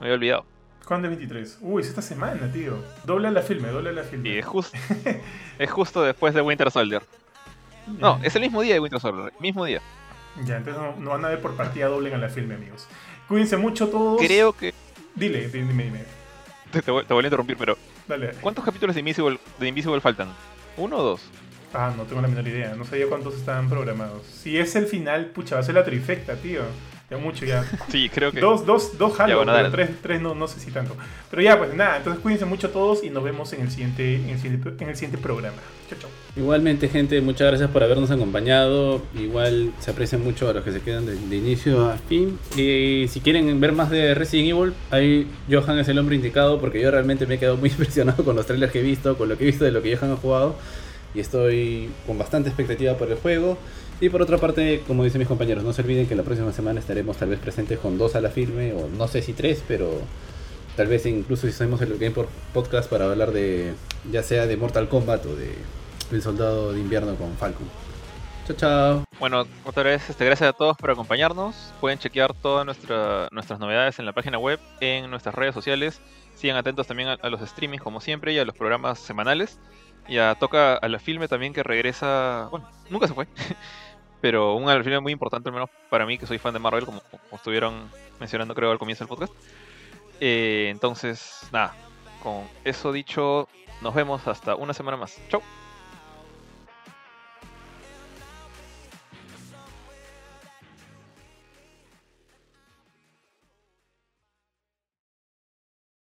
Me había olvidado. ¿Cuándo es 23? Uy, es esta semana, tío. Dobla la filme, dobla la filme. Y es justo, es justo después de Winter Soldier. No, es el mismo día de Winter Soldier. Mismo día. Ya, entonces no, no van a ver por partida doble en la filme, amigos. Cuídense mucho todos. Creo que. Dile, dime, dime. Te, te voy te voy a interrumpir, pero. Dale. ¿Cuántos capítulos de Invisible, de Invisible faltan? ¿Uno o dos? Ah, no tengo la menor idea. No sabía cuántos estaban programados. Si es el final, pucha, va a ser la trifecta, tío. Ya mucho, ya. Sí, creo que. Dos, dos, dos jalo, Ya, bueno, pero tres, tres no, no sé si tanto. Pero ya, pues nada, entonces cuídense mucho todos y nos vemos en el siguiente, en el siguiente, en el siguiente programa. Chao, chao. Igualmente, gente, muchas gracias por habernos acompañado. Igual se aprecia mucho a los que se quedan de, de inicio a fin. Y si quieren ver más de Resident Evil, ahí Johan es el hombre indicado porque yo realmente me he quedado muy impresionado con los trailers que he visto, con lo que he visto de lo que Johan ha jugado. Y estoy con bastante expectativa por el juego. Y por otra parte, como dicen mis compañeros, no se olviden que la próxima semana estaremos tal vez presentes con dos a la firme, o no sé si tres, pero Tal vez incluso si hacemos el Game Podcast para hablar de ya sea de Mortal Kombat o de El Soldado de Invierno con Falcon. Chao, chao. Bueno, otra vez, este, gracias a todos por acompañarnos. Pueden chequear todas nuestra, nuestras novedades en la página web, en nuestras redes sociales. Sigan atentos también a, a los streamings como siempre y a los programas semanales. Y a Toca a la Filme también que regresa, bueno, nunca se fue, pero un al filme muy importante al menos para mí que soy fan de Marvel como, como estuvieron mencionando creo al comienzo del podcast. Eh, entonces, nada, con eso dicho, nos vemos hasta una semana más. Chau.